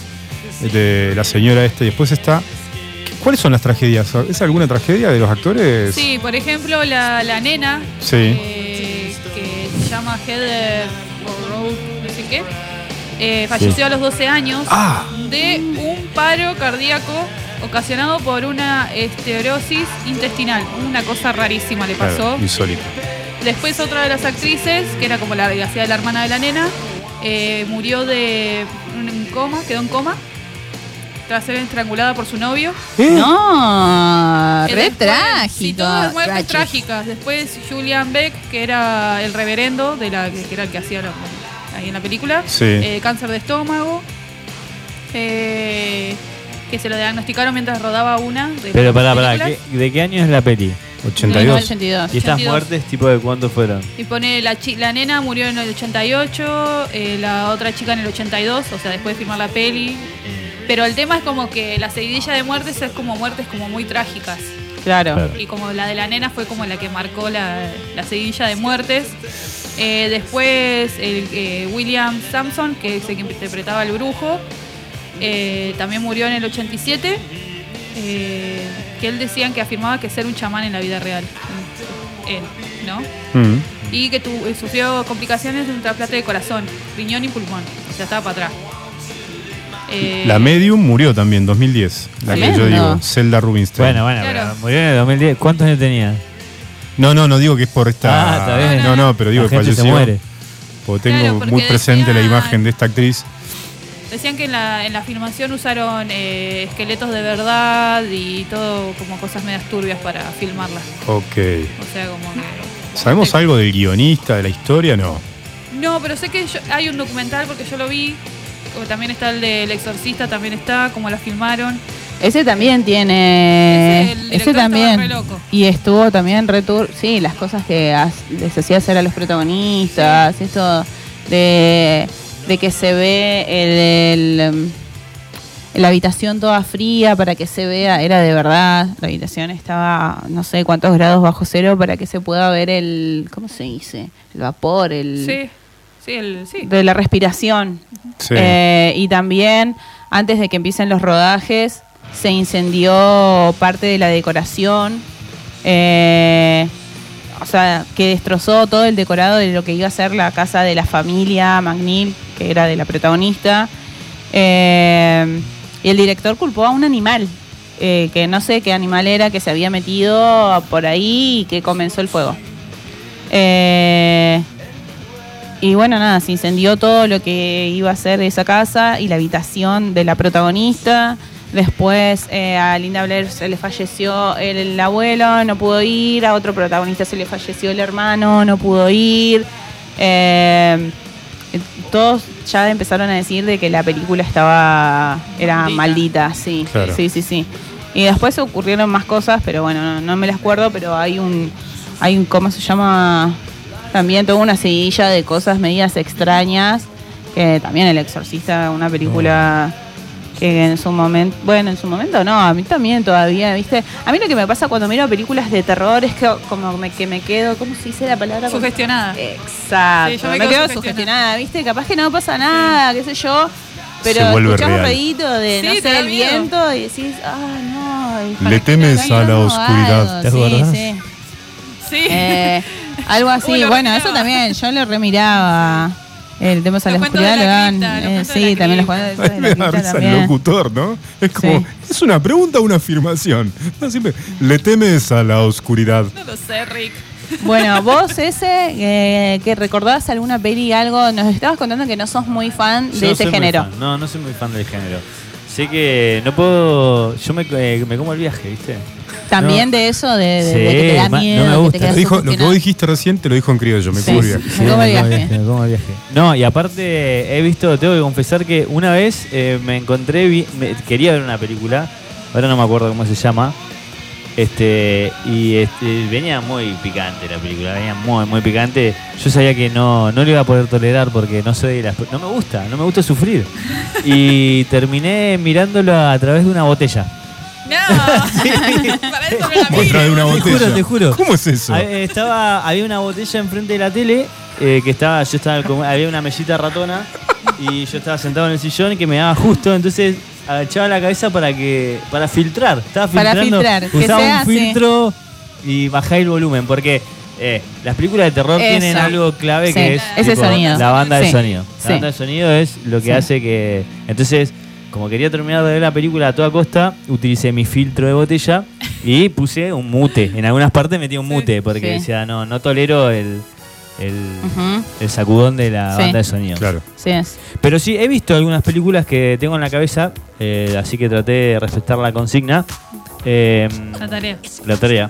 de la señora esta. Y después está. ¿Cuáles son las tragedias? ¿Es alguna tragedia de los actores? Sí, por ejemplo, la, la nena, Sí. eh, que se llama Heather no sé qué, eh, falleció a los 12 años Ah, de un paro cardíaco ocasionado por una esterosis intestinal. Una cosa rarísima le pasó. claro, insólito. Después otra de las actrices, que era como la hacía la hermana de la nena, eh, murió de un coma, quedó en coma, tras ser estrangulada por su novio. ¿Eh? No, Eh, re después- trágico. Sí, todas muertes trágicas. Después Julian Beck, que era el reverendo, de la, que era el que hacía lo- ahí en la película, Sí. eh, cáncer de estómago, eh, que se lo diagnosticaron mientras rodaba una. De Pero pará, pará. ¿qué- ¿De qué año es la peli? 82. 1982. ¿Y estas 82. muertes, tipo de cuánto fueron? Y pone la, chi- la nena murió en el 88, eh, la otra chica en el 82, o sea, después de filmar la peli. Pero el tema es como que la seguidilla de muertes es como muertes como muy trágicas. Claro. Claro. Y como la de la nena fue como la que marcó la, la seguidilla de muertes. Eh, después el, eh, William Sampson, que es el que interpretaba al brujo, eh, también murió en el 87. eh, que él decían que afirmaba que ser un chamán en la vida real. Él, ¿no? Mm. Y que tu- eh, sufrió complicaciones de un trasplante de corazón, riñón y pulmón. O sea, estaba para atrás. Eh, La Medium murió también, 2010. La que yo digo, Zelda Rubinstein. Bueno, bueno, Claro. pero murió en el 2010. ¿Cuántos años tenía? No, no, no digo que es por esta. Ah, está bien. No, no, pero digo La que gente se falleció. muere. Porque tengo Claro, porque muy presente la decían- imagen de esta actriz. Decían que en la, en la filmación usaron eh, esqueletos de verdad y todo como cosas medias turbias para filmarla. Ok. O sea, como que... ¿Sabemos algo del guionista, de la historia? No. No, pero sé que yo- hay un documental porque yo lo vi. como También está el del exorcista, también está, como la filmaron. Ese también tiene. Ese, también. re loco. Y estuvo también retur. Sí, las cosas que has- les hacía hacer a los protagonistas. Esto de, de que se ve el, el, um, la habitación toda fría para que se vea. Era de verdad. La habitación estaba no sé cuántos grados bajo cero para que se pueda ver el. ¿Cómo se dice? El vapor, el. Sí, sí, el, sí. de la respiración. Sí. Eh, y también, antes de que empiecen los rodajes, se incendió parte de la decoración. eh, o sea, que destrozó todo el decorado de lo que iba a ser la casa de la familia McNeil, que era de la protagonista. Eh, y el director culpó a un animal, eh, que no sé qué animal era, que se había metido por ahí y que comenzó el fuego. Y bueno, nada, se incendió todo lo que iba a ser esa casa y la habitación de la protagonista. Después eh, a Linda Blair se le falleció el, el abuelo, no pudo ir. A otro protagonista se le falleció el hermano, no pudo ir. Eh, todos ya empezaron a decir de que la película estaba era Maldita. maldita, sí, Claro. sí, sí, sí. Y después ocurrieron más cosas, pero bueno, no, no me las acuerdo, pero hay un, hay un, ¿cómo se llama? También toda una seguilla de cosas medidas extrañas, que también El Exorcista, una película que en su momento, bueno, en su momento no, a mí también todavía, ¿viste? A mí lo que me pasa cuando miro películas de terror es que como me, que me quedo, ¿cómo se dice la palabra? Sugestionada. Exacto, Sí, yo me, me quedo quedo sugestionada. sugestionada, ¿viste? Capaz que no pasa nada, qué sé yo. Pero escuchás un ruidito de, Sí, no sé, el miedo. viento y decís, ah, no. Le temes a la oscuridad. algo, ¿Te sí, acordás? sí. Sí. Eh, algo así, [laughs] Uy, bueno, eso también, yo lo remiraba. [laughs] El tema la oscuridad lo dan. eh, sí, también los cuentos de la da cripta risa el también. locutor, ¿no? Es como, Sí. ¿es una pregunta o una afirmación? No, siempre, le temes a la oscuridad. No lo sé, Rick. Bueno, [laughs] vos ese, eh, que recordás alguna peli, algo, nos estabas contando que no sos muy fan Yo de ese soy muy género. fan. No, no soy muy fan del género. Sé que no puedo. Yo me, eh, me como el viaje, ¿viste? También No. de eso, de, de- Sí, de que te da ma- no me gusta. Te dijo, lo que vos dijiste recién te lo dijo en criollo, me Sí, como el sí. viaje. Me como el me viaje. me como el viaje. No, y aparte he visto, tengo que confesar que una vez eh, me encontré, vi- me- quería ver una película, ahora no me acuerdo cómo se llama, este y este, venía muy picante la película, venía muy, muy picante. Yo sabía que no, no lo iba a poder tolerar porque no soy de las, no me gusta, no me gusta sufrir. Y terminé mirándolo a través de una botella. No. [laughs] Para eso me la miro. Otra de una Te botella. juro, te juro. ¿Cómo es eso? Ah, eh, Estaba, había una botella enfrente de la tele eh, que estaba, yo estaba como- había una mesita ratona y yo estaba sentado en el sillón y que me daba justo, entonces agachaba la cabeza para que, para filtrar, estaba Para filtrando, filtrar, que usaba un filtro y bajé el volumen porque eh, las películas de terror Eso. tienen algo clave Sí, que es ese sonido. la banda de Sí, sonido. La sí. banda de sonido es lo que Sí. hace que, entonces como quería terminar de ver la película a toda costa, utilicé mi filtro de botella y puse un mute. En algunas partes metí un mute porque Sí. decía, no, no tolero el, el, sacudón de la Sí. banda de sonido. Claro. Sí es. Pero sí, he visto algunas películas que tengo en la cabeza, eh, así que traté de respetar la consigna. Eh, La tarea. la tarea.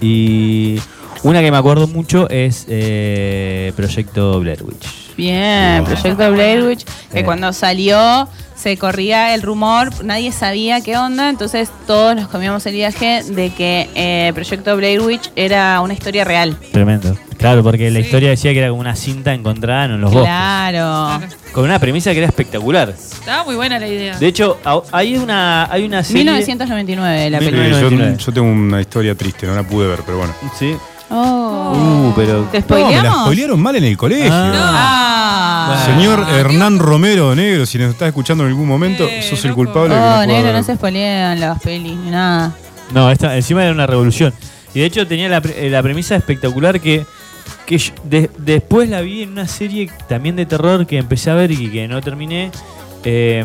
Y una que me acuerdo mucho es eh, Proyecto Blair Witch. Bien, Proyecto Blair Witch, que Eh. cuando salió se corría el rumor, nadie sabía qué onda, entonces todos nos comíamos el viaje de que eh, Proyecto Blair Witch era una historia real. Tremendo. Claro, porque la historia decía que era como una cinta encontrada en los bosques. Claro. Claro. Con una premisa que era espectacular. Estaba muy buena la idea. De hecho, hay una, hay una serie. 1999 la película. Sí, yo, 1999. yo tengo una historia triste, no la pude ver, pero bueno. Sí. Oh. Uh, pero. ¿Te No, me la spoileamos? spoilearon mal en el colegio. Ah. Señor Hernán Romero Negro, si nos estás escuchando en algún momento, Eh, sos el loco. culpable Oh, no negro, no se spoilean las pelis ni nada. No, esta encima era una revolución. Y de hecho tenía la, pre- eh, la premisa espectacular que, que yo- de- después la vi en una serie también de terror que empecé a ver y que no terminé. eh,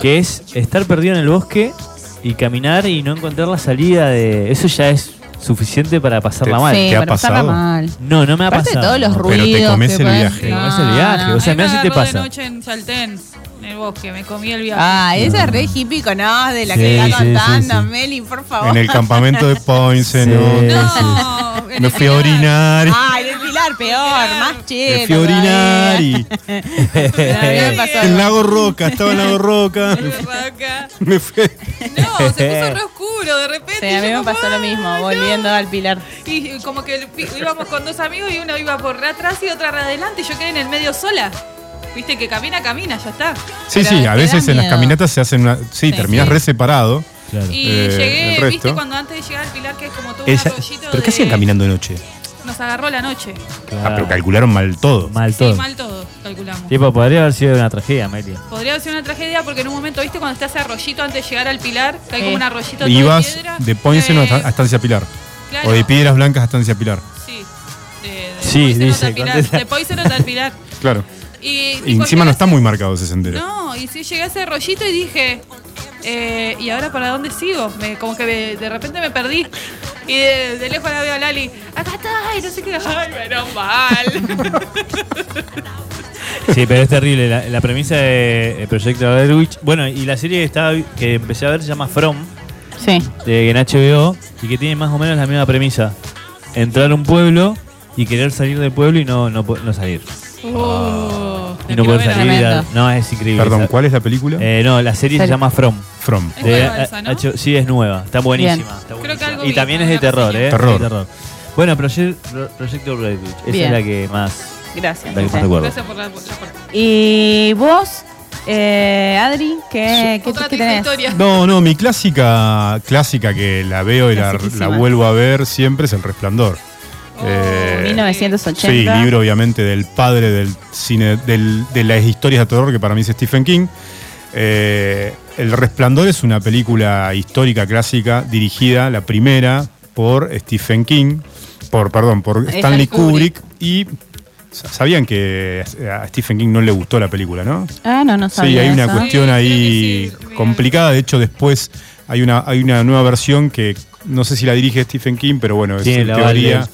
que es estar perdido en el bosque y caminar y no encontrar la salida de. Eso ya es suficiente para pasarla mal. sí, ¿te ha para pasarla pasado? mal. No, no me ha Aparte de pasado. todos los No. Pero te ruidos. comes que el podés- viaje. Te comes el viaje, o sea, mirá si te pasa. de noche en Chaltén, en el bosque, me comí el viaje. Ah, esa es re hippie no, de la Sí, que está sí, contando, sí. Meli, por favor. En el campamento de Poinsen, Sí. ¿no? no, en Me el fui a orinar. Ay, peor, más chido. Me fui a orinar y. En Lago Roca, estaba en Lago Roca. [laughs] Me fui. No, se puso re oscuro de repente. Sí, a mí me como, pasó lo mismo, volviendo al Pilar. Y como que íbamos con dos amigos y uno iba por atrás y otra adelante y yo quedé en el medio sola. Viste que camina, camina, ya está. Sí, Pero sí, a veces en las caminatas se hacen una. Sí, terminás sí. re separado. Claro. Y Eh, llegué, viste, cuando antes de llegar al Pilar, que es como todo un arroyito ¿Pero qué hacían caminando de noche? Nos agarró la noche. Ah, pero calcularon mal todo. Mal Sí, todo. mal todo, calculamos. Tipo, podría haber sido una tragedia, Meli. Podría haber sido una tragedia porque en un momento, viste, cuando está ese arroyito antes de llegar al Pilar, que hay como Sí. un arroyito Ibas de piedra. de Poinsen Eh, a Estancia Pilar. claro, O de Piedras Blancas a Estancia Pilar. Sí. De, de Sí, dice, Pilar. De Poisson hasta el Pilar. Claro. Y, encima no está muy marcado ese sendero. No, y sí llegué a ese rollito y dije, eh, ¿y ahora para dónde sigo? Me, como que me- de repente me perdí. Y de, de lejos la veo a Lali, acá está, y no sé qué. Ay, menos mal. [laughs] Sí, pero es terrible. La, la premisa de proyecto Witch. Bueno, y la serie que, estaba, que empecé a ver se llama From, Sí. de, en HBO, y que tiene más o menos la misma premisa. Entrar a un pueblo y querer salir del pueblo y no, no, no salir. Oh, Y no poder salir. Tremendo. no, es increíble. Perdón, Esa- ¿cuál es la película? Eh, no, la serie se Serie. llama From. From. Es De nueva esa, ¿no? H- sí, es nueva. Está buenísima. Bien. está Creo que buenísima. algo y vi, también es una de terror, reseña. ¿eh? Terror. De. Bueno, Proye- Pro- Proyecto Blair Witch. Esa Bien. es la que más, Gracias. la que más José. recuerdo. Gracias por la, por la parte. Y vos, eh, Adri, ¿qué, qué, Otra qué triste tenés? historia. No, no, mi clásica, clásica que la veo y la, Clasiquísima. la vuelvo a ver siempre es El Resplandor. Eh, 1980. Sí, libro obviamente del padre del cine, del- de las historias de terror que para mí es Stephen King. Eh, el Resplandor es una película histórica clásica dirigida, la primera, por Stephen King, por, perdón, por Stanley Kubrick. Kubrick. y sabían que a Stephen King no le gustó la película, ¿no? Ah, no, no sabía Sí, hay una eso. cuestión ahí sí, complicada. De hecho, después hay una, hay una nueva versión que no sé si la dirige Stephen King, pero bueno, es Tiene en la teoría.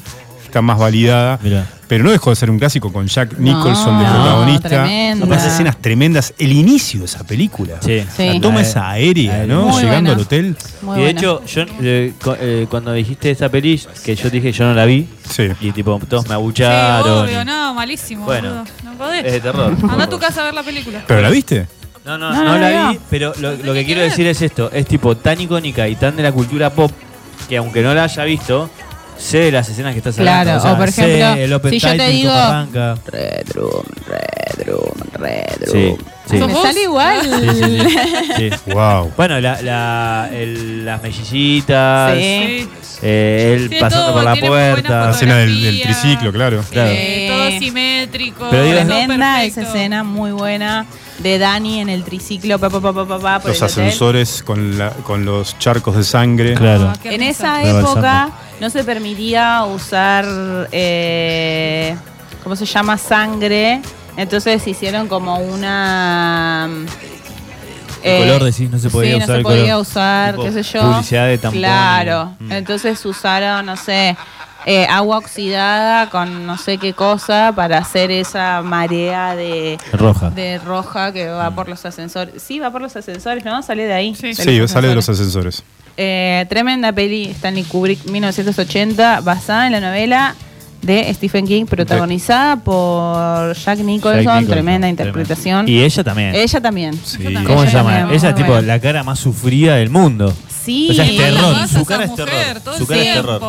Está más validada. Mirá. Pero no dejó de ser un clásico con Jack Nicholson de No, protagonista. tremenda. Unas escenas tremendas. El inicio de esa película. Sí. Sí. La toma esa aérea, ¿no? Muy Llegando buena. al hotel. Muy y de buena. hecho, yo eh, eh, cuando dijiste esta peli, que yo dije yo no la vi, Sí. y tipo todos me Sí, abucharon. obvio, y- no, malísimo. Bueno. No podés. Es de terror. Anda a tu casa a ver la película. ¿Pero la viste? No, no, No, no, no, la no. vi, pero lo, lo que que quiero ver. decir es esto: es tipo tan icónica y tan de la cultura pop que aunque no la haya visto, sé las escenas que estás hablando. Claro, O, sea, o por sé ejemplo, el open si yo te digo-. Red Room, Red Room, Red Sí, Room. sí. Ay, me ¿Sos sale igual. Sí, sí, sí, sí. [laughs] Wow. Bueno, la, la, el- las mellicitas, Sí. eh, él pasando todo, por la puerta. La escena del, triciclo, claro. Claro. Todo simétrico. Pero digo, todo Tremenda esa escena, muy buena. De Dani en el triciclo, pa, pa, pa, pa, pa, pa, por Los ascensores con, la- con los charcos de sangre. Claro. Ah, En esa época no se permitía usar, eh, ¿cómo se llama? Sangre. Entonces hicieron como una... El color, decís, no se podía sí, usar no se el podía color. usar, Tipo, qué sé yo. publicidad de tampón Claro. mm. Entonces usaron, no sé, eh, agua oxidada con no sé qué cosa para hacer esa marea de, Roja. de roja que va por los ascensores. Sí, va por los ascensores, ¿no? Sale de ahí. Sí. Sí, sale de los ascensores. Eh, tremenda peli, Stanley Kubrick, 1980, basada en la novela de Stephen King, protagonizada por Jack Nicholson, Jack Nicholson, tremenda interpretación. Y ella también. Ella también. Sí. ¿Cómo Ella se llama? Ella es tipo la cara más sufrida del mundo. Sí. O sea, es terror. Su esa cara es terror. Todo Su el cara es terror.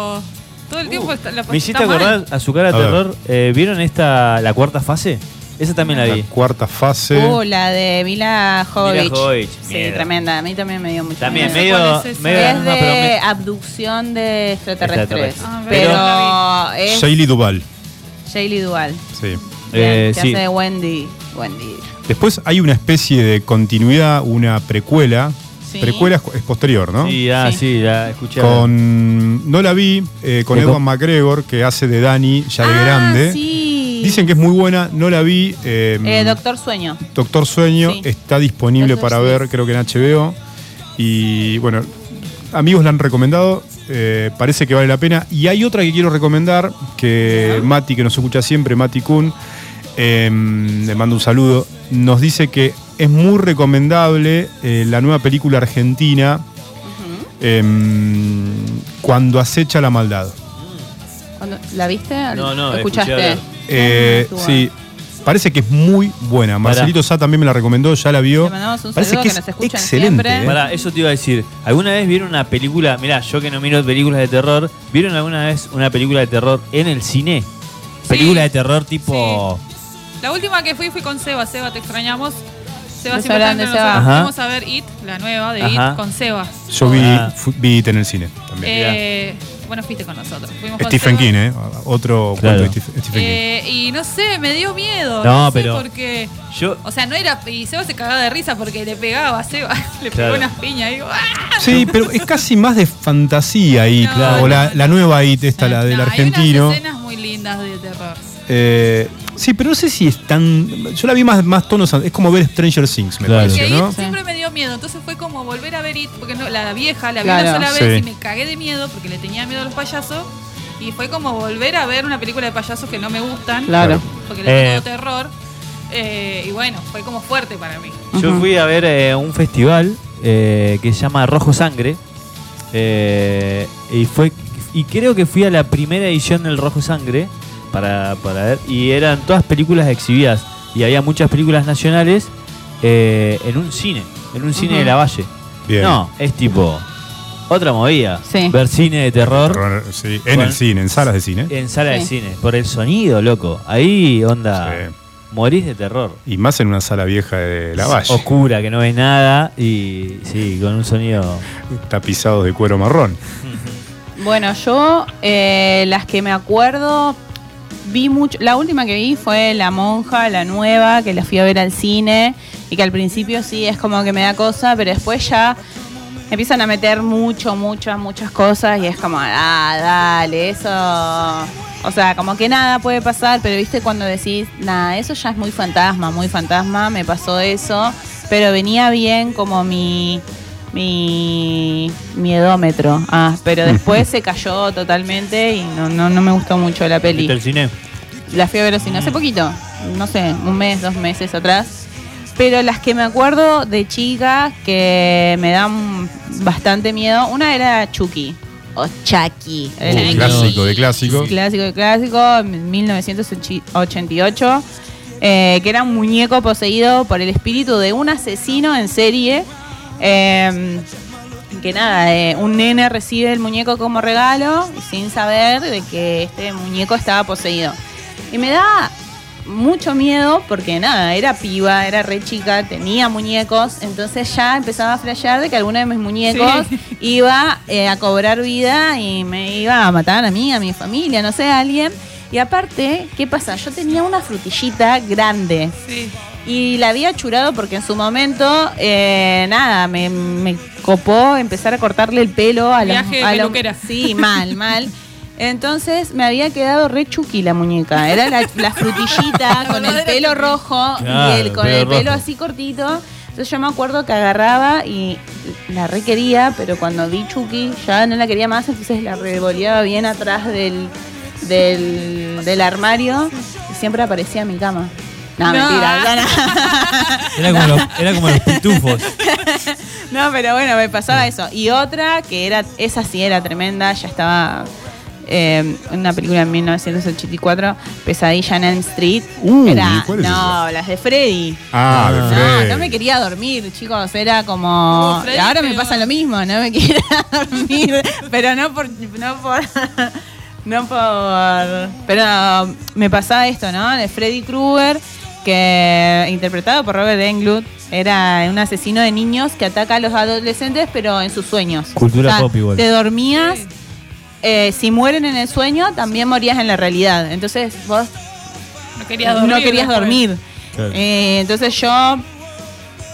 Todo el tiempo está, la Me hiciste está mal. acordar a su cara de A terror. eh, ¿Vieron esta, la cuarta fase? Esa también la La vi. cuarta fase. Uh, la de Mila Jovovich. Mila Jovovich, Sí, mierda. tremenda. A mí también me dio mucho También miedo. medio, es medio Es de me- abducción de extraterrestres. Extraterrestres. Ah, pero es Shaylee Duval. Shaylee Duval. Sí. Bien, Eh, que sí. hace de Wendy. Wendy. Después hay una especie de continuidad, una precuela. Sí. Precuela es, posterior, ¿no? Sí, ah, Sí. sí, la escuché. Con. No la vi, eh, con ¿De Ewan con- McGregor, que hace de Dani, ya de Ah, grande. sí. Dicen que es muy buena, no la vi. eh, Eh, Doctor Sueño. Doctor Sueño Sí. está disponible Doctor para ver, creo que en HBO. Y bueno, amigos la han recomendado, eh, parece que vale la pena. Y hay otra que quiero recomendar, que Mati, que nos escucha siempre, Mati Kun, eh, le mando un saludo, nos dice que es muy recomendable eh, la nueva película argentina, em, Cuando acecha la maldad. ¿La viste? No, no, ¿Escuchaste? escuché. Eh, sí, parece que es muy buena. Marcelito Sá también me la recomendó, ya la vio. Le mandamos un Parece saludo que, que es nos escuchan excelente. siempre. ¿eh? Pará, eso te iba a decir. ¿Alguna vez vieron una película? Mirá, yo que no miro películas de terror, ¿vieron alguna vez una película de terror en el cine? Película de terror tipo. La última que fui fui con Seba. Seba, te extrañamos. Seba Nos siempre entre Seba. Ajá. Fuimos a ver It, la nueva de Ajá. It, con Seba. Yo vi, Ah. fu- vi It en el cine también. Eh, bueno, fuiste con nosotros. Fuimos con Stephen. King, ¿eh? Otro Claro. cuento de Stephen King. Eh, y no sé, me dio miedo. No, No, sé pero- porque. Yo. O sea, no era. Y Seba se cagaba de risa porque le pegaba a Seba. [laughs] Le Claro. pegó unas piñas. Y digo, ¡ah! Sí, pero es casi más de fantasía It. No, o la, no, la nueva It, esta, la del No, argentino. Hay unas escenas muy lindas de terror. Eh, sí, pero no sé si es tan. Yo la vi más, más tonos. Es como ver Stranger Things, me Claro. Que parece, ¿no? siempre me dio miedo. Entonces fue como volver a ver It. Porque no, la vieja la vi Claro. una sola Sí. vez y me cagué de miedo porque le tenía miedo a los payasos. Y fue como volver a ver una película de payasos que no me gustan. Claro. Porque le tengo Eh. terror. Eh, y bueno, fue como fuerte para mí. Yo fui a ver eh, un festival eh, que se llama Rojo Sangre. eh, y fue y creo que fui a la primera edición del Rojo Sangre para, para ver. Y eran todas películas exhibidas. Y había muchas películas nacionales eh, en un cine. En un cine de la Valle. Bien. No, es tipo otra movida. Sí. Ver cine de terror Terror, sí, en Con- el cine, en salas de cine. en sala de cine. Por el sonido, loco. Ahí, onda, Sí. morís de terror. Y más en una sala vieja de la Valle. Oscura, que no ves nada. Y sí, con un sonido... Tapizados de cuero marrón. Bueno, yo eh, las que me acuerdo vi mucho. La última que vi fue La Monja, la nueva, que la fui a ver al cine y que al principio sí es como que me da cosa, pero después ya empiezan a meter mucho, muchas, muchas cosas y es como, ah, dale, eso. O sea, como que nada puede pasar, pero viste cuando decís, nada, eso ya es muy fantasma, muy fantasma, me pasó eso, pero venía bien como mi mi miedómetro. Ah, pero después [laughs] se cayó totalmente y no, no, no me gustó mucho la peli. ¿Viste el cine? La fui a ver al cine hace poquito, no sé, un mes, dos meses atrás. Pero las que me acuerdo de chica que me dan bastante miedo, una era Chucky. O Chucky. Era Uh, clásico de clásico. Clásico de clásico, en 1988. eh, que era un muñeco poseído por el espíritu de un asesino en serie. Eh, que nada, eh, un nene recibe el muñeco como regalo sin saber de que este muñeco estaba poseído. Y me da mucho miedo porque nada, era piba, era re chica, tenía muñecos, entonces ya empezaba a flashear de que alguno de mis muñecos Sí. [laughs] iba eh, a cobrar vida y me iba a matar a mí, a mi familia, no sé, a alguien. Y aparte, ¿qué pasa? Yo tenía una frutillita grande Sí. Y la había churado porque en su momento, eh, nada, me, me copó empezar a cortarle el pelo a los... Viaje de a [laughs] sí, mal, mal. Entonces me había quedado re chuki la muñeca. Era la, la frutillita [laughs] con el pelo rojo Claro, y el, con pelo el pelo rojo. así cortito. Entonces yo me acuerdo que agarraba y la re quería, pero cuando vi Chucky ya no la quería más, entonces la revoleaba bien atrás del, del, del armario y siempre aparecía en mi cama. No, No. mentira. no, no. [laughs] Era como los, era como los pitufos. [laughs] No, pero bueno, me pasaba eso. Y otra que era, esa sí era tremenda, ya estaba eh, una película en 1984, Pesadilla en Elm Street. Uh, era, ¿cuál es no, las de Freddy. Ah, de No, Freddy. no me quería dormir, chicos. Era como. Uh, Freddy, ahora me pasa lo mismo, no me [laughs] quería dormir. Pero no por. No por. No por. Pero me pasaba esto, ¿no? De Freddy Krueger. Que interpretado por Robert Englund era un asesino de niños que ataca a los adolescentes pero en sus sueños. Cultura pop igual. Te dormías, eh, si mueren en el sueño también morías en la realidad. Entonces vos No querías dormir. no querías después. dormir. Claro. Eh, entonces yo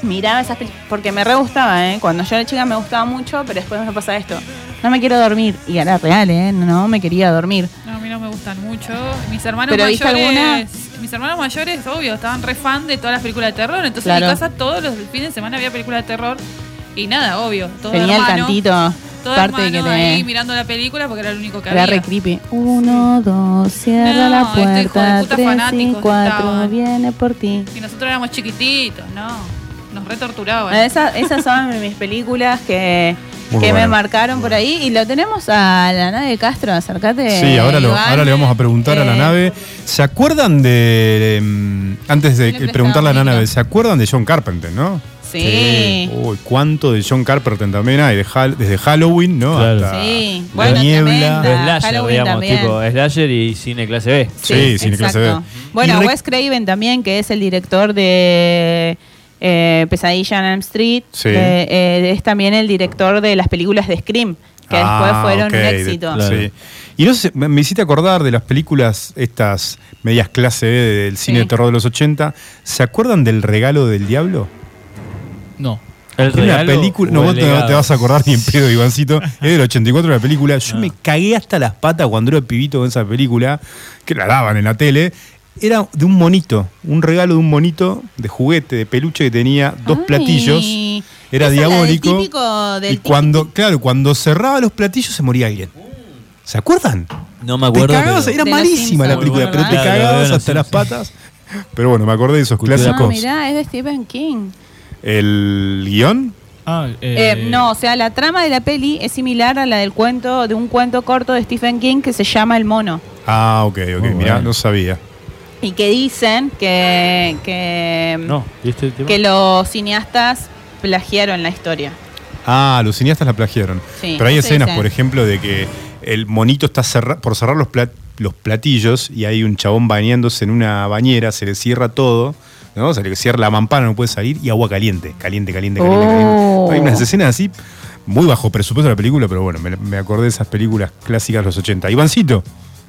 miraba esas películas porque me re gustaba, ¿eh? Cuando yo era chica me gustaba mucho, pero después me pasa esto. No me quiero dormir. Y era real, ¿eh? No me quería dormir. No, a mí no me gustan mucho. Mis hermanos ¿Pero viste mayores. alguna? Mis hermanos mayores, obvio, estaban re fan de todas las películas de terror. Entonces Claro. en mi casa todos los fines de semana había películas de terror. Y nada, obvio. Todo Tenía el hermano, cantito. Todo parte hermano que ahí mirando la película porque era el único que Era había. re creepy. Uno, dos, cierra No, la este hijo de puerta. puta Tres y cuatro, viene por ti. Y nosotros éramos chiquititos, no. Nos retorturaban. Esa- esas son mis películas que, Muy que me marcaron por ahí. Y lo tenemos a la nave de Castro, acércate. Sí, ahora, lo- ahora le vamos a preguntar a la Eh, nave. ¿Se acuerdan de. mm, antes de preguntarle a la nave, ¿se acuerdan de John Carpenter, no? Sí. Uy, cuánto de John Carpenter también hay, de desde Halloween, ¿no? Claro. Hasta Sí. La Bueno, niebla. tremenda. Slasher, Halloween digamos, también. tipo slasher y cine clase B. Sí, cine clase exacto. B. Bueno, Wes Craven también, que es el director de eh, Pesadilla en Elm Street, Sí. eh, eh, es también el director de las películas de Scream, que después Ah, fueron ok, un éxito. Claro. sí. Y no sé, me, hiciste acordar de las películas, estas medias clase B del cine Sí. de terror de los 80. ¿Se acuerdan del regalo del diablo? No. El una película, no vos te, legado. te vas a acordar ni en pedo, Ivancito. [laughs] Es del 84 la película. Yo Ah. me cagué hasta las patas cuando era pibito con esa película, que la daban en la tele. Era de un monito, un regalo de un monito de juguete, de peluche que tenía dos Ay, platillos. Era del diabólico. típico del y cuando, claro, cuando cerraba los platillos se moría alguien. ¿Se acuerdan? No me Te acuerdo. cagabas, pero- era De malísima la película, pero te claro, cagabas hasta las patas. Pero bueno, me acordé de esos Ah, clásicos. mirá, es de Stephen King. El guion, Ah, Eh, eh, no, o sea, la trama de la peli es similar a la del cuento, de un cuento corto de Stephen King que se llama El Mono. Ah, ok, ok, mirá, bueno. no sabía. Y que dicen que, que, No, ¿viste el tema? que los cineastas plagiaron la historia. Ah, los cineastas la plagiaron. Sí, Pero hay escenas, por ejemplo, de que el monito está cerra- por cerrar los, plat- los platillos y hay un chabón bañándose en una bañera, se le cierra todo, ¿no? Se le cierra la mampana, no puede salir, y agua caliente, caliente, caliente, caliente. Oh. caliente. Hay unas escenas así, muy bajo presupuesto de la película, pero bueno, me, me acordé de esas películas clásicas de los 80. Ivancito,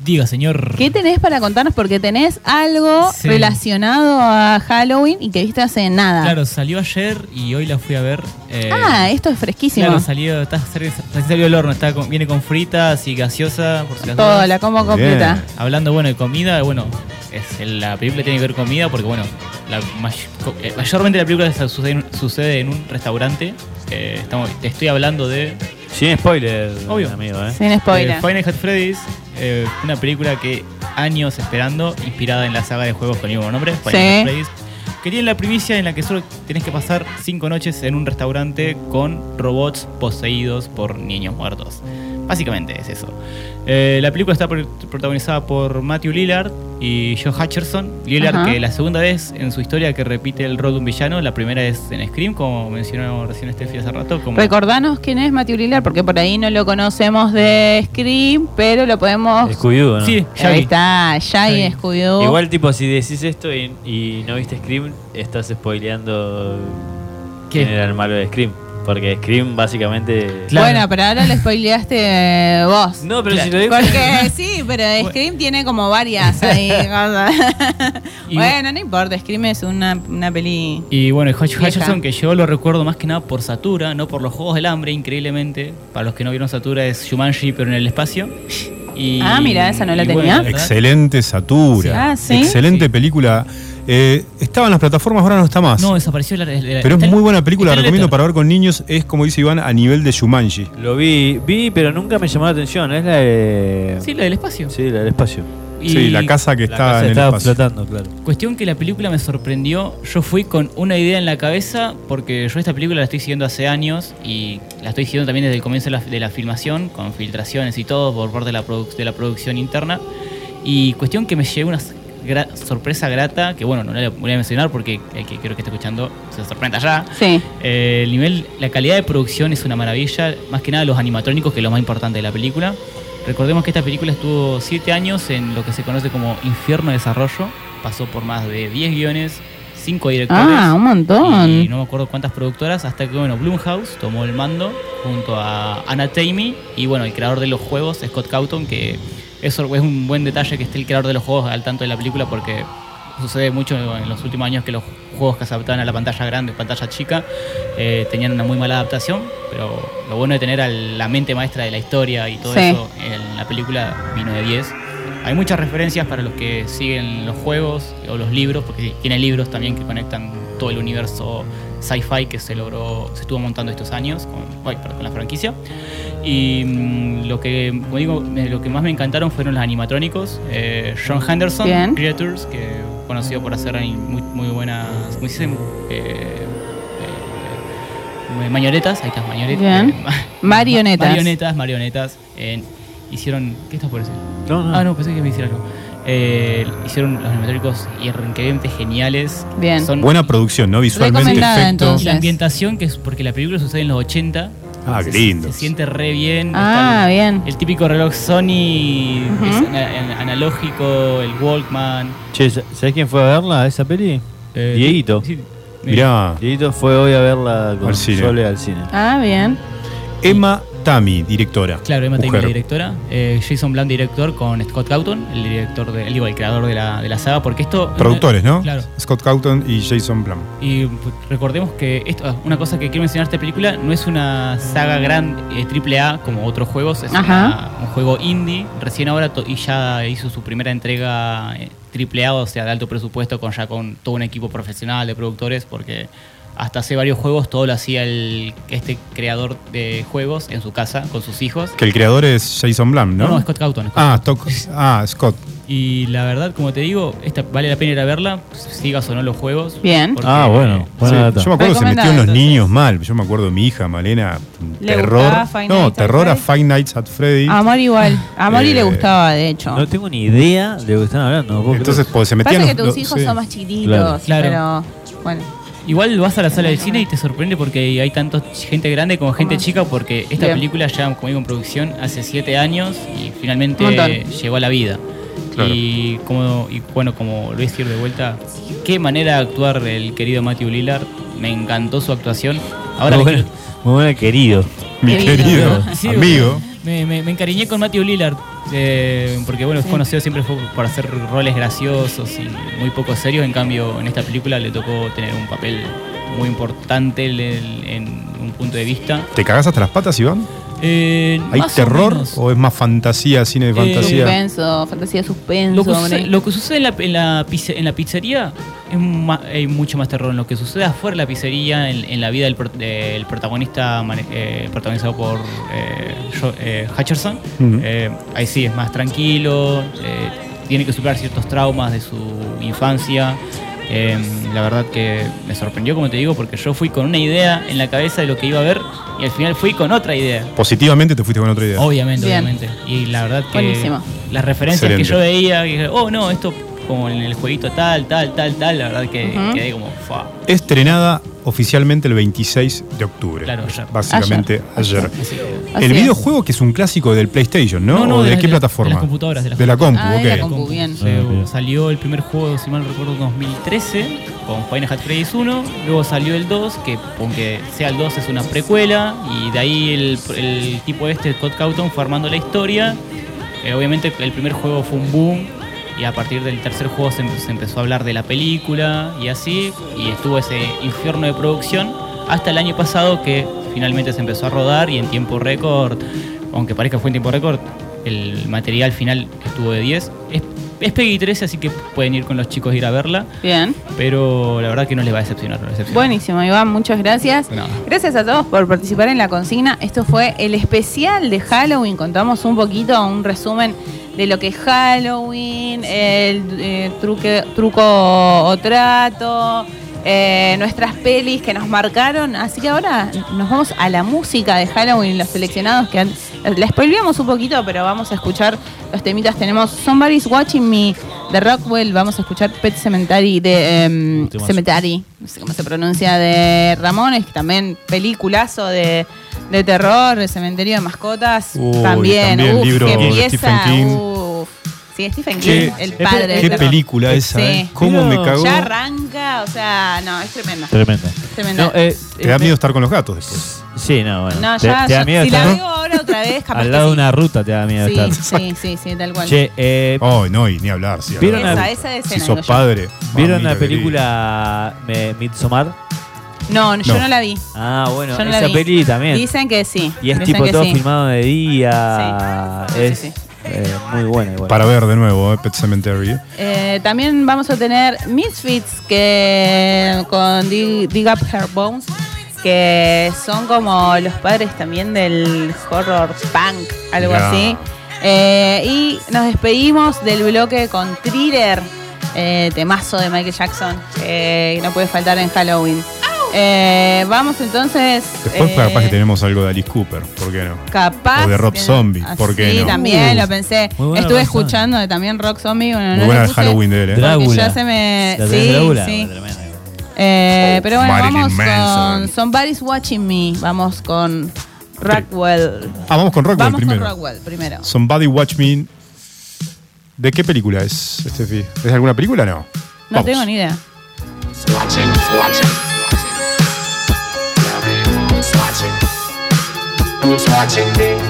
diga, señor. ¿Qué tenés para contarnos? Porque tenés algo Sí. relacionado a Halloween y que viste hace nada. Claro, salió ayer y hoy la fui a ver. eh, Ah, esto es fresquísimo. Claro, salió, está, recién salió del horno, está con- viene con fritas y gaseosa, por si Todo, la como completa. Bien. Hablando, bueno, de comida, bueno, es, la película tiene que ver comida porque, bueno, la may- co- eh, mayormente la película se- sucede, en- sucede en un restaurante. Eh, estamos, te estoy hablando de Sin spoiler, Obvio. amigo, ¿eh? Sin spoiler. eh, Final Night at Freddy's, eh, una película que años esperando, inspirada en la saga de juegos con el mismo nombre, Final Sí. Night at Freddy's. Quería la primicia en la que solo tenés que pasar cinco noches en un restaurante con robots poseídos por niños muertos. Básicamente es eso. Eh, la película está pro- protagonizada por Matthew Lillard y Joe Hutcherson. Lillard, Ajá. que la segunda vez en su historia que repite el rol de un villano, la primera es en Scream, como mencionó recién Steffi hace rato. Como Recordanos quién es Matthew Lillard, porque por ahí no lo conocemos de Scream, pero lo podemos. Scooby-Doo, ¿no? Sí, Ahí Shaggy. está, Shaggy Shaggy. Scooby-Doo. Igual, tipo, si decís esto y, y no viste Scream, estás spoileando ¿Qué? quién era el malo de Scream. Porque Scream, básicamente. Claro. Bueno, pero ahora lo spoileaste eh, vos. No, pero si lo digo. Porque sí, pero [laughs] Scream tiene como varias ahí [laughs] cosas. Y- bueno, no importa, Scream es una, una peli. Y bueno. Hutcherson, que yo lo recuerdo más que nada por Satura, no por los Juegos del Hambre, increíblemente. Para los que no vieron Satura es Shumanji, pero en el espacio. Y, Ah, mira, esa no la tenía. excelente Satura. Ah, ¿sí? Excelente Sí. película. Eh, estaba en las plataformas, ahora no está más. No, desapareció la, la- pero es muy buena película, la recomiendo Letter. para ver con niños. Es como dice Iván, a nivel de Shumanji. Lo vi, vi, pero nunca me llamó la atención. Es la de. Sí, la del espacio. Sí, la del espacio. Y Sí, la casa que La está casa en el estaba espacio. flotando, claro. Cuestión que la película me sorprendió. Yo fui con una idea en la cabeza, porque yo esta película la estoy siguiendo hace años y la estoy siguiendo también desde el comienzo de la, de la filmación, con filtraciones y todo por parte de la, produ- de la producción interna. Y cuestión que me llegó una gra- sorpresa grata, que bueno, no la voy a mencionar porque el que creo que está escuchando se sorprenda ya. Sí. Eh, el nivel, la calidad de producción es una maravilla, más que nada los animatrónicos, que es lo más importante de la película. Recordemos que esta película estuvo siete años en lo que se conoce como infierno de desarrollo, pasó por más de 10 guiones, 5 directores. Ah, un montón. Y no me acuerdo cuántas productoras, hasta que bueno, Blumhouse tomó el mando junto a Anna Taimi y bueno, el creador de los juegos, Scott Cawthon, que eso es un buen detalle que esté el creador de los juegos al tanto de la película porque sucede mucho en los últimos años que los juegos que se adaptaban a la pantalla grande, pantalla chica, eh, tenían una muy mala adaptación, pero lo bueno de tener a la mente maestra de la historia y todo Sí. eso en la película vino de 10. Hay muchas referencias para los que siguen los juegos o los libros, porque tiene libros también que conectan todo el universo sci-fi que se logró, se estuvo montando estos años con, perdón, con la franquicia. Y mm, lo que, como digo, me- lo que más me encantaron fueron los animatrónicos. Eh, John Henderson, Bien. Creatures, que conocido por hacer muy, muy buenas, ¿cómo se dice? Eh, eh, marionetas, ahí está, marionetas. Bien. [laughs] Marionetas. Marionetas, marionetas. eh, hicieron, ¿qué estás por decir? No, no. Ah, no, pensé que me hiciera algo. Eh, hicieron los animatrónicos increíblemente geniales. Bien. Son Buena producción, ¿no? Visualmente, efectos. y la ambientación, que es porque la película sucede en los 80. Ah, qué se- lindo. Se siente re bien. Ah, el- bien. El típico reloj Sony es analógico, el Walkman. Che, ¿sabes quién fue a verla, esa peli? Eh, Dieguito. sí, Mirá, Dieguito fue hoy a verla con Al cine. Sole al cine. Ah, bien. Emma Tami, directora. Claro, Emma la directora. Eh, Jason Blunt, director, con Scott Cawthon, el director, de, el, digo, el creador de la, de la saga. Porque esto. Productores, ¿no? Claro. Scott Cawthon y Jason Blum. Y pues, recordemos que esto, ah, una cosa que quiero mencionar esta película no es una saga gran eh, triple A como otros juegos, es Ajá. una- un juego indie. Recién ahora y ya hizo su primera entrega eh, triple A, o sea, de alto presupuesto, con ya con todo un equipo profesional de productores, porque hasta hace varios juegos todo lo hacía el, este creador de juegos en su casa con sus hijos. Que el creador es Jason Blum, ¿no? No, no, Scott Cawthon. Scott Ah, [laughs] ah, Scott. Y la verdad, como te digo, esta vale la pena ir a verla, sigas o no los juegos. Bien. porque- Ah, bueno, buena Sí, data. yo me acuerdo que se en los entonces. niños mal. Yo me acuerdo de mi hija, Malena, ¿Le terror. No, terror a? Five Nights at Freddy. A Mori igual. A Mori Eh, le gustaba, de hecho. No tengo ni idea de lo que están hablando. Entonces, pues se Pasa metían que los- tus los- hijos sí. son más chiquititos, Claro. Claro. pero bueno. Igual vas a la sala del cine y te sorprende porque hay tanto gente grande como gente chica porque esta Bien. película ya, como digo, en producción hace siete años y finalmente llegó a la vida. Claro. Y como y bueno, como lo voy a decir de vuelta, qué manera de actuar el querido Matthew Lillard. Me encantó su actuación. Ahora muy, bueno, muy bueno, querido. Mi Querido. querido [laughs] Sí, amigo. Me, me- me encariñé con Matthew Lillard, eh, porque bueno, es conocido siempre fue por hacer roles graciosos y muy poco serios. En cambio, en esta película le tocó tener un papel muy importante en, en un punto de vista. ¿Te cagás hasta las patas, Iván? Eh, ¿Hay más o terror o, es más fantasía, cine de Eh, fantasía? Suspenso, fantasía suspenso. Lo que, sucede, lo que sucede en la, en la pizze- en la pizzería es ma- hay mucho más terror. En lo que sucede afuera de la pizzería, en, en la vida del, pro- del protagonista, eh, protagonizado por eh, eh, Hutcherson, eh, ahí sí es más tranquilo, eh, tiene que superar ciertos traumas de su infancia. Eh, la verdad que me sorprendió, como te digo, porque yo fui con una idea en la cabeza de lo que iba a ver y al final fui con otra idea. Positivamente te fuiste con otra idea. Obviamente, Bien. obviamente. Y la verdad que Buenísimo. las referencias Excelente. que yo veía, dije, oh no, esto como en el jueguito tal, tal, tal, tal, la verdad que Ujú. quedé como, fa. Estrenada oficialmente el 26 de octubre. Claro, ayer. Básicamente ayer. Que- Así el videojuego que es un clásico del PlayStation, ¿no? No, no, ¿O de, de qué de plataforma? las computadoras, de las De la compu, Ah, de la ok. compu. bien. Se- Ah, salió el primer juego, si mal recuerdo, en 2013, con Final Fantasy Freddy's 1. Luego salió el 2, que aunque sea el 2 es una precuela. Y de ahí el, el tipo este, Scott Cawthon, fue armando la historia. Eh, obviamente el primer juego fue un boom. Y a partir del tercer juego se, em- se empezó a hablar de la película y así. Y estuvo ese infierno de producción. Hasta el año pasado que finalmente se empezó a rodar y en tiempo récord, aunque parezca fue en tiempo récord, el material final estuvo de 10. Es, es Peggy 13, así que pueden ir con los chicos a ir a verla, Bien. pero la verdad que no les va a decepcionar. no les decepcionar. Buenísimo, Iván, muchas gracias. No. Gracias a todos por participar en la consigna. Esto fue el especial de Halloween. Contamos un poquito, un resumen de lo que es Halloween, el eh, truque, truco o trato, eh, nuestras pelis que nos marcaron. Así que ahora nos vamos a la música de Halloween, los seleccionados que han- la spoileamos un poquito, pero vamos a escuchar los temitas. Tenemos Somebody's Watching Me de Rockwell, vamos a escuchar Pet Cemetery de Temazo. Cemetery, no sé cómo se pronuncia, de Ramones, que también peliculazo de, de terror, el cementerio de mascotas, Uy, también, también, uf, libro que de empieza, Stephen King. uf, Sí, Stephen King, Qué- el qué padre. Qué terror. película esa, Sí. ¿eh? ¿Cómo me cagó? Ya arranca, o sea, no, es tremendo. Tremendo. Tremendo. No, eh, Te da eh, miedo estar con los gatos después. Sí, no, bueno. No, te, ya, te da miedo si la veo ahora otra vez, capaz al lado de sí. una ruta, te da miedo Sí, estar. sí, sí, sí, tal cual. Che, eh, Oh, no, y ni hablar. Sí, ¿Vieron la- esa, Si sos padre. ¿Vieron la película eh, Midsommar? No, yo No. la vi. Ah, bueno, Yo no esa peli también. Dicen que sí. y es dicen tipo todo sí. filmado de día. Sí, sí, es sí. Eh, muy buena igual. Para ver de nuevo, eh, Pet Cemetery. Eh, también vamos a tener Misfits que con Dig, Dig Up Her Bones, que son como los padres también del horror punk, algo así. Eh, y nos despedimos del bloque con Thriller, temazo de Michael Jackson, que no puede faltar en Halloween. Eh, vamos entonces. Después eh, capaz que tenemos algo de Alice Cooper, ¿por qué no? Capaz. O de Rob. Zombie, Ah, ¿por qué sí, no? también Uh, lo pensé. Estuve escuchando de también Rock Zombie. Bueno, Muy no buena Halloween de él, ¿eh? Drácula. ya se me. ¿La tenés Sí, Drácula? sí. Tremenda. Eh, pero bueno, Marilyn vamos Manson. con Somebody's Watching Me. Vamos con Rockwell. Ah, vamos con Rockwell Vamos primero. con Rockwell primero. Somebody Watch Me. ¿De qué película es, Steffi? ¿Es de alguna película o no? No Vamos. tengo ni idea. Who's watching me? I'm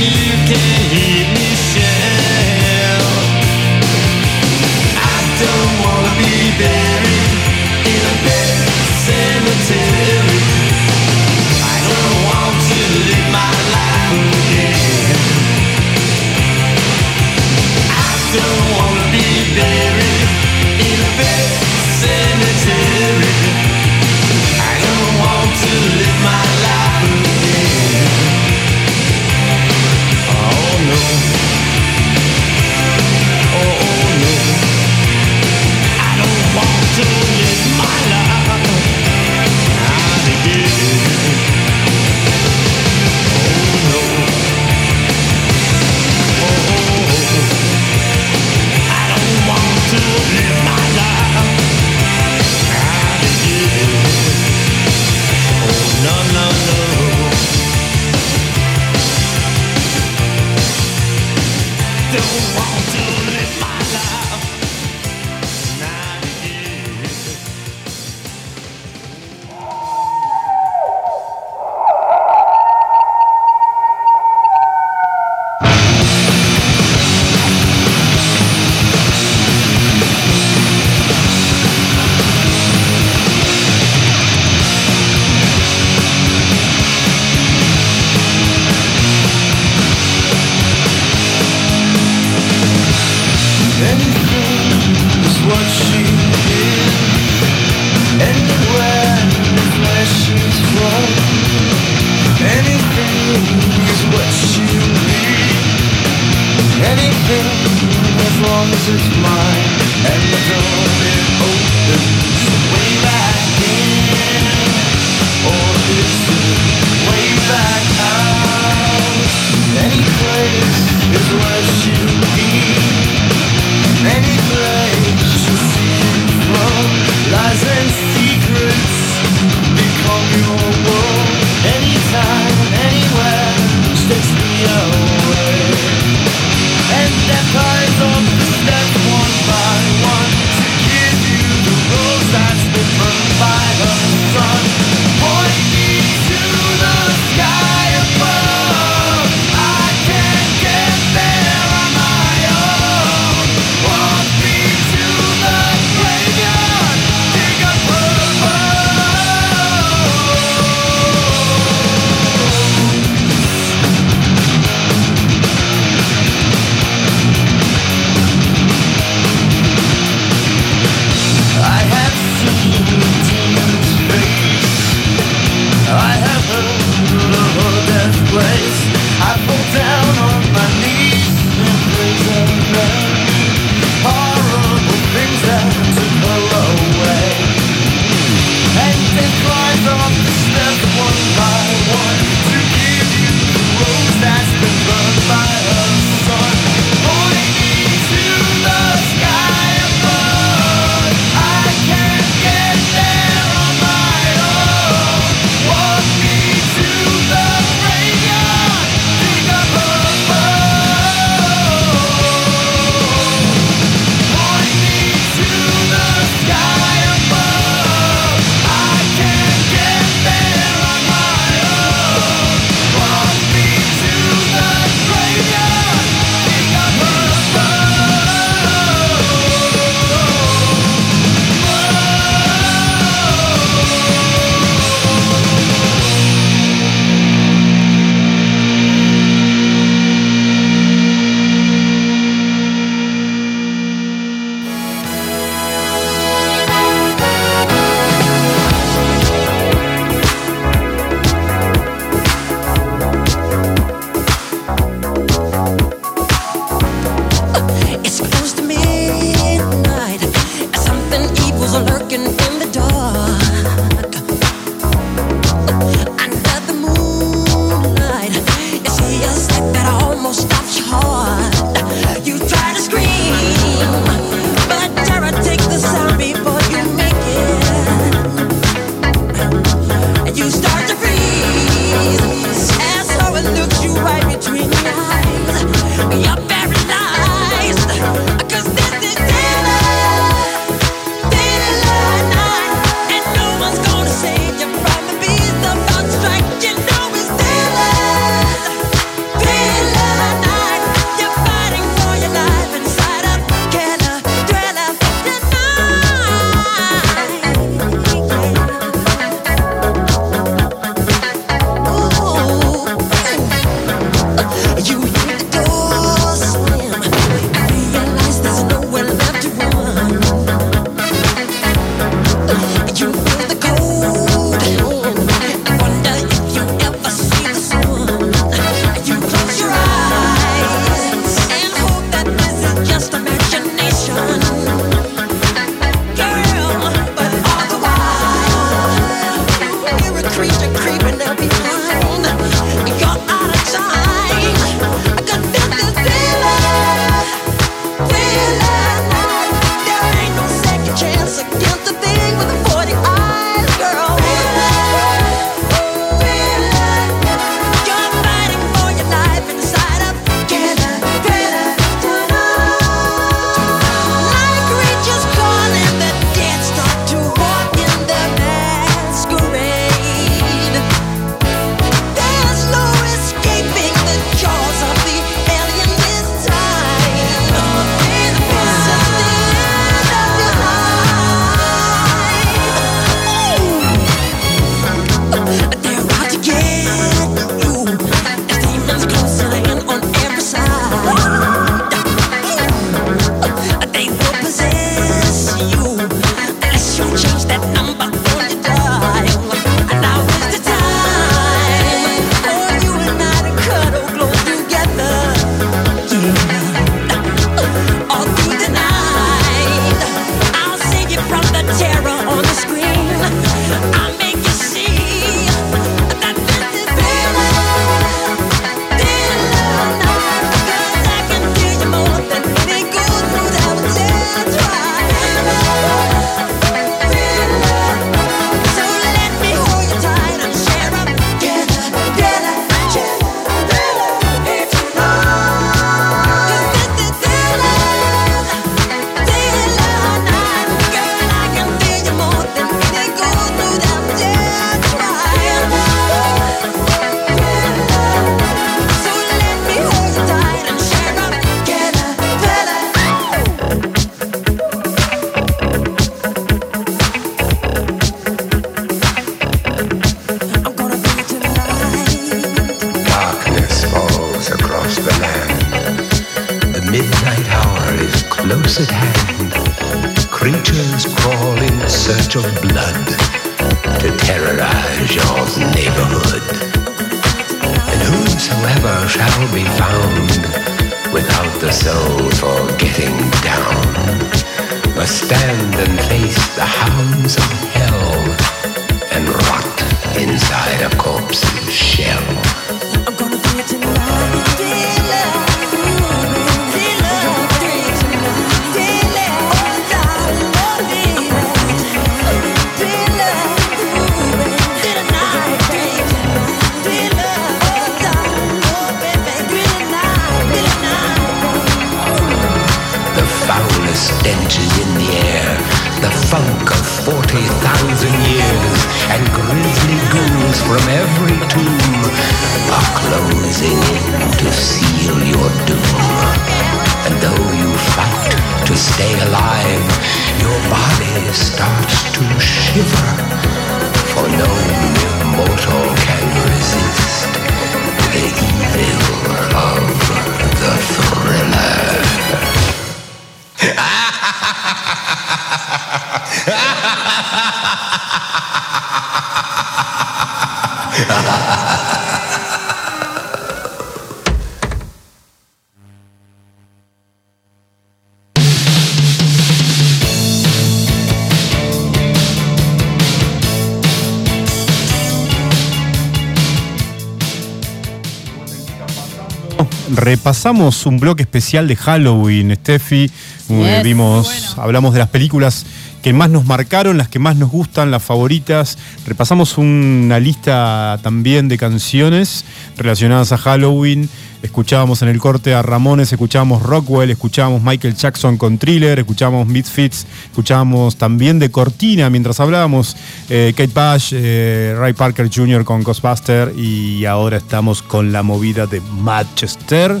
Repasamos un bloque especial de Halloween, Steffi. Yes. vimos, hablamos de las películas que más nos marcaron, las que más nos gustan, las favoritas. Repasamos una lista también de canciones relacionadas a Halloween. Escuchábamos en el corte a Ramones, escuchábamos Rockwell, escuchábamos Michael Jackson con Thriller, escuchábamos Misfits, escuchábamos también de Cortina mientras hablábamos eh, Kate Bush, eh, Ray Parker Jr. con Ghostbuster y ahora estamos con la movida de Manchester.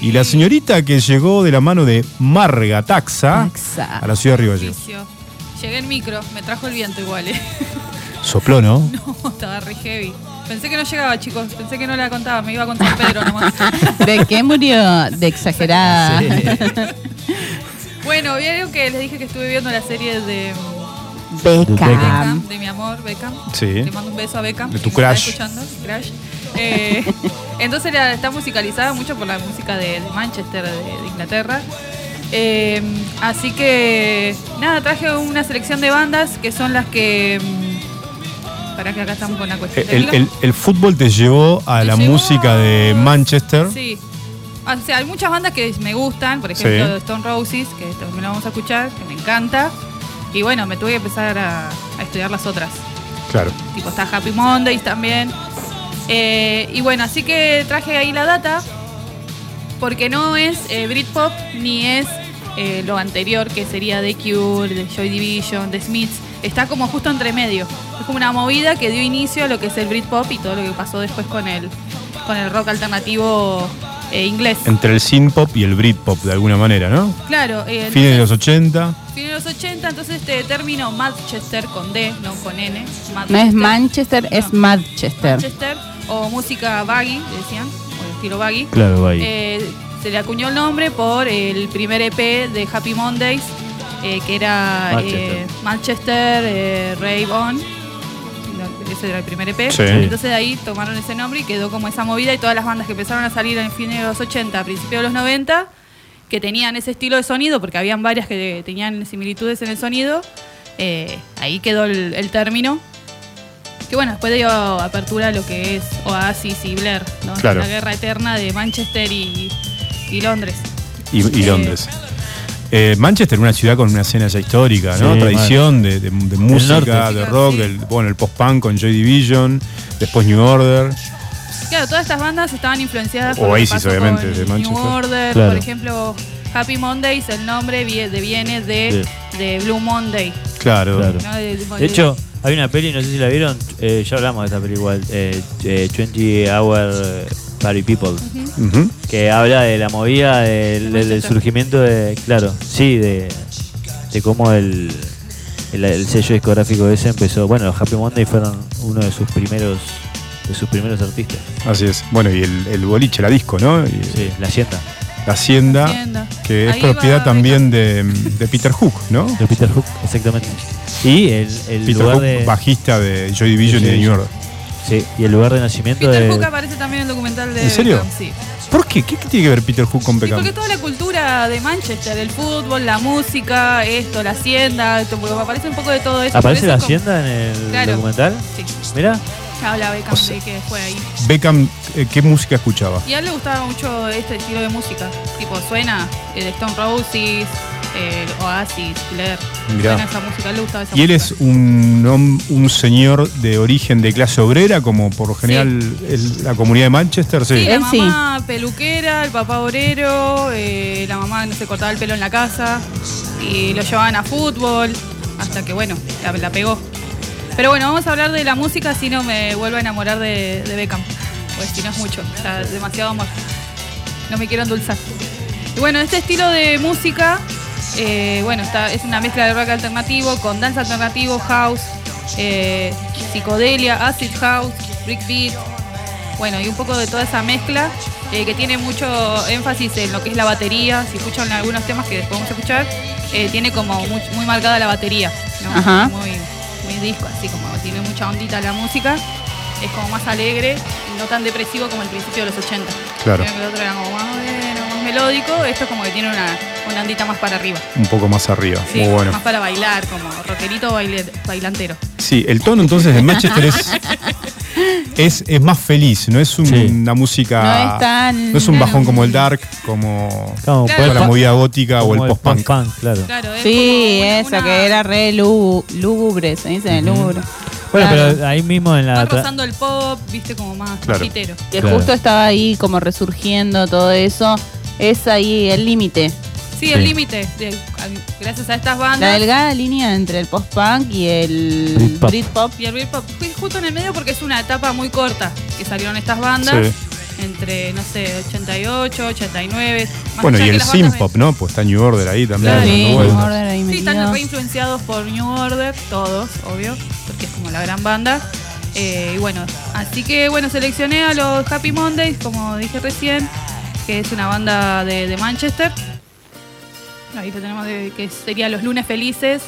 Y la señorita que llegó de la mano de Marga Taxa Taxa. a la ciudad de Río. Llegué en micro, me trajo el viento igual, ¿eh? Sopló, ¿no? [laughs] No, estaba re heavy. Pensé que no llegaba, chicos. Pensé que no la contaba. Me iba a contar Pedro nomás. [laughs] ¿De qué murió? De exagerada. [laughs] bueno, vieron que les dije que estuve viendo la serie de Beckham. Beckham, de mi amor, Beckham. Sí. Le mando un beso a Beckham. De tu me está escuchando, crush. Eh, [laughs] entonces la- está musicalizada mucho por la música de, de Manchester, de, de Inglaterra. Eh, así que, nada, traje una selección de bandas que son las que. Para que acá estamos con la cuestión. El, el- el fútbol te llevó a Me la llevó música de Manchester. Sí. O sea, hay muchas bandas que me gustan, por ejemplo Sí. Stone Roses, que también lo vamos a escuchar, que me encanta. Y bueno, me tuve que empezar a, a estudiar las otras. Claro. Tipo, está Happy Mondays también. Eh, y bueno, así que traje ahí la data, porque no es eh, Britpop ni es eh, lo anterior, que sería The Cure, The Joy Division, The Smiths. Está como justo entre medio. Es como una movida que dio inicio a lo que es el Britpop y todo lo que pasó después con el, con el rock alternativo eh, inglés. Entre el synth-pop y el Britpop, de alguna manera, ¿no? Claro, eh, Fines de los 80. fines de los 80, entonces este término Manchester con D, no con N. No es Manchester, es Manchester. Manchester o música baggy, decían, o el estilo baggy. Claro, baggy. Eh, se le acuñó el nombre por el primer EP de Happy Mondays, eh, que era Manchester. eh, Manchester eh, Rave On. Ese era el primer EP. Sí. Entonces de ahí tomaron ese nombre y quedó como esa movida y todas las bandas que empezaron a salir en fines de los 80, a principios de los 90, que tenían ese estilo de sonido, porque habían varias que tenían similitudes en el sonido, eh, ahí quedó el, el término. Que bueno, después dio apertura a lo que es Oasis y Blair, ¿no? Claro. La guerra eterna de Manchester y, y Londres. y, y Londres. Eh, Manchester, una ciudad con una escena ya histórica, ¿no? Sí, Tradición de, de- de música, norte. de rock, Sí. del, bueno, el post-punk con Joy Division, después New Order. Claro, todas estas bandas estaban influenciadas por Oasis, obviamente, con de Manchester. New Order, Claro. por ejemplo, Happy Mondays, el nombre de- viene de, de Blue Monday. Claro. Claro. ¿no? De, De hecho, hay una peli, no sé si la vieron, eh, ya hablamos de esta peli igual, eh, eh, 20 Hour Party People, que habla de la movida, del, del- del surgimiento de, claro, sí, de, de cómo el, el, el sello discográfico ese empezó, bueno, los Happy Monday fueron uno de sus primeros de sus primeros artistas, Así es. Bueno, y el, el boliche, la disco, ¿no? Y- sí, la hacienda. La Hacienda, La Hacienda. que es Ahí propiedad va también de, de Peter Hook, ¿no? [laughs] De Peter Hook, exactamente. Y el, el Peter lugar Hook, de. bajista de Joy Division y Joy de New. Order. Sí, y el lugar de nacimiento Peter de. Hook aparece también en el documental de ¿En serio? Beckham, sí. ¿Por qué? ¿Qué, qué tiene que ver Peter Hook con Sí, Beckham? porque toda la cultura de Manchester, el fútbol, la música, esto, la hacienda, esto, porque aparece un poco de todo eso. ¿Aparece la hacienda en el Claro. documental? Sí. Mira, Habla Beckham de que fue ahí. Beckham, eh, ¿qué música escuchaba? Y a él le gustaba mucho este estilo de música. Tipo, suena de Stone Roses, eh, Oasis, Blair. Mirá. Suena esa música, a él le gustaba esa Y él música. es un, un señor de origen de clase obrera, como por lo general el- la comunidad de Manchester, sí. Sí, la Él sí. mamá peluquera, el papá obrero, eh, la mamá no se cortaba el pelo en la casa y lo llevaban a fútbol hasta que, bueno, la, la pegó. Pero bueno, vamos a hablar de la música, así no me vuelvo a enamorar de, de Beckham. Pues si no es mucho, ya demasiado amor. No me quiero endulzar. Y bueno, este estilo de música, eh, bueno, está, es una mezcla de rock alternativo con dance alternativo, house, eh, psicodelia, acid house, breakbeat, bueno, y un poco de toda esa mezcla eh, que tiene mucho énfasis en lo que es la batería. Si escuchan algunos temas que podemos escuchar, eh, tiene como muy, muy marcada la batería, ¿no? Ajá. Muy, disco, así como tiene mucha ondita la música. Es como más alegre y no tan depresivo como el principio de los 80. Claro. El otro era como más, bueno, más melódico. Esto es como que tiene una, una ondita más para arriba. Un poco más arriba. Sí, Muy bueno. más para bailar, como rockerito baile- bailantero. Sí, el tono entonces de Manchester [laughs] es, es, es más feliz, no es un- Sí. una música. No es tan- no es un claro. bajón como el dark, como, Claro. la movida gótica o como el post-punk. claro. Claro, es Sí, como una- esa una- que era re lúgu- lúgubre, se dice lúgubre. Bueno, Claro. pero ahí mismo en la. Va tra- rozando el pop, viste, como más Claro. pitero. Que Claro. justo estaba ahí como resurgiendo todo eso. Es ahí el límite. Sí, el Sí. límite. de- Gracias a estas La bandas. delgada línea entre el post-punk y el Britpop. Britpop. Y el Britpop. Fui justo en el medio porque es una etapa muy corta que salieron estas bandas. Entre, no sé, 88, 89. más Bueno, y el synth-pop, ¿no? Pues está New Order ahí también. Claro. Sí, vueltas. New Order ahí Sí, metido. están re influenciados por New Order, todos, obvio, porque es como la gran banda. Eh, y bueno, así que bueno, seleccioné a los Happy Mondays, como dije recién, que es una banda de, de Manchester. Ahí lo tenemos, de, que sería Los Lunes Felices,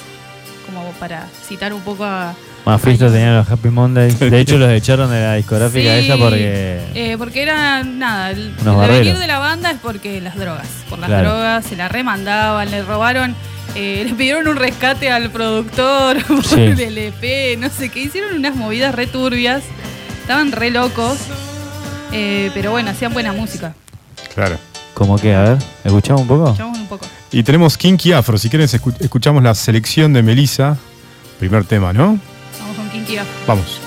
como para citar un poco a... Más fiestas tenían los Happy Mondays. [laughs] De hecho, los echaron de la discográfica Sí, esa porque. eh, porque era nada, el, Unos el devenir de la banda es porque las drogas. Por las Claro. drogas, se la remandaban, le robaron, eh, [laughs] le pidieron un rescate al productor [laughs] por Sí. el LP, no sé qué, hicieron unas movidas re turbias, estaban re locos, eh, pero bueno, hacían buena música. Claro. ¿Cómo que? A ver, ¿escuchamos un poco? Escuchamos un poco. Y tenemos Kinky Afro. Si quieren, escu- escuchamos la selección de Melissa. Primer tema, ¿no? Vamos con Kinky Afro. Vamos.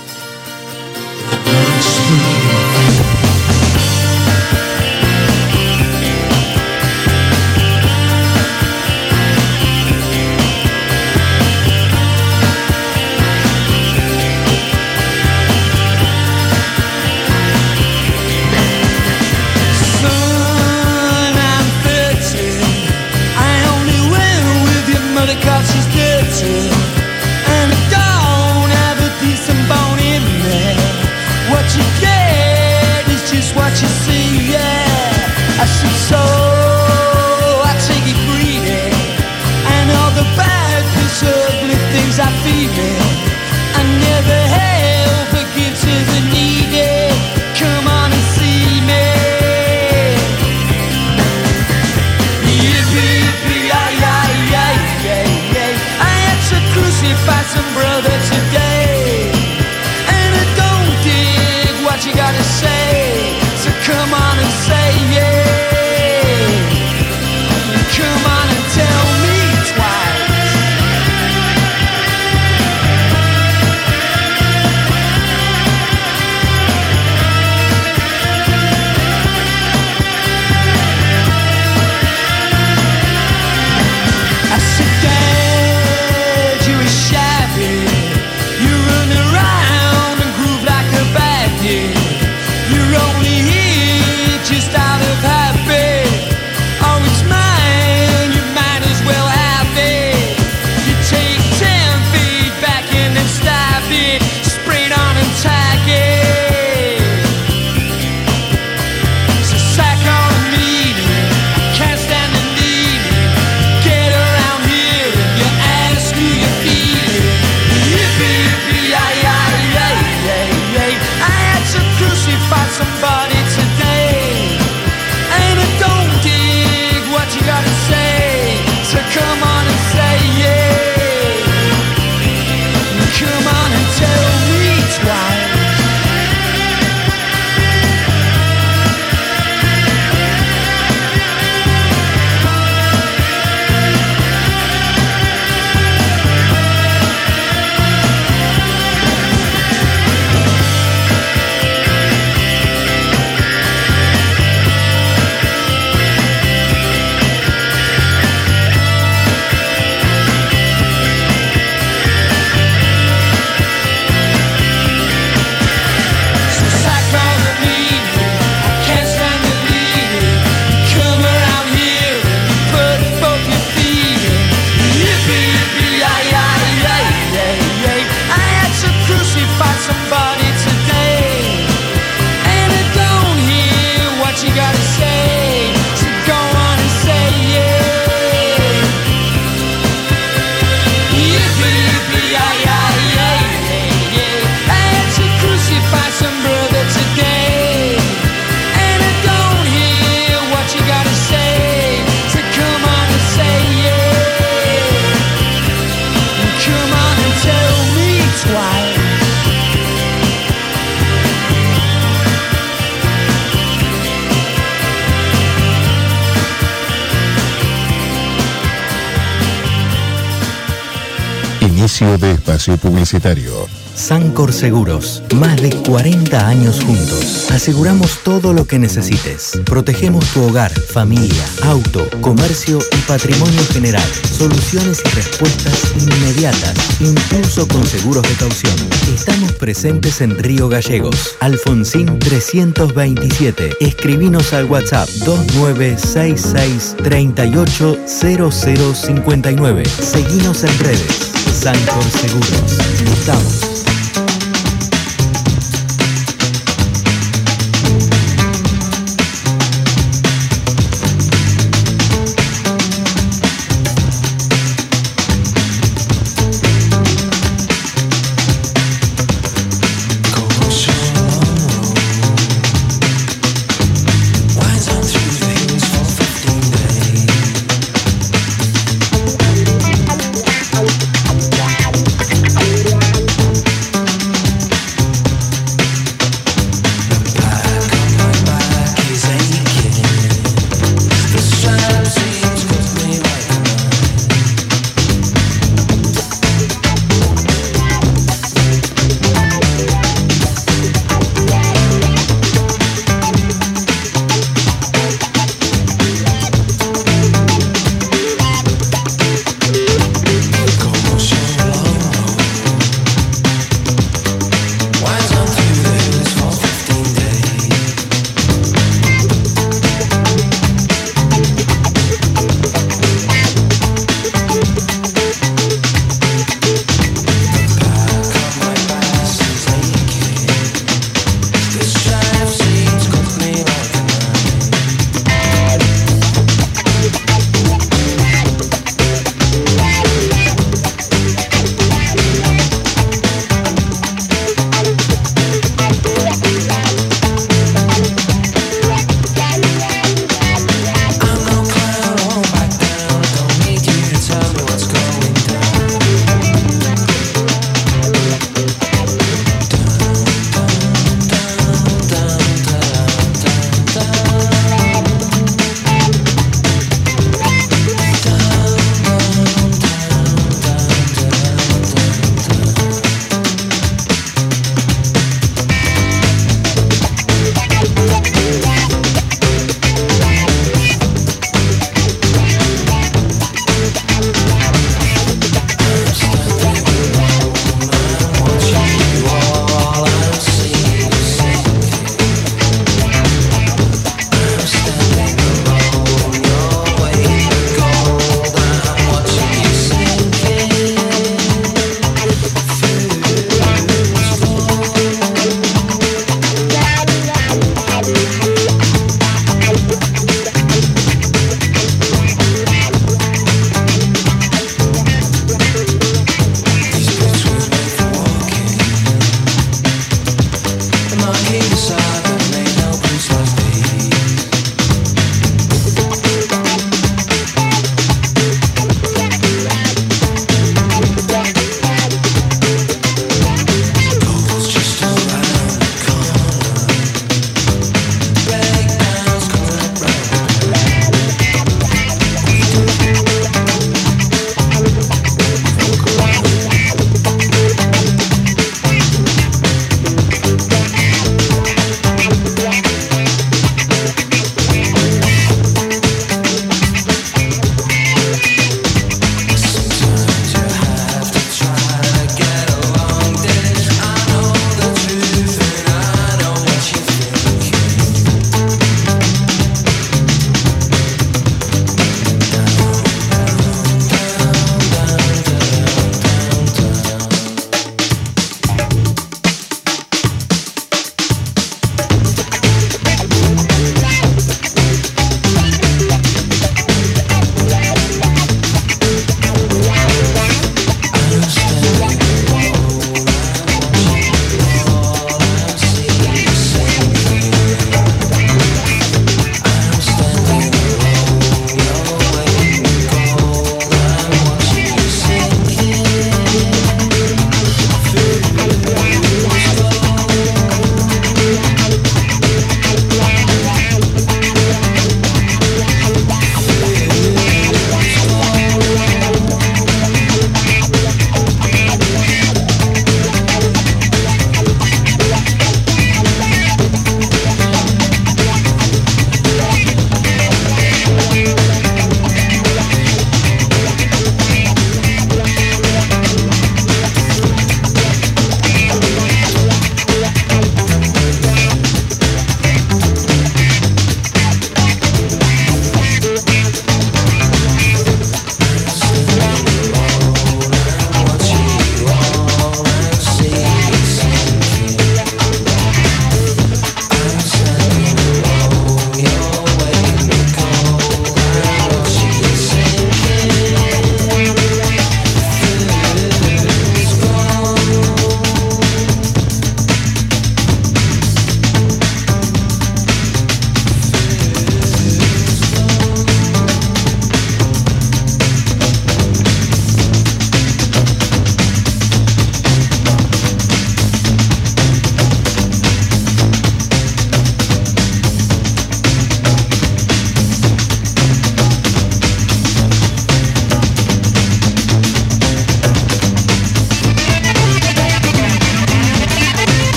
Publicitario. Sancor Seguros, más de 40 años juntos. Aseguramos todo lo que necesites. Protegemos tu hogar, familia, auto, comercio y patrimonio general. Soluciones y respuestas inmediatas, incluso con seguros de caución. Estamos presentes en Río Gallegos, Alfonsín 327. Escribinos al WhatsApp 2966 380059. Seguinos en redes. Sancor Seguros.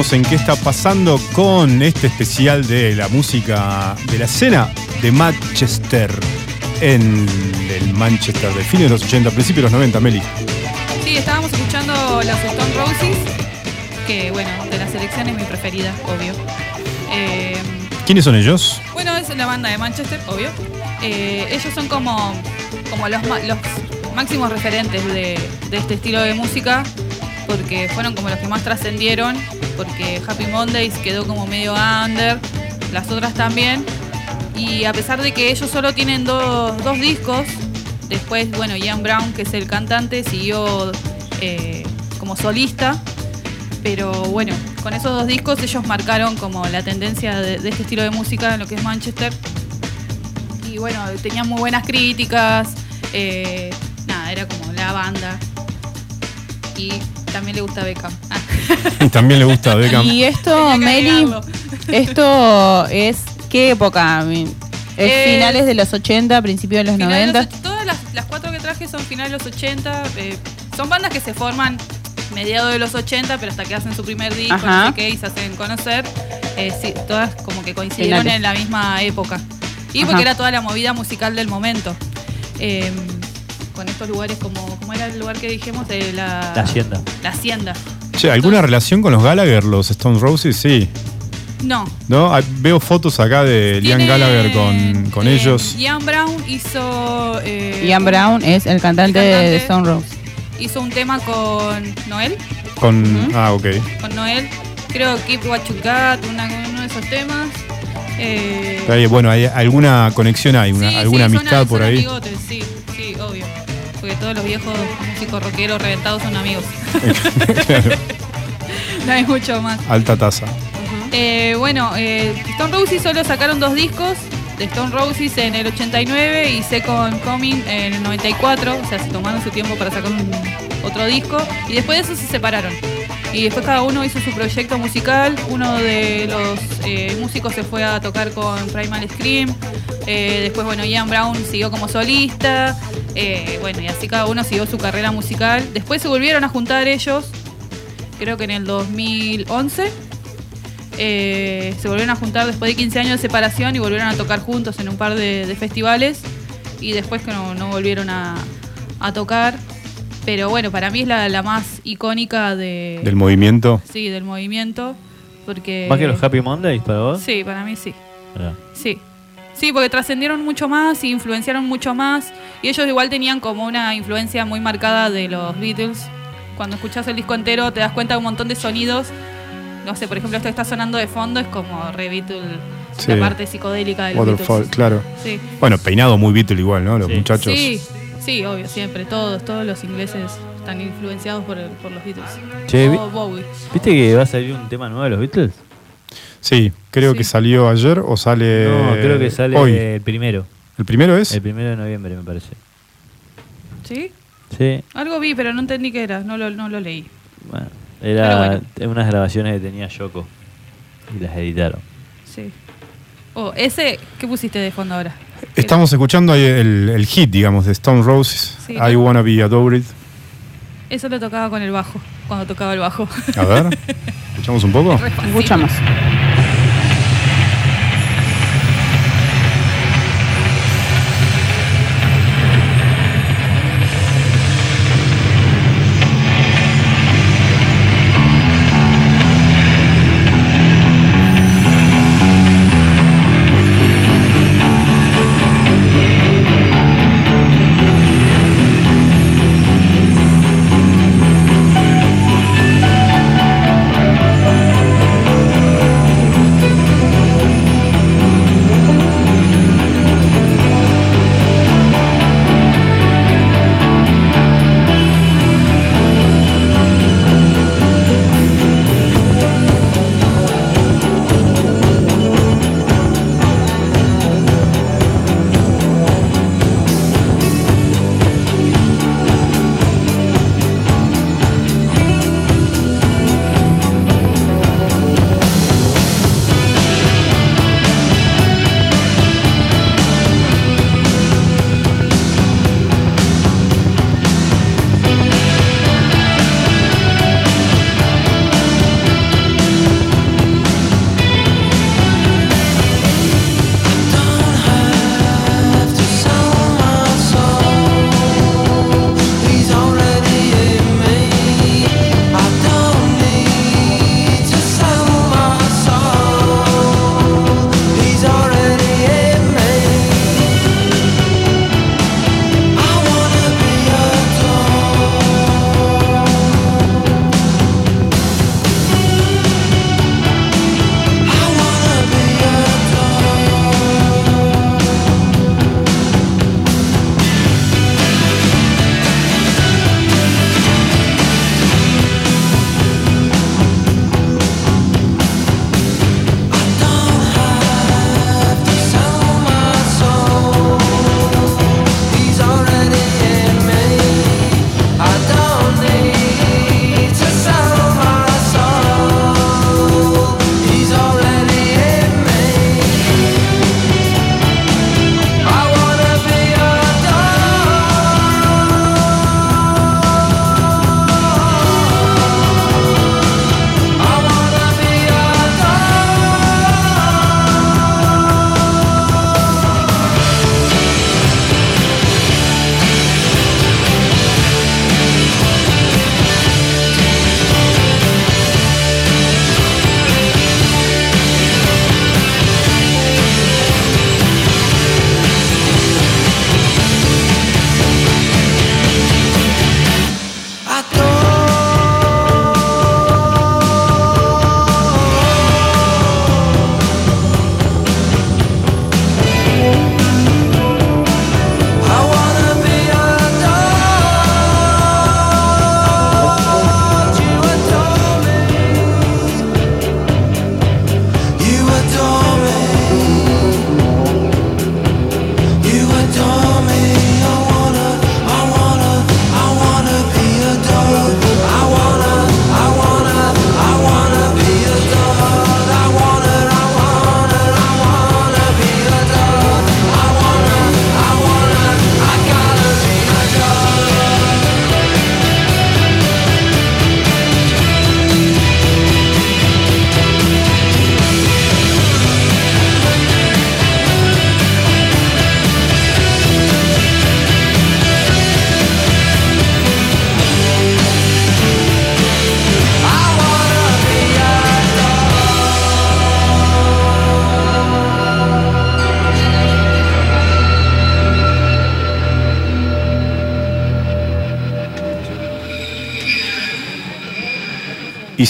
Estamos. en qué está pasando con este especial de la música de la escena de Manchester en el Manchester de fines de los 80, principios de los 90, Meli. Sí, estábamos escuchando los Stone Roses, que bueno, de la selección es mi preferida, obvio. Eh, ¿Quiénes son ellos? bueno, es la banda de Manchester, obvio. Eh, ellos son como, como los, los máximos referentes de, de este estilo de música, porque fueron como los que más trascendieron, porque Happy Mondays quedó como medio under, las otras también. Y a pesar de que ellos solo tienen dos, dos discos, después, bueno, Ian Brown, que es el cantante, siguió eh, como solista. Pero bueno, con esos dos discos ellos marcaron como la tendencia de, este estilo de música en lo que es Manchester. Y bueno, tenían muy buenas críticas. eh, nada, era como la banda. Y también le gusta Beckham. Ah. Y [laughs] también le gusta Beckham. Y esto, Meli, [laughs] esto es qué época? ¿Es Es- finales de los 80, principios de los Finales de 90? los och- todas las, las cuatro que traje son finales de los 80. eh, son bandas que se forman mediados de los 80, pero hasta que hacen su primer disco, no sé qué, y se hacen conocer. eh, sí, todas como que coincidieron Finales. en la misma época. Y porque era toda la movida musical del momento. Con estos lugares como, ¿cómo era el lugar que dijimos? De la, La Hacienda. La Hacienda. Che, ¿alguna relación con los Gallagher, los Stone Roses? Sí. No. ¿No? Ah, Veo fotos acá de Liam Tiene, Gallagher con, con eh, ellos. Ian Brown hizo. eh, Ian Brown es el cantante, el cantante. de Stone Rose. Hizo un tema con Noel. Con. Ah, ok. Con Noel. Creo Keep What You Got, una- uno de esos temas. Eh, Bueno, hay alguna conexión hay, una, sí, alguna sí, amistad por son ahí. amigotes, sí, todos los viejos músicos rockeros reventados son amigos. Claro, [laughs] no hay mucho más. alta tasa. Eh, bueno, eh, Stone Roses solo sacaron dos discos de Stone Roses en el 89 y Second Coming en el 94. O sea, se tomaron su tiempo para sacar un- otro disco. Y después de eso se separaron. Y después cada uno hizo su proyecto musical. Uno de los eh, músicos se fue a tocar con Primal Scream. Eh, después, bueno, Ian Brown siguió como solista. Eh, bueno, y así cada uno siguió su carrera musical. Después se volvieron a juntar ellos, creo que en el 2011. Eh, se volvieron a juntar después de 15 años de separación y volvieron a tocar juntos en un par de, festivales. Y después que no, volvieron a tocar. Pero bueno, para mí es la, la más icónica de, Del movimiento. Sí, del movimiento. Porque. ¿Más que los Happy Mondays para vos? Sí, para mí sí. Sí. Sí, porque trascendieron mucho más y influenciaron mucho más. Y ellos igual tenían como una influencia muy marcada de los Beatles. Cuando escuchas el disco entero te das cuenta de un montón de sonidos. No sé, por ejemplo, esto que está sonando de fondo es como re Beatle, Sí. la parte psicodélica de los Waterfall, Beatles. claro. Sí. Bueno, peinado muy Beatle igual, ¿no? Los muchachos. Sí, sí, obvio, siempre. Todos, todos los ingleses están influenciados por, el- por los Beatles. Che, vi- O Bowie. ¿Viste que va a salir un tema nuevo de los Beatles? Sí, creo Sí. que salió ayer o sale. no, creo que sale hoy. el primero. ¿El primero es? El primero de noviembre, me parece. ¿Sí? Sí, Algo vi, pero no entendí qué era. No lo, no lo leí. bueno. Pero Era bueno. unas grabaciones que tenía Yoko. Y las editaron. Sí. Oh, ese, ¿qué pusiste de fondo ahora? Estamos escuchando ahí el, el hit, digamos, de Stone Roses. Sí, I ¿no? Wanna Be Adored. Eso lo tocaba con el bajo, cuando tocaba el bajo. A ver, [laughs] escuchamos un poco. Escuchamos.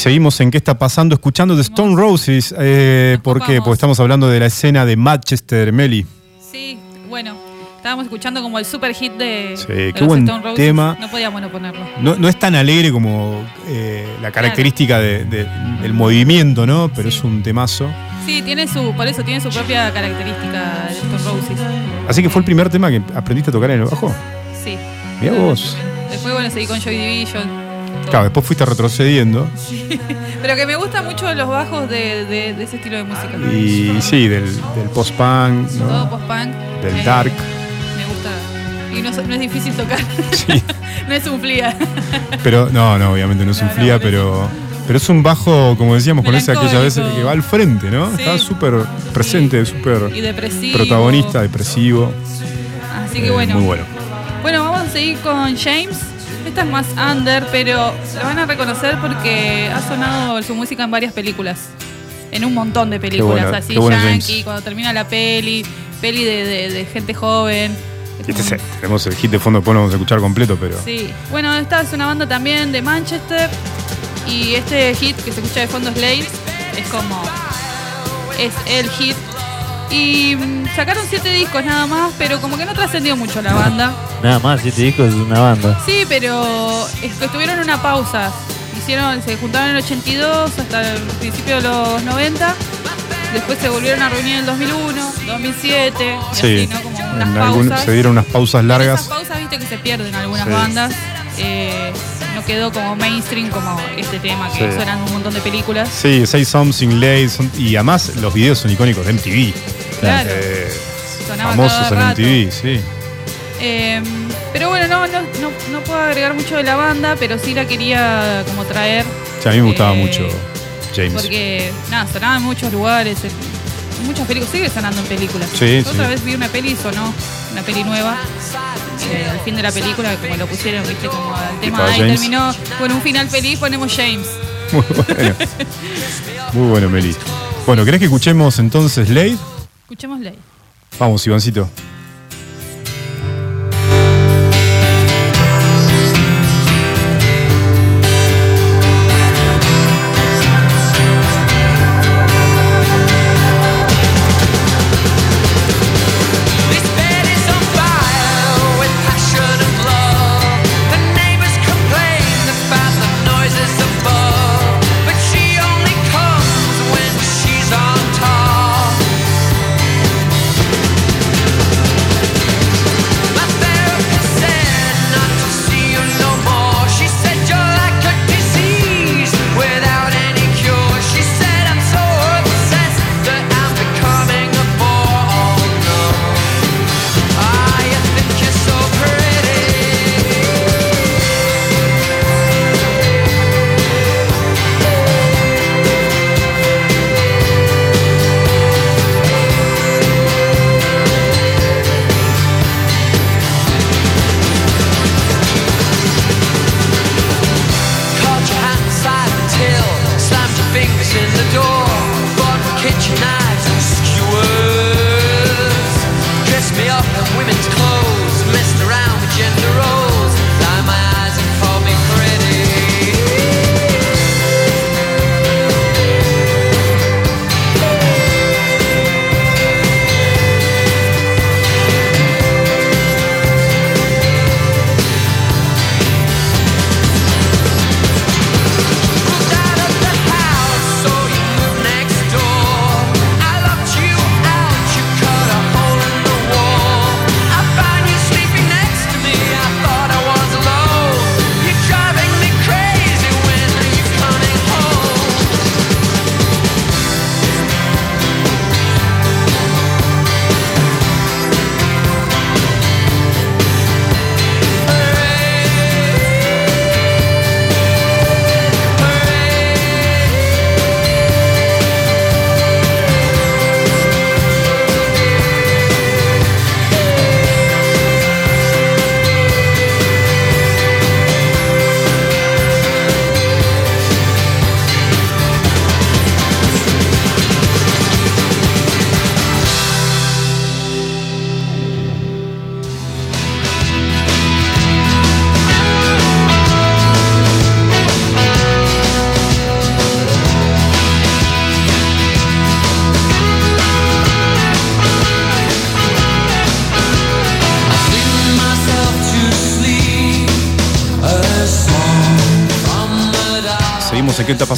Seguimos en qué está pasando, escuchando The Stone Roses. Eh, ¿Por qué? Porque estamos hablando de la escena de Manchester, Meli. Sí, bueno, estábamos escuchando como el super hit de, Sí, de qué los buen Stone Roses. tema. No podíamos no ponerlo. No, no es tan alegre como eh, la característica de- de- del movimiento, ¿no? Pero es un temazo. Sí, tiene su, por eso tiene su propia característica de Stone Roses. Así que fue el primer tema que aprendiste a tocar en el bajo. Sí. Mirá vos. Después, bueno, seguí con Joy Division. Claro, después fuiste retrocediendo. [laughs] Pero que me gustan mucho los bajos de, de- de ese estilo de música. Y sí, del, del post-punk, Todo ¿no? post-punk. Del eh, dark. Me gusta. Y no, es- no es difícil tocar. [laughs] Sí. [laughs] no es un flia. Pero, no, no, obviamente no es un flia, pero, pero es un bajo, como decíamos con ese aquella vez, que va al frente, ¿no? Sí. Está súper presente, súper protagonista, depresivo. Así que Eh, bueno. Muy bueno. Bueno, vamos a seguir con James. Esta es más under, pero la van a reconocer porque ha sonado su música en varias películas. En un montón de películas, bueno, así bueno, yankee, James. cuando termina la peli, peli de, de- de gente joven. Este es- tenemos el hit de fondo, después lo vamos a escuchar completo, pero. Sí. Bueno, esta es una banda también de Manchester. Y este hit que se escucha de fondo Slade es como. Es el hit. Y mm, sacaron siete discos nada más, pero como que no trascendió mucho la banda. Nada más, siete discos es una banda. Sí, pero estuvieron en una pausa. Hicieron, se juntaron en el 82 hasta el principio de los 90. Después se volvieron a reunir en el 2001, 2007. y Sí, así, ¿no? Como unas en algún- pausas. se dieron unas pausas largas. Esas pausas, viste, que se pierden algunas Sí. bandas. Eh, no quedó como mainstream como este tema que Sí. suena en un montón de películas. Sí, Say Something Late, son- y además los videos son icónicos de MTV. Claro. Eh, famosos en rato. MTV, sí. Eh, pero bueno, no, no, no, no puedo agregar mucho de la banda, pero sí la quería como traer. Sí, a mí me gustaba Eh, mucho James. Porque, nada, sonaba en muchos lugares, en, muchas películas, sigue sonando en películas. Sí, Otra sí. vez vi una peli y sonó, una peli nueva. eh, al fin de la película, como lo pusieron, viste, como el tema ahí terminó con un final feliz, ponemos James. Muy bueno. Muy bueno, Meli. Bueno, ¿querés que escuchemos entonces Late? Escuchémosle. Vamos, Ivancito.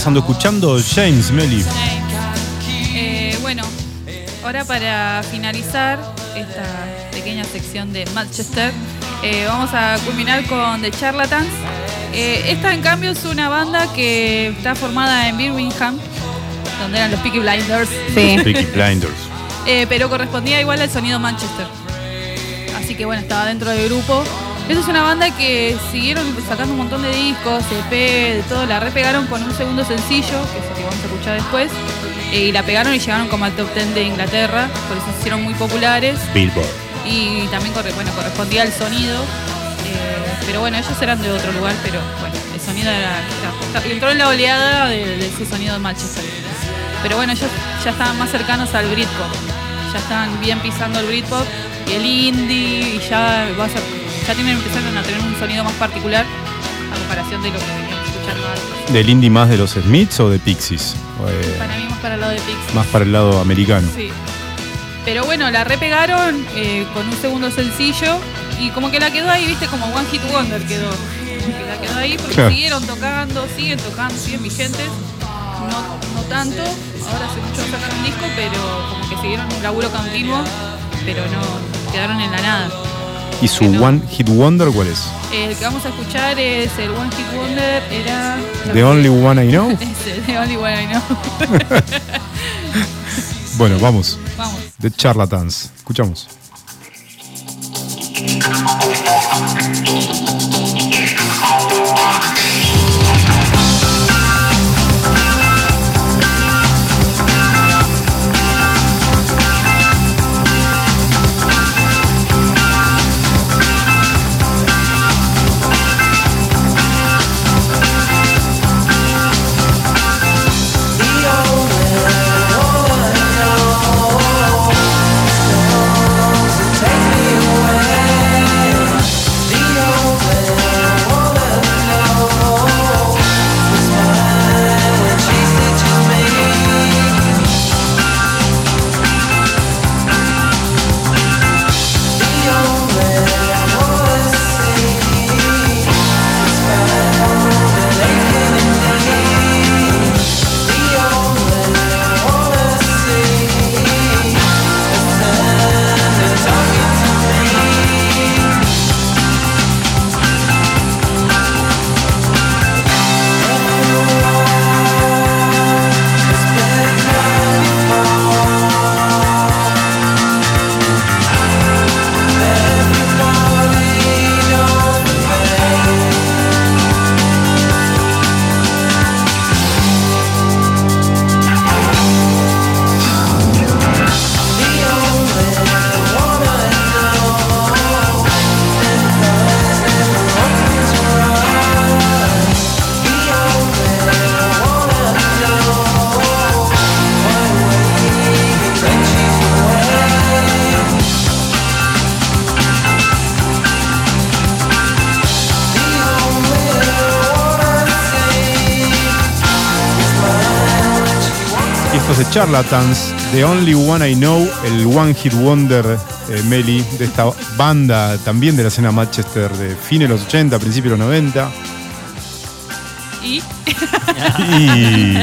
Pasando? Escuchando James Melly. Eh, bueno, ahora para finalizar esta pequeña sección de Manchester, eh, vamos a culminar con The Charlatans. Eh, esta, en cambio, es una banda que está formada en Birmingham, donde eran los Peaky Blinders. Peaky Blinders. Eh, pero correspondía igual al sonido Manchester. Así que bueno, estaba dentro del grupo. Esa es una banda que siguieron sacando un montón de discos, EP, de todo. La repegaron con un segundo sencillo, que es el que vamos a escuchar después. eh, y la pegaron y llegaron como al top 10 de Inglaterra. Por eso se hicieron muy populares. Billboard. Y también bueno, correspondía al sonido. eh, pero bueno, ellos eran de otro lugar, pero bueno, el sonido era. era- entró en la oleada de, de ese sonido de Manchester. Pero bueno, ellos ya estaban más cercanos al Britpop. Ya estaban bien pisando el Britpop y el indie y ya va a ser- ya tienen empezaron a tener un sonido más particular a comparación de lo que veníamos escuchando antes. ¿Del indie más de los Smiths o de Pixies? Eh, Para mí más para el lado de Pix. más para el lado americano. Sí. Pero bueno, la repegaron eh, con un segundo sencillo y como que la quedó ahí, viste, como One Hit Wonder quedó. Que la quedó ahí porque Claro. siguieron tocando, siguen tocando, siguen vigentes. No, no tanto, ahora mucho no sacaron un disco, pero como que siguieron un laburo continuo, pero no quedaron en la nada. ¿Y su One Hit Wonder cuál es? El que vamos a escuchar es el One Hit Wonder, era... The Only One I Know. [laughs] The Only One I Know. [laughs] Bueno, vamos. Vamos. The Charlatans. Escuchamos. Charlatans, The Only One I Know, el One Hit Wonder eh, Melly de esta banda también de la escena Manchester de fines de los 80, principios de los 90. Y... Y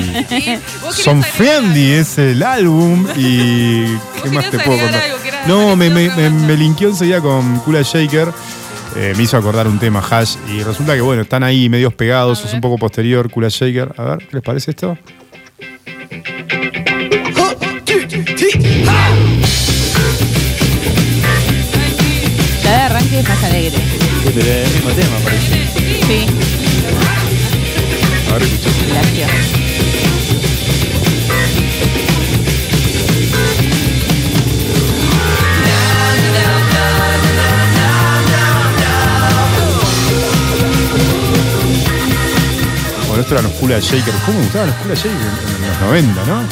¿Vos querías Son Friendly es el álbum y ¿qué más te puedo contar? No, me, me, me, me linkeó enseguida con Kula Shaker. eh, me hizo acordar un tema hash y resulta que bueno, están ahí medios pegados, es un poco posterior Kula Shaker. A ver, ¿qué les parece esto? La de arranque es más alegre. Sí, pero es el mismo tema, parece. Sí, A ver, escuchamos. gracias. Bueno, esto eran los Kula Shaker. ¿Cómo me gustaban los Kula Shaker en, en los 90, no?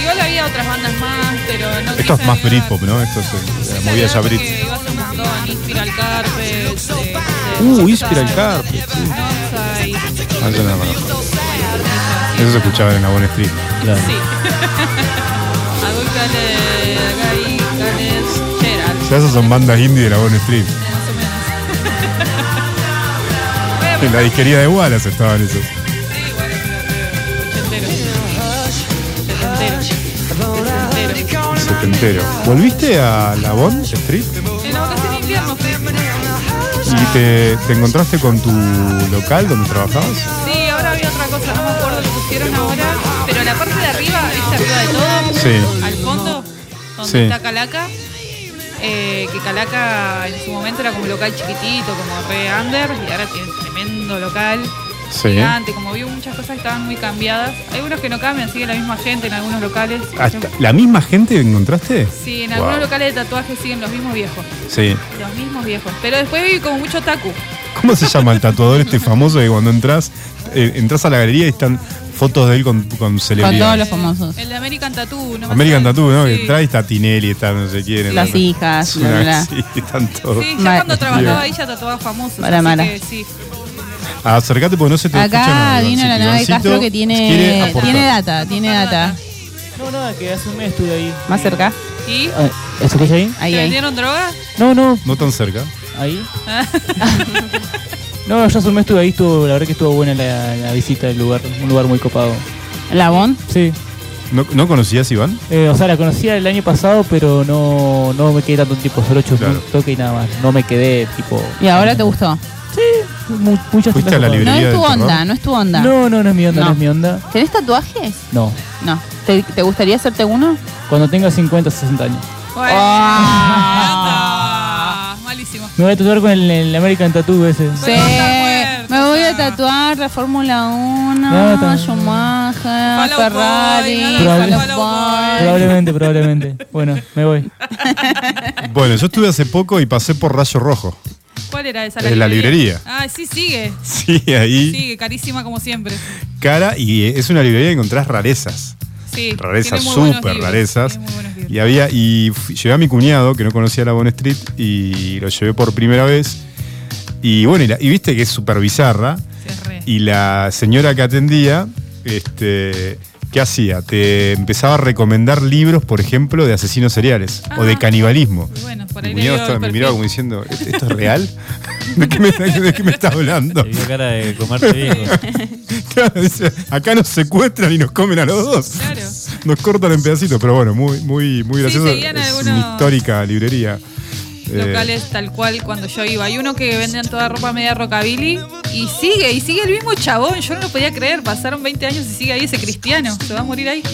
Igual había otras bandas más, pero no Esto es más. Britpop, ¿no? Esto es eh, movida ya Brit carpet. Uh, Inspira el carpet. Sí. Ah, no. Eso se escuchaba en la Wall Street. Claro. Sí. [laughs] Adult Ganes, Gerald. Ya esas son bandas indie de la Wall Street. Más o menos. En la disquería de Wallace estaban esos. Setentero. ¿Volviste a la Bond Street? ¿Y te, te encontraste con tu local donde trabajabas? Sí, ahora había otra cosa, no me acuerdo lo pusieron ahora, pero la parte de arriba, ¿viste? Arriba de todo, Sí. al fondo, donde Sí. está Calaca, eh, que Calaca en su momento era como un local chiquitito, como re under, y ahora tiene tremendo local, Sí. gigante, como vio muchas cosas que estaban muy cambiadas. Hay unos que no cambian, sigue la misma gente en algunos locales. Hasta- ¿La misma gente encontraste? Sí, en Wow. algunos locales de tatuajes siguen los mismos viejos, Sí. los mismos viejos. Pero después vi como mucho taku. ¿Cómo se llama el tatuador este famoso que cuando entras, eh, entras a la galería y están fotos de él con, con Con celebridades? todos los famosos. El de American Tattoo, ¿no? me American. Tattoo, ¿no? Que Sí. trae está Tinelli, está no sé quién. Las hijas, bla, bla. [laughs] Sí, están todos. Sí, ya Ma- cuando trabajaba ahí ya tatuaba famosos. Así Mara. que sí. Acércate porque no se te escucha Acá nada. vino la nave de Castro que quiere tiene, aportar. tiene data, tiene data. No, nada, que hace un mes estuve ahí. Más cerca. ¿Y? Ah, ¿Se escucha ahí? Ahí, ¿Te ahí. vendieron droga? No, no, No tan cerca. ahí. [laughs] No, yo hace un mes estuve ahí, estuvo, la verdad que estuvo buena la, la visita del lugar, un lugar muy copado. ¿La Bond? Sí. ¿No, ¿no conocías Iván? Eh, o sea, la conocía el año pasado, pero no, no me quedé tanto tiempo, solo Claro. un toque y nada más. No me quedé tipo. ¿Y ahora te gustó? Mu- muchas ¿Fuiste a la librería? No es tu terror? onda, no es tu onda. No, no, no es mi onda, no, No. es mi onda. ¿Tenés tatuajes? No. No. ¿Te, te gustaría hacerte uno? Cuando tenga 50, 60 años. Bueno, anda. Malísimo. Me voy a tatuar con el, el American Tattoo ese. Sí. Me voy a tatuar la Fórmula 1, No, Schumacher, Follow Ferrari, boy, boy. Probablemente, probablemente. Bueno, me voy. Bueno, yo estuve hace poco y pasé por Rayo Rojo. ¿Cuál era esa? Es la librería. Ah, sí, sigue. Sí, ahí. Sigue, carísima como siempre. Cara, y es una librería que encontrás rarezas. Sí. Rarezas, súper rarezas. Y había, y llevé a mi cuñado, que no conocía la Bond Street, y lo llevé por primera vez. Y bueno, y, la- y viste que es súper bizarra. Sí, es re. Y la señora que atendía, este, ¿qué hacía? Te empezaba a recomendar libros, por ejemplo, de asesinos seriales o de Ah. canibalismo. Bueno, por Mi ahí cuñado estaba- me miraba como diciendo, ¿esto esto es real? [laughs] ¿De qué me, de qué me está hablando? [laughs] Te cara de comerte viejo. [laughs] Claro, dice, acá nos secuestran y nos comen a los dos. Claro. Nos cortan en pedacitos, pero bueno, muy, muy, muy Sí, gracioso. seguían es algunos una histórica librería. Eh, Locales tal cual cuando yo iba. Hay uno que venden toda ropa media rockabilly y sigue, y sigue el mismo chabón. Yo no lo podía creer. Pasaron 20 años y sigue ahí ese cristiano. Se va a morir ahí. [laughs]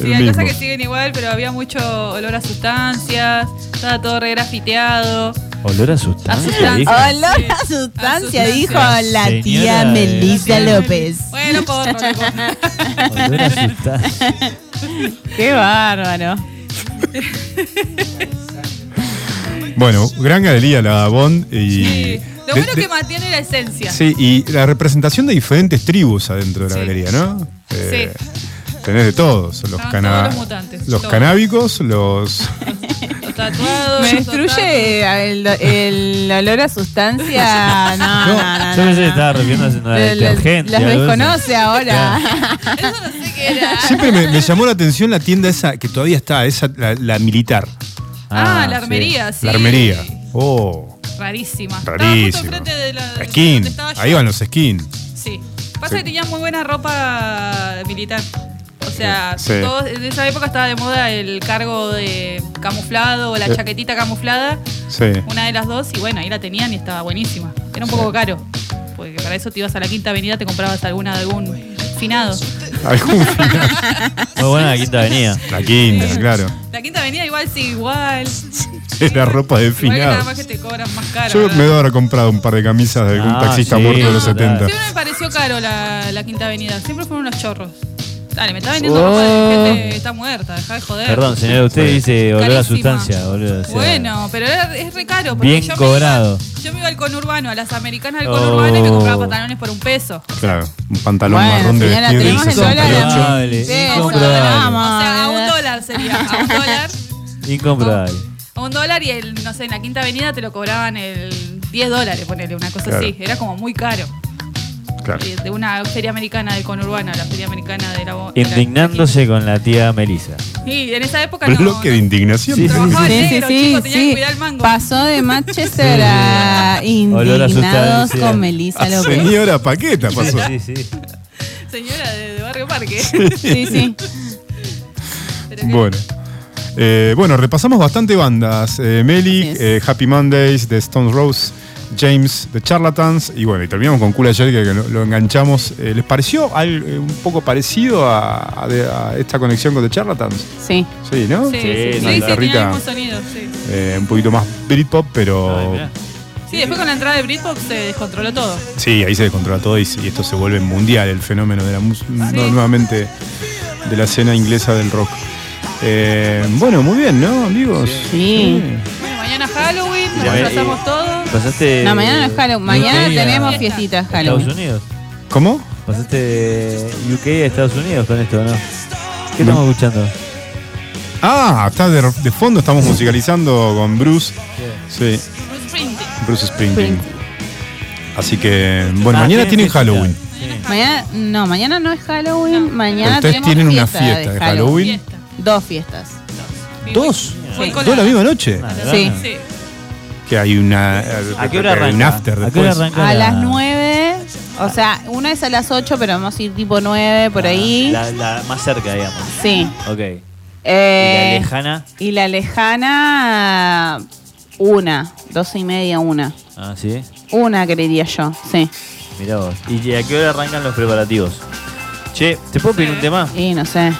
Sí, hay cosas que siguen igual, pero había mucho olor a sustancias. Estaba todo regrafiteado. Olor a A sustancia. Olor Sí. a sustancia, A dijo la Señora tía Melissa López. Bueno, loco. Olor a sustancia. [laughs] Qué bárbaro. [laughs] Bueno, gran galería la Bond y. Sí. Lo de- bueno de- que mantiene la esencia. Sí, y la representación de diferentes tribus adentro de la Sí. galería, ¿no? Eh, Sí. Tenés de todos. Los, Estaban cana- todos los mutantes, los todos. canábicos, los. Los tatuados. Me destruye el, el olor a sustancia. [laughs] No, no, no. Yo no, pensé que estaba refiriéndose a una Las- detergente. Las desconoce ahora. [laughs] Eso no sé qué era. Siempre me, me llamó la atención la tienda esa que todavía está, esa, la, la militar. Ah, Ah, la sí. armería, sí. La armería. Oh, Rarísima. Rarísimo. Estaba justo enfrente de la. skin. Ahí van los skin. Sí. Pasa Sí. que tenían muy buena ropa militar. O sea, Sí. todos- en esa época estaba de moda el cargo de camuflado o la chaquetita camuflada, Sí. una de las dos, y bueno, ahí la tenían y estaba buenísima. Era un poco caro, porque para eso te ibas a la Quinta Avenida, te comprabas alguna de algún finado. Algún [laughs] final. Muy buena la quinta avenida. La quinta, claro. La Quinta Avenida igual sí, igual. Era ropa de Igual que nada finado. más que te cobran más caro. Yo ¿verdad? me debo haber comprado un par de camisas de algún Ah, taxista sí, muerto de los claro. 70. Siempre me pareció caro la, la Quinta Avenida. Siempre fueron unos chorros. Dale, me está vendiendo ropa de gente que está muerta. Deja de joder. Perdón, señora, usted Sí. dice olor a sustancia. Olor, o sea, Bueno, pero era- es re caro. Porque Bien yo cobrado. Me iba, yo me iba al conurbano, a las americanas del Oh. conurbano y me compraba pantalones por un peso. Claro, un pantalón Bueno, marrón de señora, vestir del tenemos el dólar. 68. Incomprobable, Sí, incomprobable. O sea, a un dólar sería. A un dólar. [laughs] Incomprobable. A un dólar y el, no sé, en la quinta avenida te lo cobraban el 10 dólares, ponele, una cosa Claro. así. Era como muy caro. Claro. Eh, De una feria americana del conurbano, la feria americana de la. de la- Indignándose con la tía Melissa. Sí, en esa época no. Bloque de indignación. Sí, sí, Trabajaba Sí, el sí, negro, sí, chicos, tenía que sí. cuidar el mango. Pasó de Manchester a Olor a indignados sustancia. con Melissa A López. señora Paqueta pasó. Sí, sí. Señora de, Barrio Parque. Sí, sí. Bueno. Eh, bueno, repasamos bastante bandas. Eh, Melik, eh, Happy Mondays, The Stones Rose, James, The Charlatans. Y bueno, y terminamos con Cool ayer que lo, lo enganchamos. Eh, ¿Les pareció al- eh, un poco parecido a, a de- a esta conexión con The Charlatans? Sí. Sí, ¿no? Sí, sí, sí, el mismo sonido, eh, un poquito más Britpop, pero. Sí, después con la entrada de Britpop se descontroló todo. Sí, ahí se descontrola todo y, y esto se vuelve mundial el fenómeno de la música, nuevamente de la escena inglesa del rock. Eh, bueno, muy bien, ¿no, amigos? Sí. Bueno, mañana Halloween, nos Ya, disfrazamos todos. Pasaste. No, mañana no es Halloween. Mañana UK a- tenemos fiestitas a Halloween. Estados Unidos. ¿Cómo? Pasaste UK a Estados Unidos con esto, ¿no? ¿Qué estamos escuchando? Ah, está de, de fondo, estamos musicalizando con Bruce. Sí, Bruce Springsteen. Así que, bueno, Ah, mañana tienen fiesta. Halloween. Mañana, no, mañana no es Halloween. Mañana Ustedes tenemos tienen una fiesta fiesta de Halloween. Dos fiestas. ¿Dos? Sí. ¿Dos la misma noche? Sí. Que hay una. ¿A qué hora Un arranca? after ¿A qué después. hora arranca? A la- las 9, o sea, una es a las 8, pero vamos a ir tipo 9 por ahí. La, la más cerca, digamos. Sí. Ok. Eh, ¿Y la lejana? Y la lejana, una, doce y media, una. Ah, sí. Una creería yo, sí. Mirá vos. ¿Y a qué hora arrancan los preparativos? Che, ¿te puedo pedir un tema? Y no sé.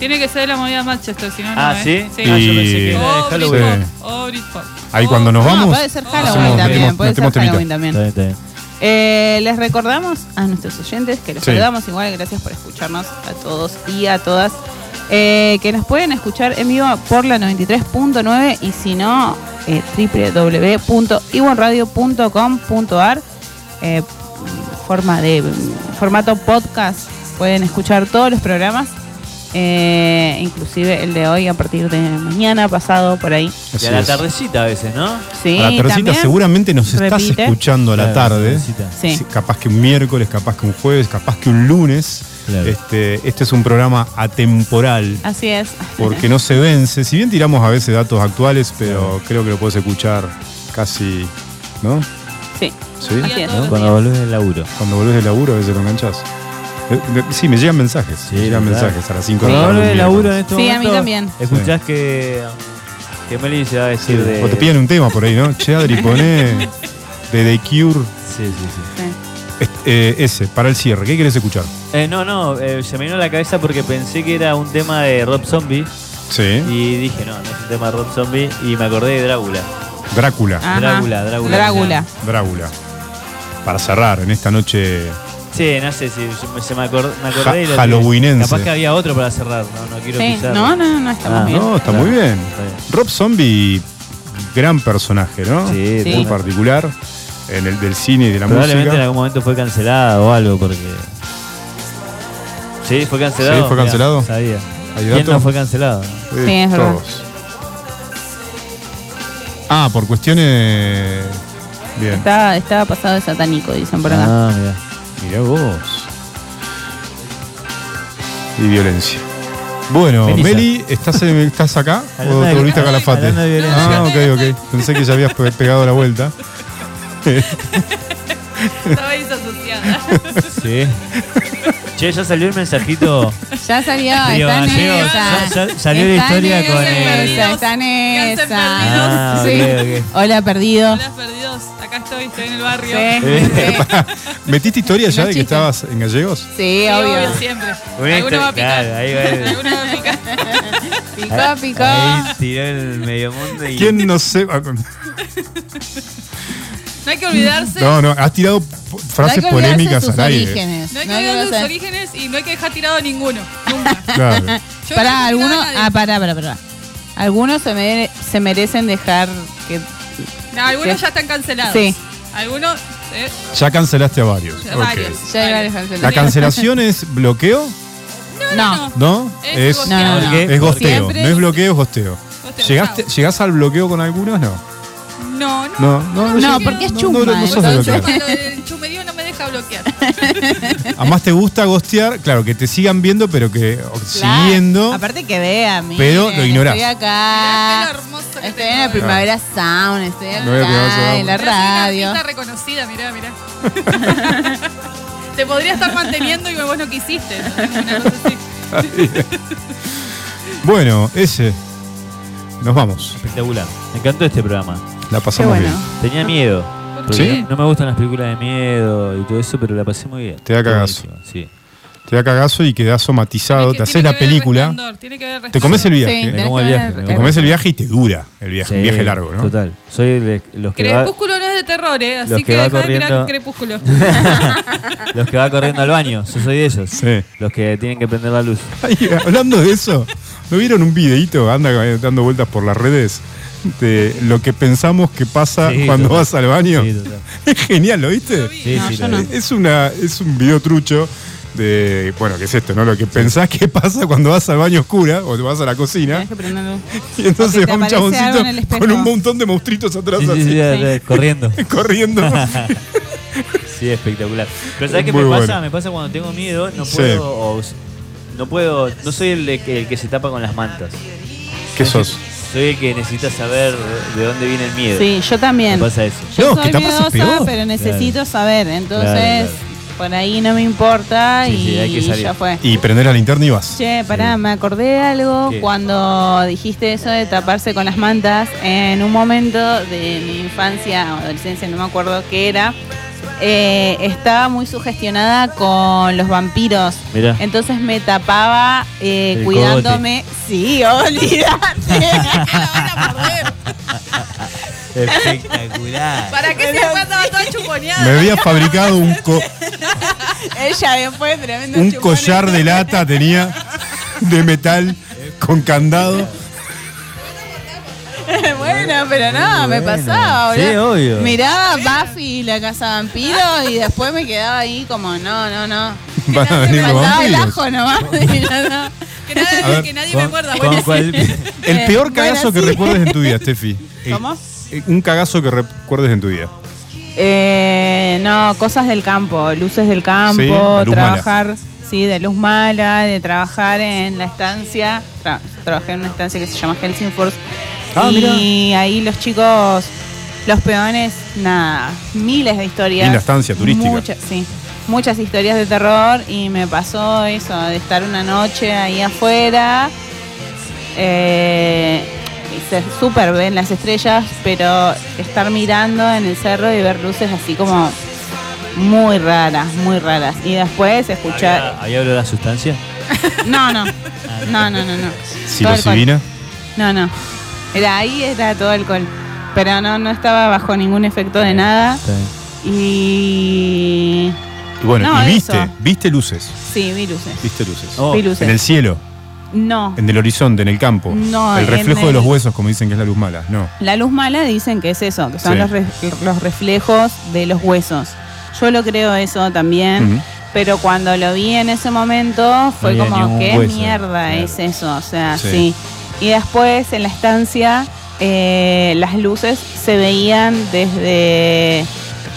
Tiene que ser la movida Manchester, si no, no Ah, es. ¿sí? Sí. Ah, yo pensé que era de O Halloween. Britpop, Sí. o Britpop. Ahí cuando nos No, vamos. puede ser Halloween hacemos- también, metemos- puede ser metemos temita. Halloween también. Está bien, está bien. Eh, les recordamos a nuestros oyentes que los Sí. saludamos igual, gracias por escucharnos a todos y a todas, eh, que nos pueden escuchar en vivo por la 93.9 y si no, eh, www.iwanradio.com.ar eh, forma de formato podcast, pueden escuchar todos los programas, eh, inclusive el de hoy a partir de mañana, pasado, por ahí. Y Así a la es. tardecita a veces, ¿no? Sí, a la tardecita también seguramente nos estás repite. escuchando a la Claro, tarde. Sí. Sí, Capaz que un miércoles, capaz que un jueves, capaz que un lunes. Claro. Este, este es un programa atemporal. Así es. Porque [laughs] no se vence. Si bien tiramos a veces datos actuales, pero creo que lo puedes escuchar casi. ¿No? Sí. ¿Sí? Así es. ¿No? Cuando volvés del laburo. Cuando volvés del laburo a veces lo enganchás. Eh, Sí, me llegan mensajes. me llegan ¿verdad? mensajes a las 5 de la tarde. laburo en este Sí, a mí también. Escuchás que. Que Meli se va a decir de. O te piden un tema por ahí, ¿no? Che, Adri, poné de The Cure. Sí, sí, sí. Este, eh, ese, para el cierre. ¿Qué querés escuchar? Eh, no, no, eh, se me vino a la cabeza porque pensé que era un tema de Rob Zombie. Sí. Y dije, no, no es un tema de Rob Zombie. Y me acordé de Drácula. Drácula. Drácula, Drácula. Drácula. Drácula. Para cerrar en esta noche. Sí, no sé si se- se me, acor- me acordé. Ja- halloweenense. Capaz que había otro para cerrar, no, no quiero Sí, pisar. no, no, no, estamos Ah, bien. No, está Claro, muy bien. está bien. Rob Zombie, gran personaje, ¿no? Sí, Sí. Muy particular. En el del cine y de la Probablemente en algún momento fue cancelado o algo porque. Sí, fue cancelado. Sí, fue Mirá, cancelado. sabía. ¿Hay ¿Quién no fue cancelado? Sí, es verdad. todos. Ah, por cuestiones. Bien. Estaba, estaba pasado de satánico, dicen por acá. Ah, mira. Mirá vos. Y violencia. Bueno. Meli, ¿estás, en- ¿estás acá? Hablando ¿O de- te volviste a Calafate? hablando de Ah, ok, ok. Pensé que ya habías pe- pegado la vuelta. [laughs] Estaba disasociada. Sí. [laughs] Che, ya salió el mensajito. [laughs] Ya salió, Río está en Gallegos, esa. ya- ya salió la Está historia en con el- Está en esa. Ah, Sí. ok, Hola, perdido. Hola, perdidos. Acá estoy, estoy en el barrio. Sí, Eh, sí. [laughs] pará, ¿Metiste historia ya No de que estabas en Gallegos? Sí, Sí, obvio. obvio, siempre. Una Alguno va a histo- picar. claro, ahí va el- Alguno va a picar. Picó, picó. Ahí tiró el medio mundo y. ¿Quién no sé? [laughs] No hay que olvidarse. No, no, has tirado p- No hay frases polémicas sus al aire. orígenes. No hay que No hay que olvidar sus orígenes y no hay que dejar tirado a ninguno. Nunca. [laughs] Claro. He algunos. Ah, pará, pará, pará. Algunos se, mere- se merecen dejar que. No, algunos ya están cancelados. Sí. Algunos. eh, Ya cancelaste a varios. Ya Ok. varios. Ya hay varios cancelados. ¿La cancelación es bloqueo? No. ¿No? Es gosteo. No, es gosteo. Siempre- No es bloqueo, es gosteo. Gosteo, ¿Llegaste, chao. ¿Llegás al bloqueo con algunos? No. No, no. No, no, porque es no, chuma, No, no, sos entonces- del chumerío no me deja bloquear. Además te gusta gostear, claro, que te sigan viendo, pero que Claro. siguiendo. Aparte que vean, Pero lo ignorás. Estoy acá. el Estoy en la Primavera Sound, estoy acá en la una radio. artista reconocida, mirá, mirá. [laughs] Te podría estar manteniendo y vos no quisiste. Una. Bueno, ese. Nos vamos. Espectacular. Me encantó este programa. La pasamos Qué bueno. bien. Tenía miedo. porque ¿Sí? No me gustan las películas de miedo y todo eso, pero la pasé muy bien. Te da cagazo. Buenísimo, Sí. Te da cagazo y quedás somatizado. Tiene Te haces tiene la que ver película. Resplandor, tiene que ver Te comes el Resplandor. viaje. Sí, Me como el tenés que viaje, ver- me Te comes el viaje y te dura el viaje. un Sí, viaje largo, ¿no? Total. Soy de los que va, Crepúsculo no es de terror, ¿eh? Así Los que, que va de mirar corriendo- Crepúsculo. [laughs] los que va corriendo al baño. Yo soy de ellos. Sí. Los que tienen que prender la luz. Ay, hablando de eso, ¿no vieron un videíto? Anda eh, dando vueltas por las redes de lo que pensamos que pasa Sí, cuando total. vas al baño. Sí. [laughs] Es genial, ¿lo viste? Sí, No, sí, yo no. Es una es un video trucho de bueno, ¿qué es esto, no? Lo que pensás que pasa cuando vas al baño oscura o te vas a la cocina que [laughs] y entonces va un chaboncito en con un montón de monstruitos atrás Sí, sí, así, sí, sí, corriendo. [laughs] corriendo. Sí, espectacular. Pero ¿sabes qué me pasa? Me pasa cuando tengo miedo, no Sí. puedo. o- no puedo. No soy el, de que, el que se tapa con las mantas. ¿Qué sos? Soy el que necesita saber de dónde viene el miedo. Sí, yo también. Me pasa eso. Yo No, que soy miedosa, peor. pero necesito saber. Entonces, Claro, por ahí no me importa Sí, y sí, hay que salir. ya fue. Y prender la linterna y vas. Che, pará, me acordé de algo ¿Qué? cuando dijiste eso de taparse con las mantas. En un momento de mi infancia o adolescencia, no me acuerdo qué era, eh, estaba muy sugestionada con los vampiros. Mirá. Entonces me tapaba eh, cuidándome. Sí, olvídate. [laughs] Espectacular. ¿Para qué se andaba toda chuponeada? Me había fabricado un, co- [laughs] Ella después tremendo un chupón. collar de lata, tenía de metal con candado. [laughs] bueno, pero no, me pasaba, Sí, obvio. Miraba Buffy y la casa vampiro y después me quedaba ahí como, no, no, no. Van a venir los faltaba el vampiros. ajo nomás. [laughs] y ya no. Que nadie, A ver, que nadie me Con- muerda. con Bueno, cual- El peor cagazo que sí. recuerdes en tu vida, Steffi. [laughs] Eh, ¿Cómo? eh, Un cagazo que recuerdes en tu vida. Eh, no, cosas del campo, luces del campo, Sí, la luz trabajar, sí, de luz mala, de trabajar en la estancia. Tra- trabajé en una estancia que se llama Helsingfors. Ah, y ahí los chicos, los peones, nada, miles de historias. Estancia turística. Muchas, sí. Muchas historias de terror y me pasó eso, de estar una noche ahí afuera. Eh, y se súper ven las estrellas, pero estar mirando en el cerro y ver luces así como muy raras, muy raras. Y después escuchar. ¿Había, ¿Había olor a sustancia? [laughs] No, no. No, no, no, no. Psilocibina. No, no. Era ahí, era todo alcohol. Pero no, no estaba bajo ningún efecto de nada. Y. Y bueno, No, y viste, eso. viste luces. Sí, vi luces. Viste luces. Oh, Vi luces. En el cielo, No. en el horizonte, en el campo. No, el reflejo de los huesos, como dicen que es la luz mala. No. La luz mala dicen que es eso, que son Sí. los, re- los reflejos de los huesos. Yo lo creo eso también, pero cuando lo vi en ese momento fue como, ¿qué hueso, mierda claro. es eso? O sea, Sí. sí. Y después en la estancia eh, las luces se veían desde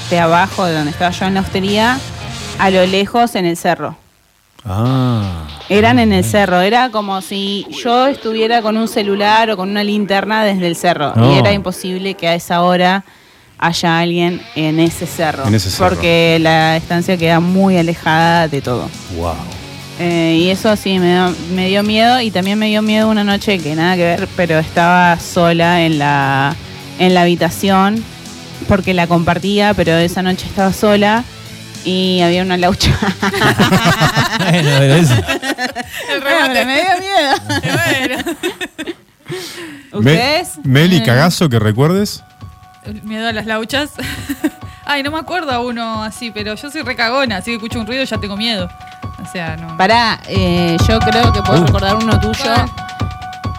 de abajo, de donde estaba yo en la hostería, a lo lejos en el cerro. Ah. Eran en el cerro, era como si yo estuviera con un celular o con una linterna desde el cerro. No. Y era imposible que a esa hora haya alguien en ese cerro. En ese cerro. Porque la estancia queda muy alejada de todo. Wow. Eh, y eso sí, me, dio- me dio miedo. Y también me dio miedo una noche que nada que ver, pero estaba sola en la, en la habitación. Porque la compartía, pero esa noche estaba sola. Y había una laucha. [laughs] Bueno, pero eso. el remate. me dio miedo. [laughs] bueno. [laughs] ¿Ustedes? Meli, Eh, cagazo que recuerdes. Miedo a las lauchas. Ay, no me acuerdo a uno así, pero yo soy recagona, así que escucho un ruido y ya tengo miedo. O sea, no. Pará, eh, yo creo que puedo recordar uno tuyo.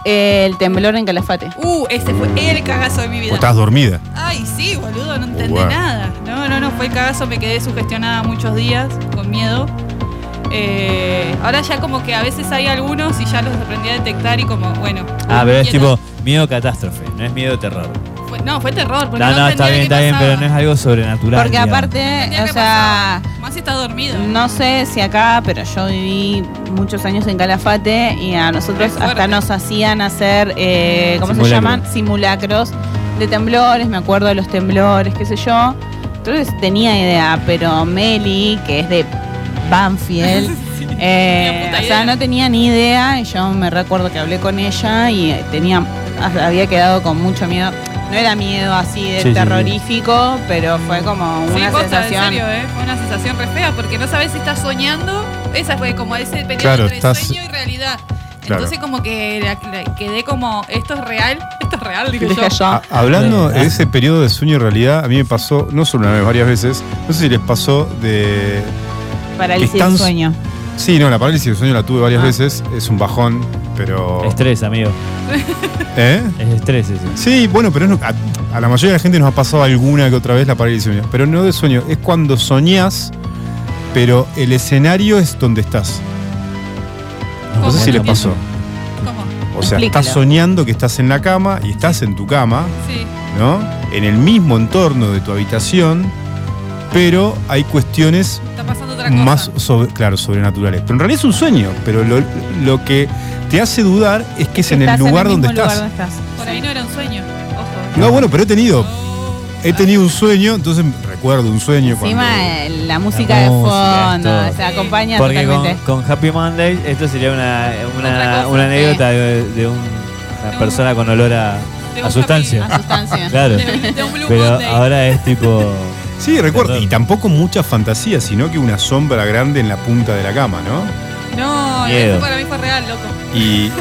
El temblor en Calafate. Uh, ese fue el cagazo de mi O vida. estás dormida. Ay, sí, boludo, no entendí Wow. nada. No, no, no, fue el cagazo, me quedé sugestionada muchos días, con miedo. Eh, ahora ya como que a veces hay algunos y ya los aprendí a detectar y como, bueno. Ah, pero es tipo miedo catástrofe, no es miedo terror. Fue- no, fue terror. Porque No, no, no, está bien, está bien, pero no es algo sobrenatural. Porque digamos. aparte, Entendía o sea. Más si está dormido. no sé si acá, pero yo viví muchos años en Calafate y a nosotros hasta nos hacían hacer, eh, ¿cómo se llaman? Simulacros de temblores, me acuerdo de los temblores, qué sé yo. Entonces tenía idea, pero Meli, que es de Banfield. [laughs] Eh, o sea, no tenía ni idea. Y yo me recuerdo que hablé con ella y tenía, había quedado con mucho miedo. No era miedo así de Sí, sí, sí. terrorífico, pero fue como Sí, una posta, sensación. en serio, ¿eh? Fue una sensación re fea porque no sabes si estás soñando. Esa fue como ese periodo Claro, entre estás- sueño y realidad. Claro. Entonces como que la- la- quedé como, esto es real, [laughs] esto es real, Dije yo. yo. A- hablando de ese periodo de sueño y realidad, a mí me pasó, no solo una vez, varias veces, no sé si les pasó de... Parálisis que están- del sueño. Sí, no, la parálisis del sueño la tuve varias Ah. veces, es un bajón, pero... Estrés, amigo. ¿Eh? Es estrés ese. Sí, bueno, pero no- a, a la mayoría de la gente nos ha pasado alguna que otra vez la parálisis del sueño. Pero no de sueño, es cuando soñás, pero el escenario es donde estás. No sé si les pasó. ¿Cómo? O sea, Explícalo. estás soñando que estás en la cama y estás en tu cama, Sí. ¿no? En el mismo entorno de tu habitación, pero hay cuestiones Está pasando otra cosa. más, sobre- claro, sobrenaturales. Pero en realidad es un sueño, pero lo, lo que te hace dudar es que es en el lugar el donde estás. lugar donde estás. Por ahí no era un sueño. Ojo. No, bueno, pero he tenido. He tenido un sueño, entonces recuerdo un sueño Encima cuando. eh, la música de fondo, se acompaña Porque con, totalmente. con Happy Monday esto sería una, una, cosa, una sí. anécdota de, de un- una un- persona con olor a, sustancia. A sustancia. [laughs] Claro. De, de un Blue Pero Monday. ahora es tipo. Sí, recuerdo. Y tampoco mucha fantasía, sino que una sombra grande en la punta de la cama, ¿no? No, Miedo. eso para mí fue real, loco. Y.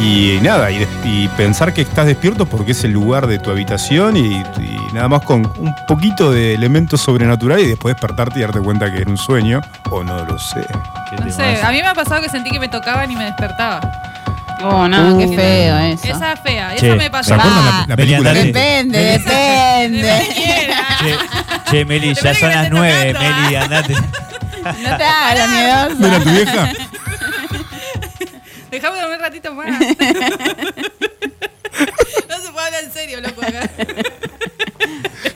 Y nada, y, pensar que estás despierto porque es el lugar de tu habitación y, y nada más con un poquito de elementos sobrenaturales y después despertarte y darte cuenta que era un sueño, o no lo sé. ¿qué No sé, a mí me ha pasado que sentí que me tocaban y me despertaba. Oh, no, qué feo eso. Esa es fea, Che, esa me pasó. ¿Se acuerdan Ah, la, la película? Meli, Depende, depende. Che, che, Meli, ya Depende son las nueve, tocando, Meli, andate. [laughs] No te hagas ¿No era miedosa. tu vieja? [laughs] Dejame dormir un ratito más. [laughs] no se puede hablar en serio, loco, acá.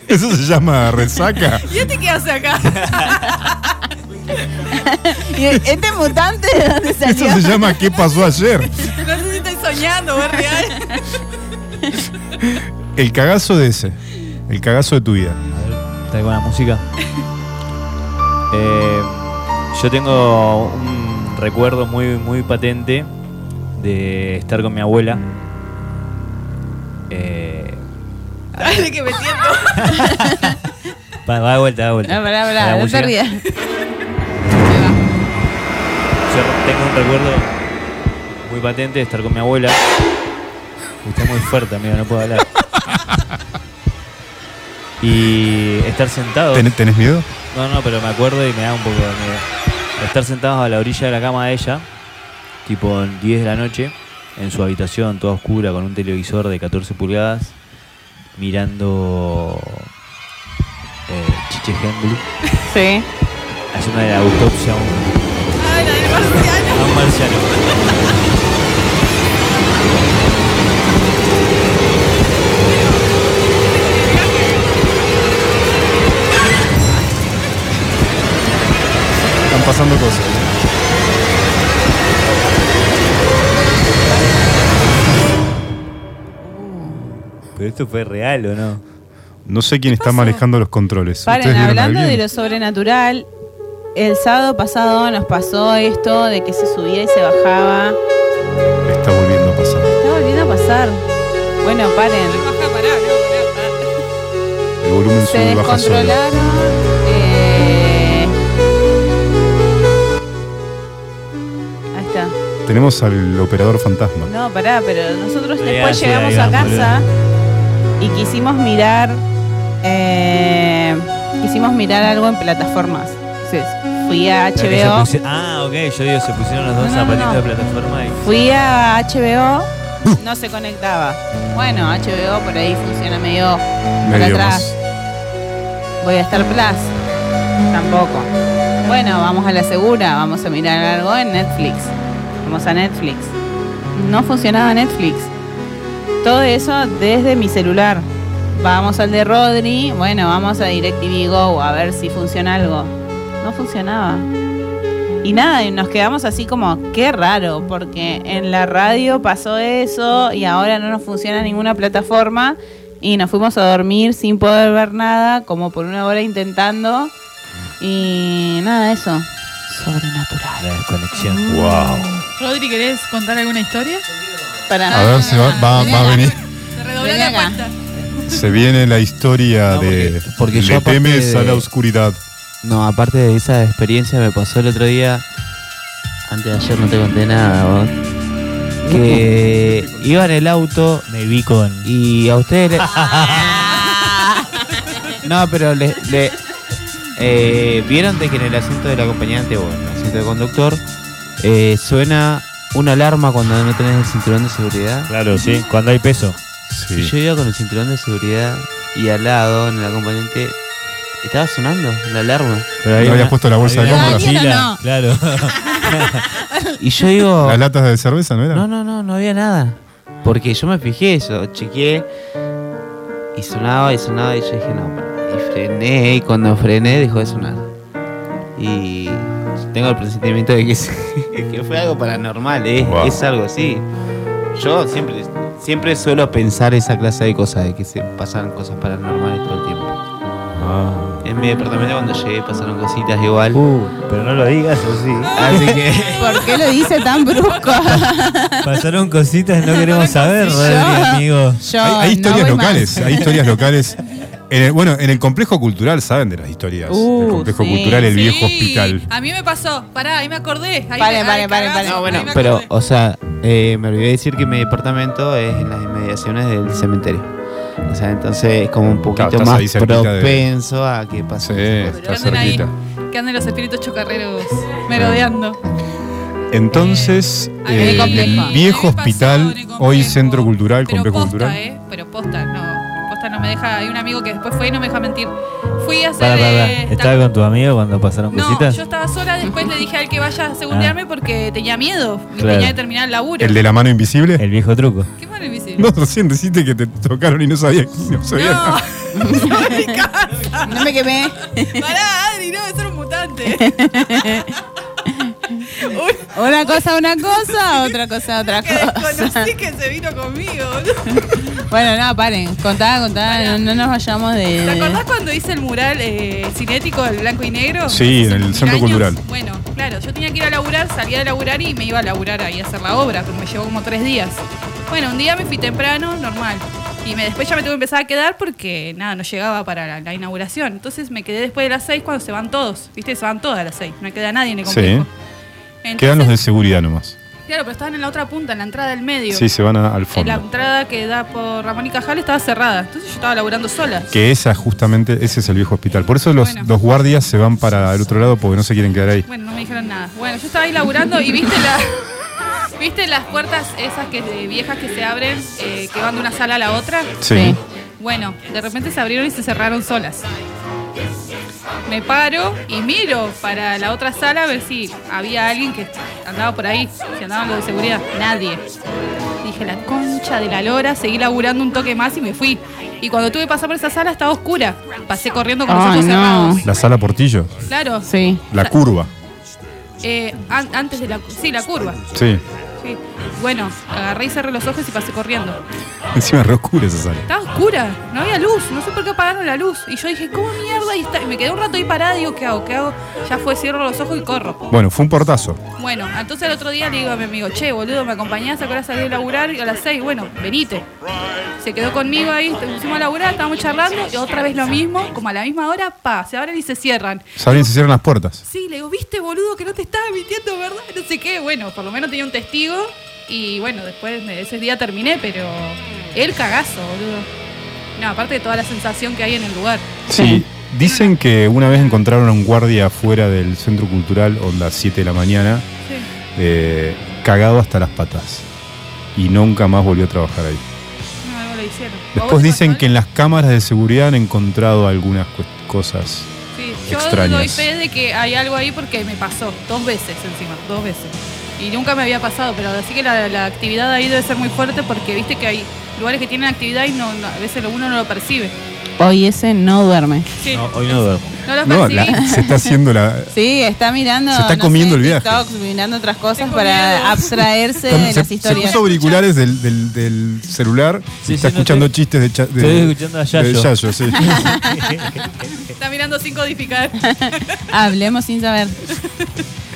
Eso se llama resaca. ¿Y este qué hace acá? [laughs] ¿Y ¿Este mutante de dónde Eso salió? se llama ¿Qué pasó ayer? [laughs] No sé si estoy soñando o es real. [laughs] El cagazo de ese. El cagazo de tu vida. ¿Está con la música? Eh, yo tengo un recuerdo muy, muy patente de estar con mi abuela. Eh, Dale que me siento. va, va de vuelta, va de vuelta. No, pará, pará, no te rías. Yo tengo un recuerdo muy patente de estar con mi abuela. Está muy fuerte, amigo, no puedo hablar. Y estar sentado. ¿Ten- ¿Tenés miedo? No, no, pero me acuerdo y me da un poco de miedo. Estar sentados a la orilla de la cama de ella, tipo 10 de la noche, en su habitación toda oscura con un televisor de 14 pulgadas, mirando eh, Chiche Hembley, Sí. haciendo la autopsia a un, marciano. a un marciano. Están pasando cosas. Pero esto fue real o no? No sé quién está manejando los controles. Paren, ¿Ustedes vieron a hablando de lo sobrenatural, el sábado pasado nos pasó esto de que se subía y se bajaba. Está volviendo a pasar. Está volviendo a pasar. Bueno, paren. Baja, pará, no, pará, El volumen Se sube y baja solo. descontrolaron. eh, Ahí está. Tenemos al operador fantasma. No, pará, pero nosotros después llegamos a casa y quisimos mirar. eh, quisimos mirar algo en plataformas. Entonces, fui a HBO. pusi- ah, ok, yo digo, se pusieron los dos No, zapatitos no. de plataforma y. Fui a HBO, no se conectaba. Bueno, HBO por ahí funciona medio para. Voy a estar Plus. Tampoco. Bueno, vamos a la segura, vamos a mirar algo en Netflix. Vamos a Netflix. No funcionaba Netflix. Todo eso desde mi celular. Vamos al de Rodri, bueno, vamos a DirecTV Go a ver si funciona algo. No funcionaba. Y nada, y nos quedamos así como, qué raro, porque en la radio pasó eso y ahora no nos funciona ninguna plataforma y nos fuimos a dormir sin poder ver nada, como por una hora intentando y nada, eso. Sobrenatural. La desconexión. Wow. Rodri, ¿querés contar alguna historia? Para A ver si va, va- va a venir. Te redoblé Vení la cuenta. Se viene la historia No, porque- de porque Le temes a la oscuridad. No, aparte de esa experiencia me pasó el otro día, antes de ayer no te conté nada, vos, que [laughs] iba en el auto Me vi con. y a ustedes le... [laughs] No, pero le... le- eh, Vieron de que en el asiento del acompañante o en el asiento del conductor eh, suena una alarma cuando no tenés el cinturón de seguridad. Claro, sí, cuando hay peso. Y yo iba con el cinturón de seguridad y al lado, en el acompañante, estaba sonando la alarma. Pero ¿No habías puesto la bolsa de había una compras? mochila, no. Claro. [laughs] Y yo digo... ¿Las latas de cerveza no eran? No, no, no, no había nada. Porque yo me fijé eso, chequeé y sonaba y sonaba y yo dije, no, pará. y frené y cuando frené dejó de sonar. Y tengo el presentimiento de que, es- [laughs] que fue algo paranormal, ¿eh? Wow. es algo así. Yo siempre, siempre suelo pensar esa clase de cosas, de que se pasan cosas paranormales todo el tiempo. En mi departamento cuando llegué pasaron cositas igual. Uh, pero no lo digas así. Así que... [laughs] ¿Por qué lo dice tan brusco? [laughs] Pasaron cositas, no queremos saber, Rodri, amigo. Yo Hay, historias locales, hay historias [laughs] locales. En el- bueno, en el complejo cultural saben de las historias. Uh, el complejo sí. cultural, el viejo hospital. A mí me pasó. Pará, ahí me acordé. Ahí Paren, me- ay, paren, paren, cagazo, paren. No, bueno, pero, o sea, eh, me olvidé decir que mi departamento es en las inmediaciones del cementerio. O sea, entonces es como un poquito estás más cerquita de- propenso a que pase. Sí, está anden ahí, cerquita. que anden los espíritus chocarreros merodeando. Entonces, eh, en el viejo hospital, hoy centro cultural, Pero complejo posta, cultural. eh. Pero posta, no. Posta no me deja. Hay un amigo que después fue y no me deja mentir. Fui a hacer. Para, para, eh. ¿Estaba con tu amigo cuando pasaron No, cositas? yo estaba sola, después le dije al que vaya a segundearme porque tenía miedo. Claro. Tenía que terminar el laburo. ¿El de la mano invisible? El viejo truco. ¿Qué mano invisible? No, recién deciste que te tocaron y no sabía, no sabía. No, [laughs] me quemé. Pará, Adri, no, es un mutante. [laughs] Una cosa, una cosa, otra cosa, otra que cosa. que se vino conmigo. [laughs] Bueno, no, paren. Contá, contá. No, no nos vayamos de. ¿Te acordás cuando hice el mural eh, cinético, el blanco y negro? Sí, en el centro años. cultural. Bueno, claro, yo tenía que ir a laburar, salía de laburar y me iba a laburar ahí a hacer la obra, pero me llevó como tres días. Bueno, un día me fui temprano, normal. Y me, después ya me tuve que empezar a quedar porque nada, no llegaba para la, la inauguración. Entonces me quedé después de las seis cuando se van todos. ¿Viste? Se van todas a las seis. No queda nadie en el Sí. Quedan los de seguridad nomás. Claro, pero estaban en la otra punta, en la entrada del medio. Sí, se van a- al En fondo. la entrada que da por Ramón y Cajal estaba cerrada. Entonces yo estaba laburando sola. Que esa justamente, ese es el viejo hospital. Por eso los, Bueno. los guardias se van para el otro lado porque no se quieren quedar ahí. Bueno, no me dijeron nada. Bueno, yo estaba ahí laburando y viste la. [laughs] ¿Viste las puertas esas que viejas que se abren, eh, que van de una sala a la otra? Sí. Bueno, de repente se abrieron y se cerraron solas. Me paro y miro para la otra sala a ver si había alguien que andaba por ahí, si andaban los de seguridad. Nadie. Dije, la concha de la lora, seguí laburando un toque más y me fui. Y cuando tuve que pasar por esa sala estaba oscura. Pasé corriendo con los Ay, ojos no. cerrados. La sala Portillo, Claro. Sí. la curva. Eh, an- antes de la. Sí, la curva. Sí. Sí. Bueno, agarré y cerré los ojos y pasé corriendo. Encima re oscura esa sala. Estaba oscura, no había luz, no sé por qué apagaron la luz. Y yo dije, ¿cómo mierda? Y, está- y me quedé un rato ahí parada y digo, ¿qué hago? ¿Qué hago? Ya fue, cierro los ojos y corro. Bueno, fue un portazo. Bueno, entonces el otro día le digo a mi amigo, che, boludo, ¿me acompañás a qué hora salí a laburar? Y a las 6, bueno, venite. Se quedó conmigo ahí, te pusimos a laburar, estábamos charlando, y otra vez lo mismo, como a la misma hora, pa, se abren y se cierran. Saben se cierran las puertas. Sí, le digo, viste, boludo, que no te estaba mintiendo, ¿verdad? No sé qué. Bueno, por lo menos tenía un testigo. Y bueno, después de ese día terminé, pero el cagazo, boludo. No, aparte de toda la sensación que hay en el lugar. Sí. Dicen que una vez encontraron a un guardia afuera del centro cultural, onda 7 de la mañana, Sí. eh, cagado hasta las patas. Y nunca más volvió a trabajar ahí. No, algo le hicieron. ¿A vos Después dicen que en las cámaras de seguridad han encontrado algunas cosas. Sí, yo extrañas. doy fe de que hay algo ahí porque me pasó dos veces encima, dos veces. Y nunca me había pasado, pero así que la, la actividad ahí debe ser muy fuerte porque viste que hay lugares que tienen actividad y no, no- a veces lo- uno no lo percibe. Hoy ese no duerme. Sí. No, hoy no duermo. No lo No, la- [laughs] se está haciendo la. Sí, está mirando. Se está no comiendo sé, el viaje. TikToks, mirando otras cosas para abstraerse de se, las se historias. puso auriculares del, del- del celular Sí, y está sí, no escuchando te- chistes de, cha- de- Estoy escuchando a Yayo. de Yayo, sí. Está mirando sin codificar. [laughs] Hablemos sin saber. [laughs]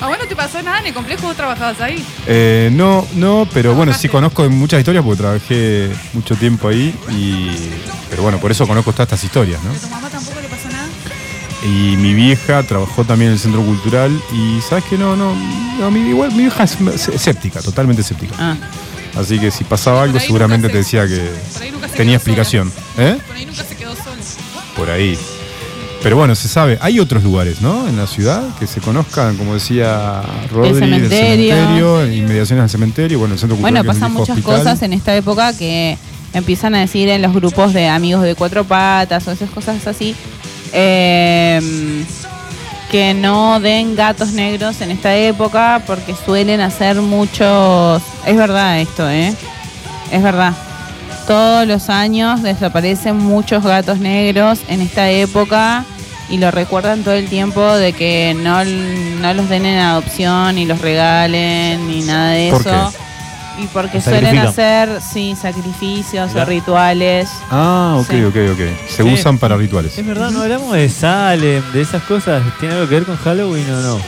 ¿A vos no te pasó nada en el complejo? ¿Vos trabajabas ahí? Eh, no, no, pero bueno, sí conozco muchas historias porque trabajé mucho tiempo ahí y. Pero bueno, por eso conozco todas estas historias, ¿no? ¿A tu mamá tampoco le pasó nada? Y mi vieja trabajó también en el centro cultural y sabes que no, no, no, mi, igual mi vieja es escéptica, totalmente escéptica. Ah. Así que si pasaba algo seguramente te decía que por ahí nunca se tenía quedó sola. explicación. ¿Eh? Por ahí nunca se quedó sola. Por ahí. Pero bueno, se sabe, hay otros lugares, ¿no? En la ciudad que se conozcan, como decía Rodri, del cementerio. cementerio, inmediaciones al cementerio, bueno, el centro cultural. Bueno, pasan muchas hospital. cosas en esta época que empiezan a decir en los grupos de amigos de cuatro patas o esas cosas así. eh, que no den gatos negros en esta época porque suelen hacer muchos... Es verdad esto, ¿eh? Es verdad. Todos los años desaparecen muchos gatos negros en esta época y lo recuerdan todo el tiempo de que no, no los den en adopción ni los regalen ni nada de ¿Por eso. Y porque suelen hacer, sí, sacrificios o rituales. Ah, ok, Sí. ok, ok. Se Sí. usan para rituales. Es verdad, no hablamos de Salem, de esas cosas. ¿Tiene algo que ver con Halloween o no?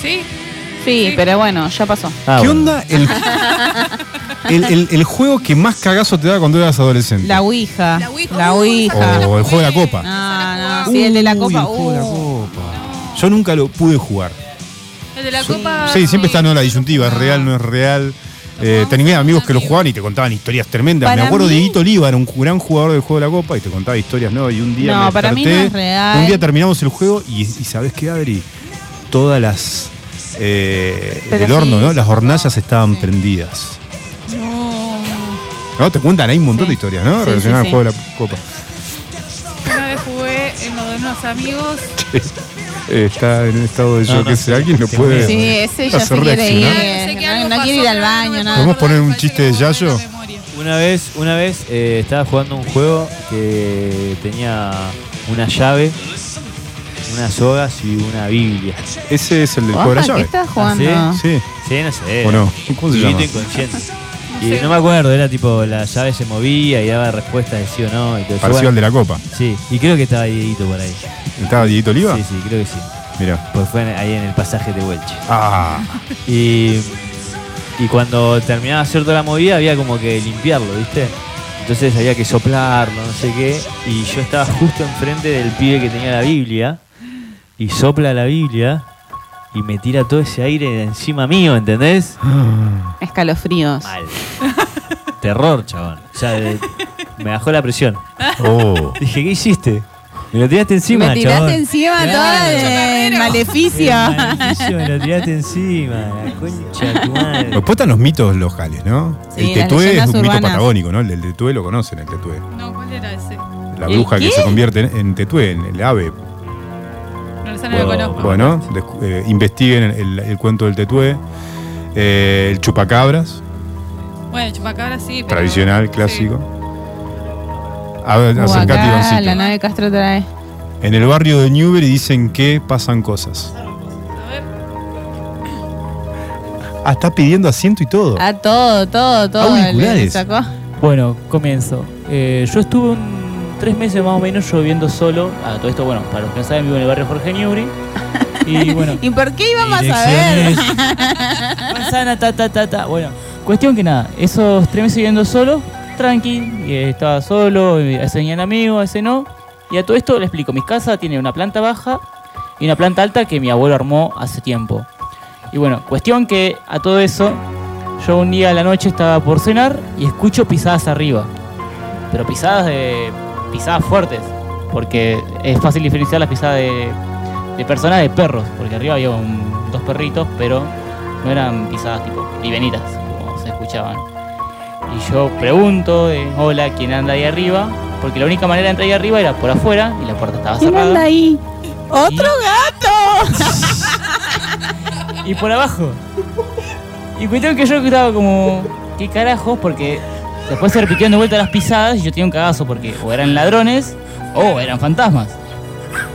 ¿Sí? Sí, pero bueno, ya pasó. Ah, ¿Qué bueno. onda el, [laughs] el, el- el juego que más cagazo te da cuando eras adolescente? La Ouija. La Ouija. La Ouija. O el juego de la copa. No, no, sí, el de la Uy, copa. el juego de la uh. copa. Yo nunca lo pude jugar. El de la copa. Sí, siempre está no la disyuntiva, es real, no es real. Eh, tenía amigos que lo jugaban y te contaban historias tremendas. Para Me acuerdo mí- de Dieguito Oliva, era un gran jugador del juego de la copa y te contaba historias, ¿no? Y un día No, me para mí desperté, no es real. Un día terminamos el juego y, y ¿sabes qué, Adri? Todas las eh, del horno, ¿no? Las hornallas estaban prendidas. ¿No? Te cuentan, hay un montón Sí. de historias, ¿no? Sí, Relacionadas sí, al juego de la copa. Una vez jugué en lo de unos amigos. [laughs] Eh, está en un estado de No, shock no, ese. ¿Alguien lo sí, puede Sí, ese ya se hacer quiere ir. Sé que No, no quiere ir al no baño, nada. ¿Podemos poner un chiste que de Yayo? Una vez, una vez eh, estaba jugando un juego que tenía una llave, unas sogas y una Biblia. Ese es el del juego de la ¿qué llave. estás ¿Ah, jugando? Sí. Sí, no sé. ¿O no? ¿Cómo se llama? inconsciente. Y no me acuerdo, era tipo la llave se movía y daba respuestas de sí o no. Y todo eso. Parecido al Bueno, de la copa. Sí, y creo que estaba Dieguito por ahí. ¿Estaba Dieguito Oliva? Sí, sí, creo que sí. Mira. Pues fue en- ahí en el pasaje de Welch. Ah. Y, y cuando terminaba de hacer toda la movida había como que limpiarlo, ¿viste? Entonces había que soplarlo, no sé qué. Y yo estaba justo enfrente del pibe que tenía la Biblia. Y sopla la Biblia y me tira todo ese aire encima mío, ¿entendés? [gasps] Escalofríos. Mal. Terror, chabón. O sea, de- me bajó la presión. Oh. [laughs] Dije, ¿qué hiciste? Me lo tiraste encima, Me tiraste chabón. encima Claro. toda de El maleficio. maleficio me lo tiraste encima, la concha de tu madre. Después están los mitos locales, ¿no? Sí, el las tetué es leyendas un mito urbanas. patagónico, ¿no? El del tetué lo conocen, el tetué. No, ¿cuál era ese? La ¿El bruja que qué? se convierte en, en tetué, en el ave. No, esa no lo Bueno, conozco. Bueno, descu- eh, investiguen el, el- el cuento del tetué. Eh, el chupacabras, Bueno, chupacabra sí. pero- tradicional, sí. clásico. A ver, acercate, Ivancito. la nave Castro trae. En el barrio de Newbery dicen que pasan cosas. A ver. Ah, está pidiendo asiento y todo. Ah, todo, todo, todo. Auriculares. sacó. Bueno, comienzo. Eh, yo estuve un- tres meses más o menos yo viviendo solo. A todo esto, bueno, para los que no saben, vivo en el barrio Jorge Newbery. Y [laughs] bueno, ¿Y por qué íbamos a? Direcciones. [laughs] manzana, ta, ta, ta, ta. Bueno, cuestión que nada, esos tres meses viviendo solo, tranqui, eh, estaba solo, eh, a veces venían amigos, a veces no. Y a todo esto le explico, mi casa tiene una planta baja y una planta alta que mi abuelo armó hace tiempo. Y bueno, cuestión que a todo eso, yo un día a la noche estaba por cenar y escucho pisadas arriba. Pero pisadas de. Pisadas fuertes. Porque es fácil diferenciar las pisadas de, de personas de perros. Porque arriba había un- dos perritos, pero no eran pisadas tipo libenitas, como se escuchaban. Y yo pregunto, eh, hola, ¿quién anda ahí arriba? Porque la única manera de entrar ahí arriba era por afuera y la puerta estaba ¿Quién cerrada. anda ahí? ¡Otro gato! [laughs] y por abajo. Y cuestión que yo estaba como, ¿qué carajos? Porque después se repitieron de vuelta las pisadas y yo tenía un cagazo porque o eran ladrones o eran fantasmas.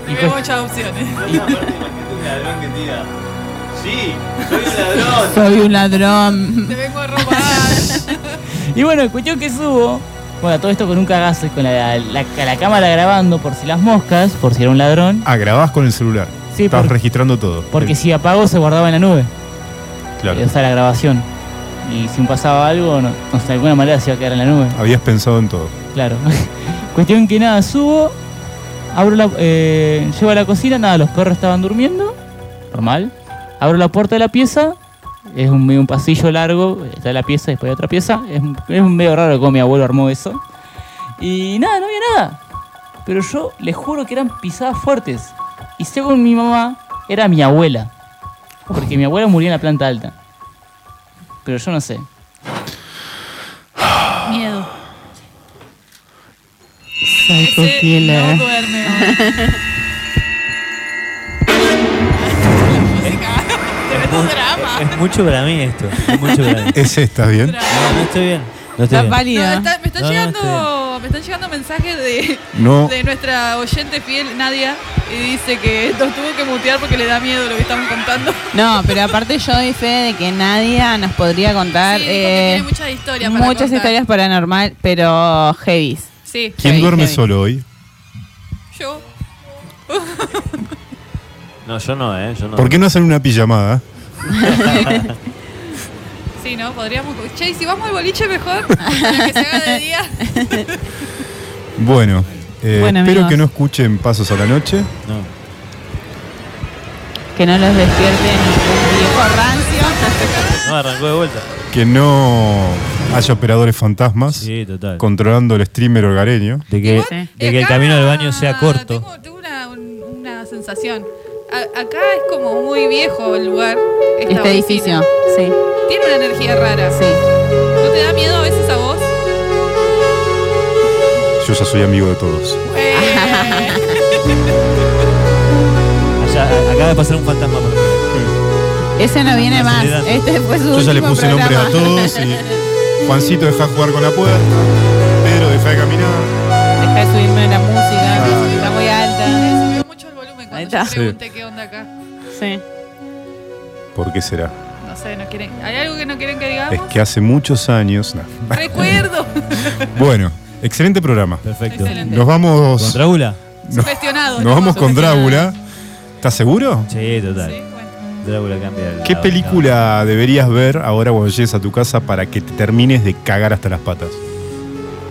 Y Hay pues- muchas opciones. Sí, soy un ladrón. [laughs] Soy un ladrón. Te vengo a robar. [laughs] Y bueno, cuestión que subo. Bueno, todo esto con un cagazo y con la, la- la cámara grabando por si las moscas, por si era un ladrón. Ah, grabás con el celular. Sí, Estabas por- registrando todo. Porque si apagó se guardaba en la nube. Claro. Eh, O sea, la grabación. Y si me pasaba algo, no, no sé, de alguna manera se iba a quedar en la nube. Habías pensado en todo. Claro. [laughs] Cuestión que nada, subo, abro la, eh, llego a la cocina, nada, los perros estaban durmiendo, normal. Abro la puerta de la pieza, es un, un pasillo largo, está la pieza, después hay otra pieza. Es, un- es un medio raro cómo mi abuelo armó eso. Y nada, no había nada. Pero yo les juro que eran pisadas fuertes. Y según mi mamá, era mi abuela. Porque mi abuela murió en la planta alta. Pero yo no sé. Miedo. Psycho Ese killer. no duerme. Tremendo drama. Es mucho para mí esto. Es mucho para mí. ¿Es estás bien? No, no estoy bien. No estoy bien. No, está- me, están No, no, llegando, me están llegando mensajes de, No. de nuestra oyente fiel, Nadia, y dice que nos tuvo que mutear porque le da miedo lo que estamos contando. No, pero aparte yo doy fe de que nadie nos podría contar Sí, que eh, tiene muchas historias para muchas contar. historias paranormal, pero heavy. Sí. ¿Quién Heavy, duerme heavy. solo hoy? Yo. No, yo no, ¿eh? Yo no. ¿Por qué no hacen una pijamada? [laughs] Sí, ¿no? Podríamos. Che, ¿y si vamos al boliche mejor, [laughs] que se haga de día. Bueno, eh, Bueno, espero amigos. que no escuchen Pasos a la Noche. No. Que no los despierte ningún viejo rancio. No, arrancó de vuelta. Que no haya operadores fantasmas Sí, total. controlando el streamer hogareño. De que, de que el camino al baño sea corto. Tengo, tengo una, un- una sensación. A- acá es como muy viejo el lugar. esta Este edificio, sí, Tiene una energía rara. sí. ¿No te da miedo a veces a vos? Yo ya soy amigo de todos. Allá, [laughs] a- acaba de pasar un fantasma por aquí. Ese no viene más. Este fue su Yo ya le puse nombre a todos y Juancito deja jugar con la puerta. Pedro deja de caminar. Deja de subirme la música, Ahí cuando está. yo pregunté qué onda acá. Sí. ¿Por qué será? No sé, no quieren. ¿Hay algo que no quieren que Es digamos? que hace muchos años. no. Recuerdo. [laughs] Bueno, excelente programa. Perfecto. Excelente. Nos vamos. ¿Con Drácula? no- Sugestionado. nos vamos con Drácula. ¿Estás seguro? Sí, total. Sí, bueno. Drácula cambia el ¿Qué la- película deberías ver ahora cuando llegues a tu casa para que te termines de cagar hasta las patas?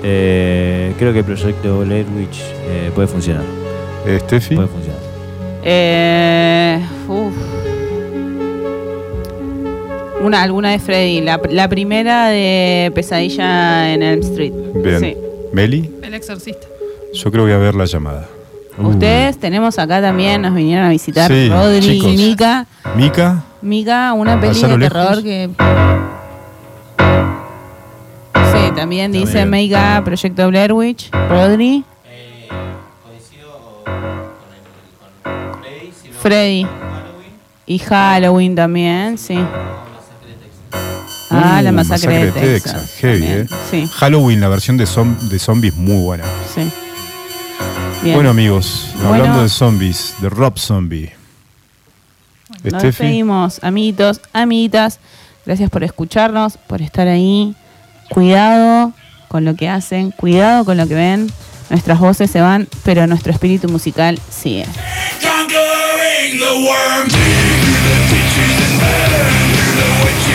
Eh, creo que el proyecto Blair Witch eh, puede funcionar. Eh, Steffi. Puede funcionar. Eh, uf. Una, alguna de Freddy. La, la primera de Pesadilla en Elm Street. Bien. Sí. Meli, El exorcista. yo creo que voy a ver la llamada. Ustedes tenemos acá también, nos vinieron a visitar Sí, Rodri chicos. y Mika. Mica, Mika, una peli ¿Allá a de terror que. Sí, también dice. Mika, Proyecto Blair Witch. Rodri. Freddy. Y Halloween también, sí. Ah, Uh, la masacre, de Texas. Heavy, también. eh. Sí, Halloween, la versión de, zom- de zombies muy buena. sí. Bien. Bueno, amigos, Bueno. hablando de zombies, de Rob Zombie. Nos despedimos, amiguitos, amiguitas. Gracias por escucharnos, por estar ahí. Cuidado con lo que hacen, cuidado con lo que ven. Nuestras voces se van, pero nuestro espíritu musical sigue. conquering the worm. Dig through the ditches and pattern through the witch.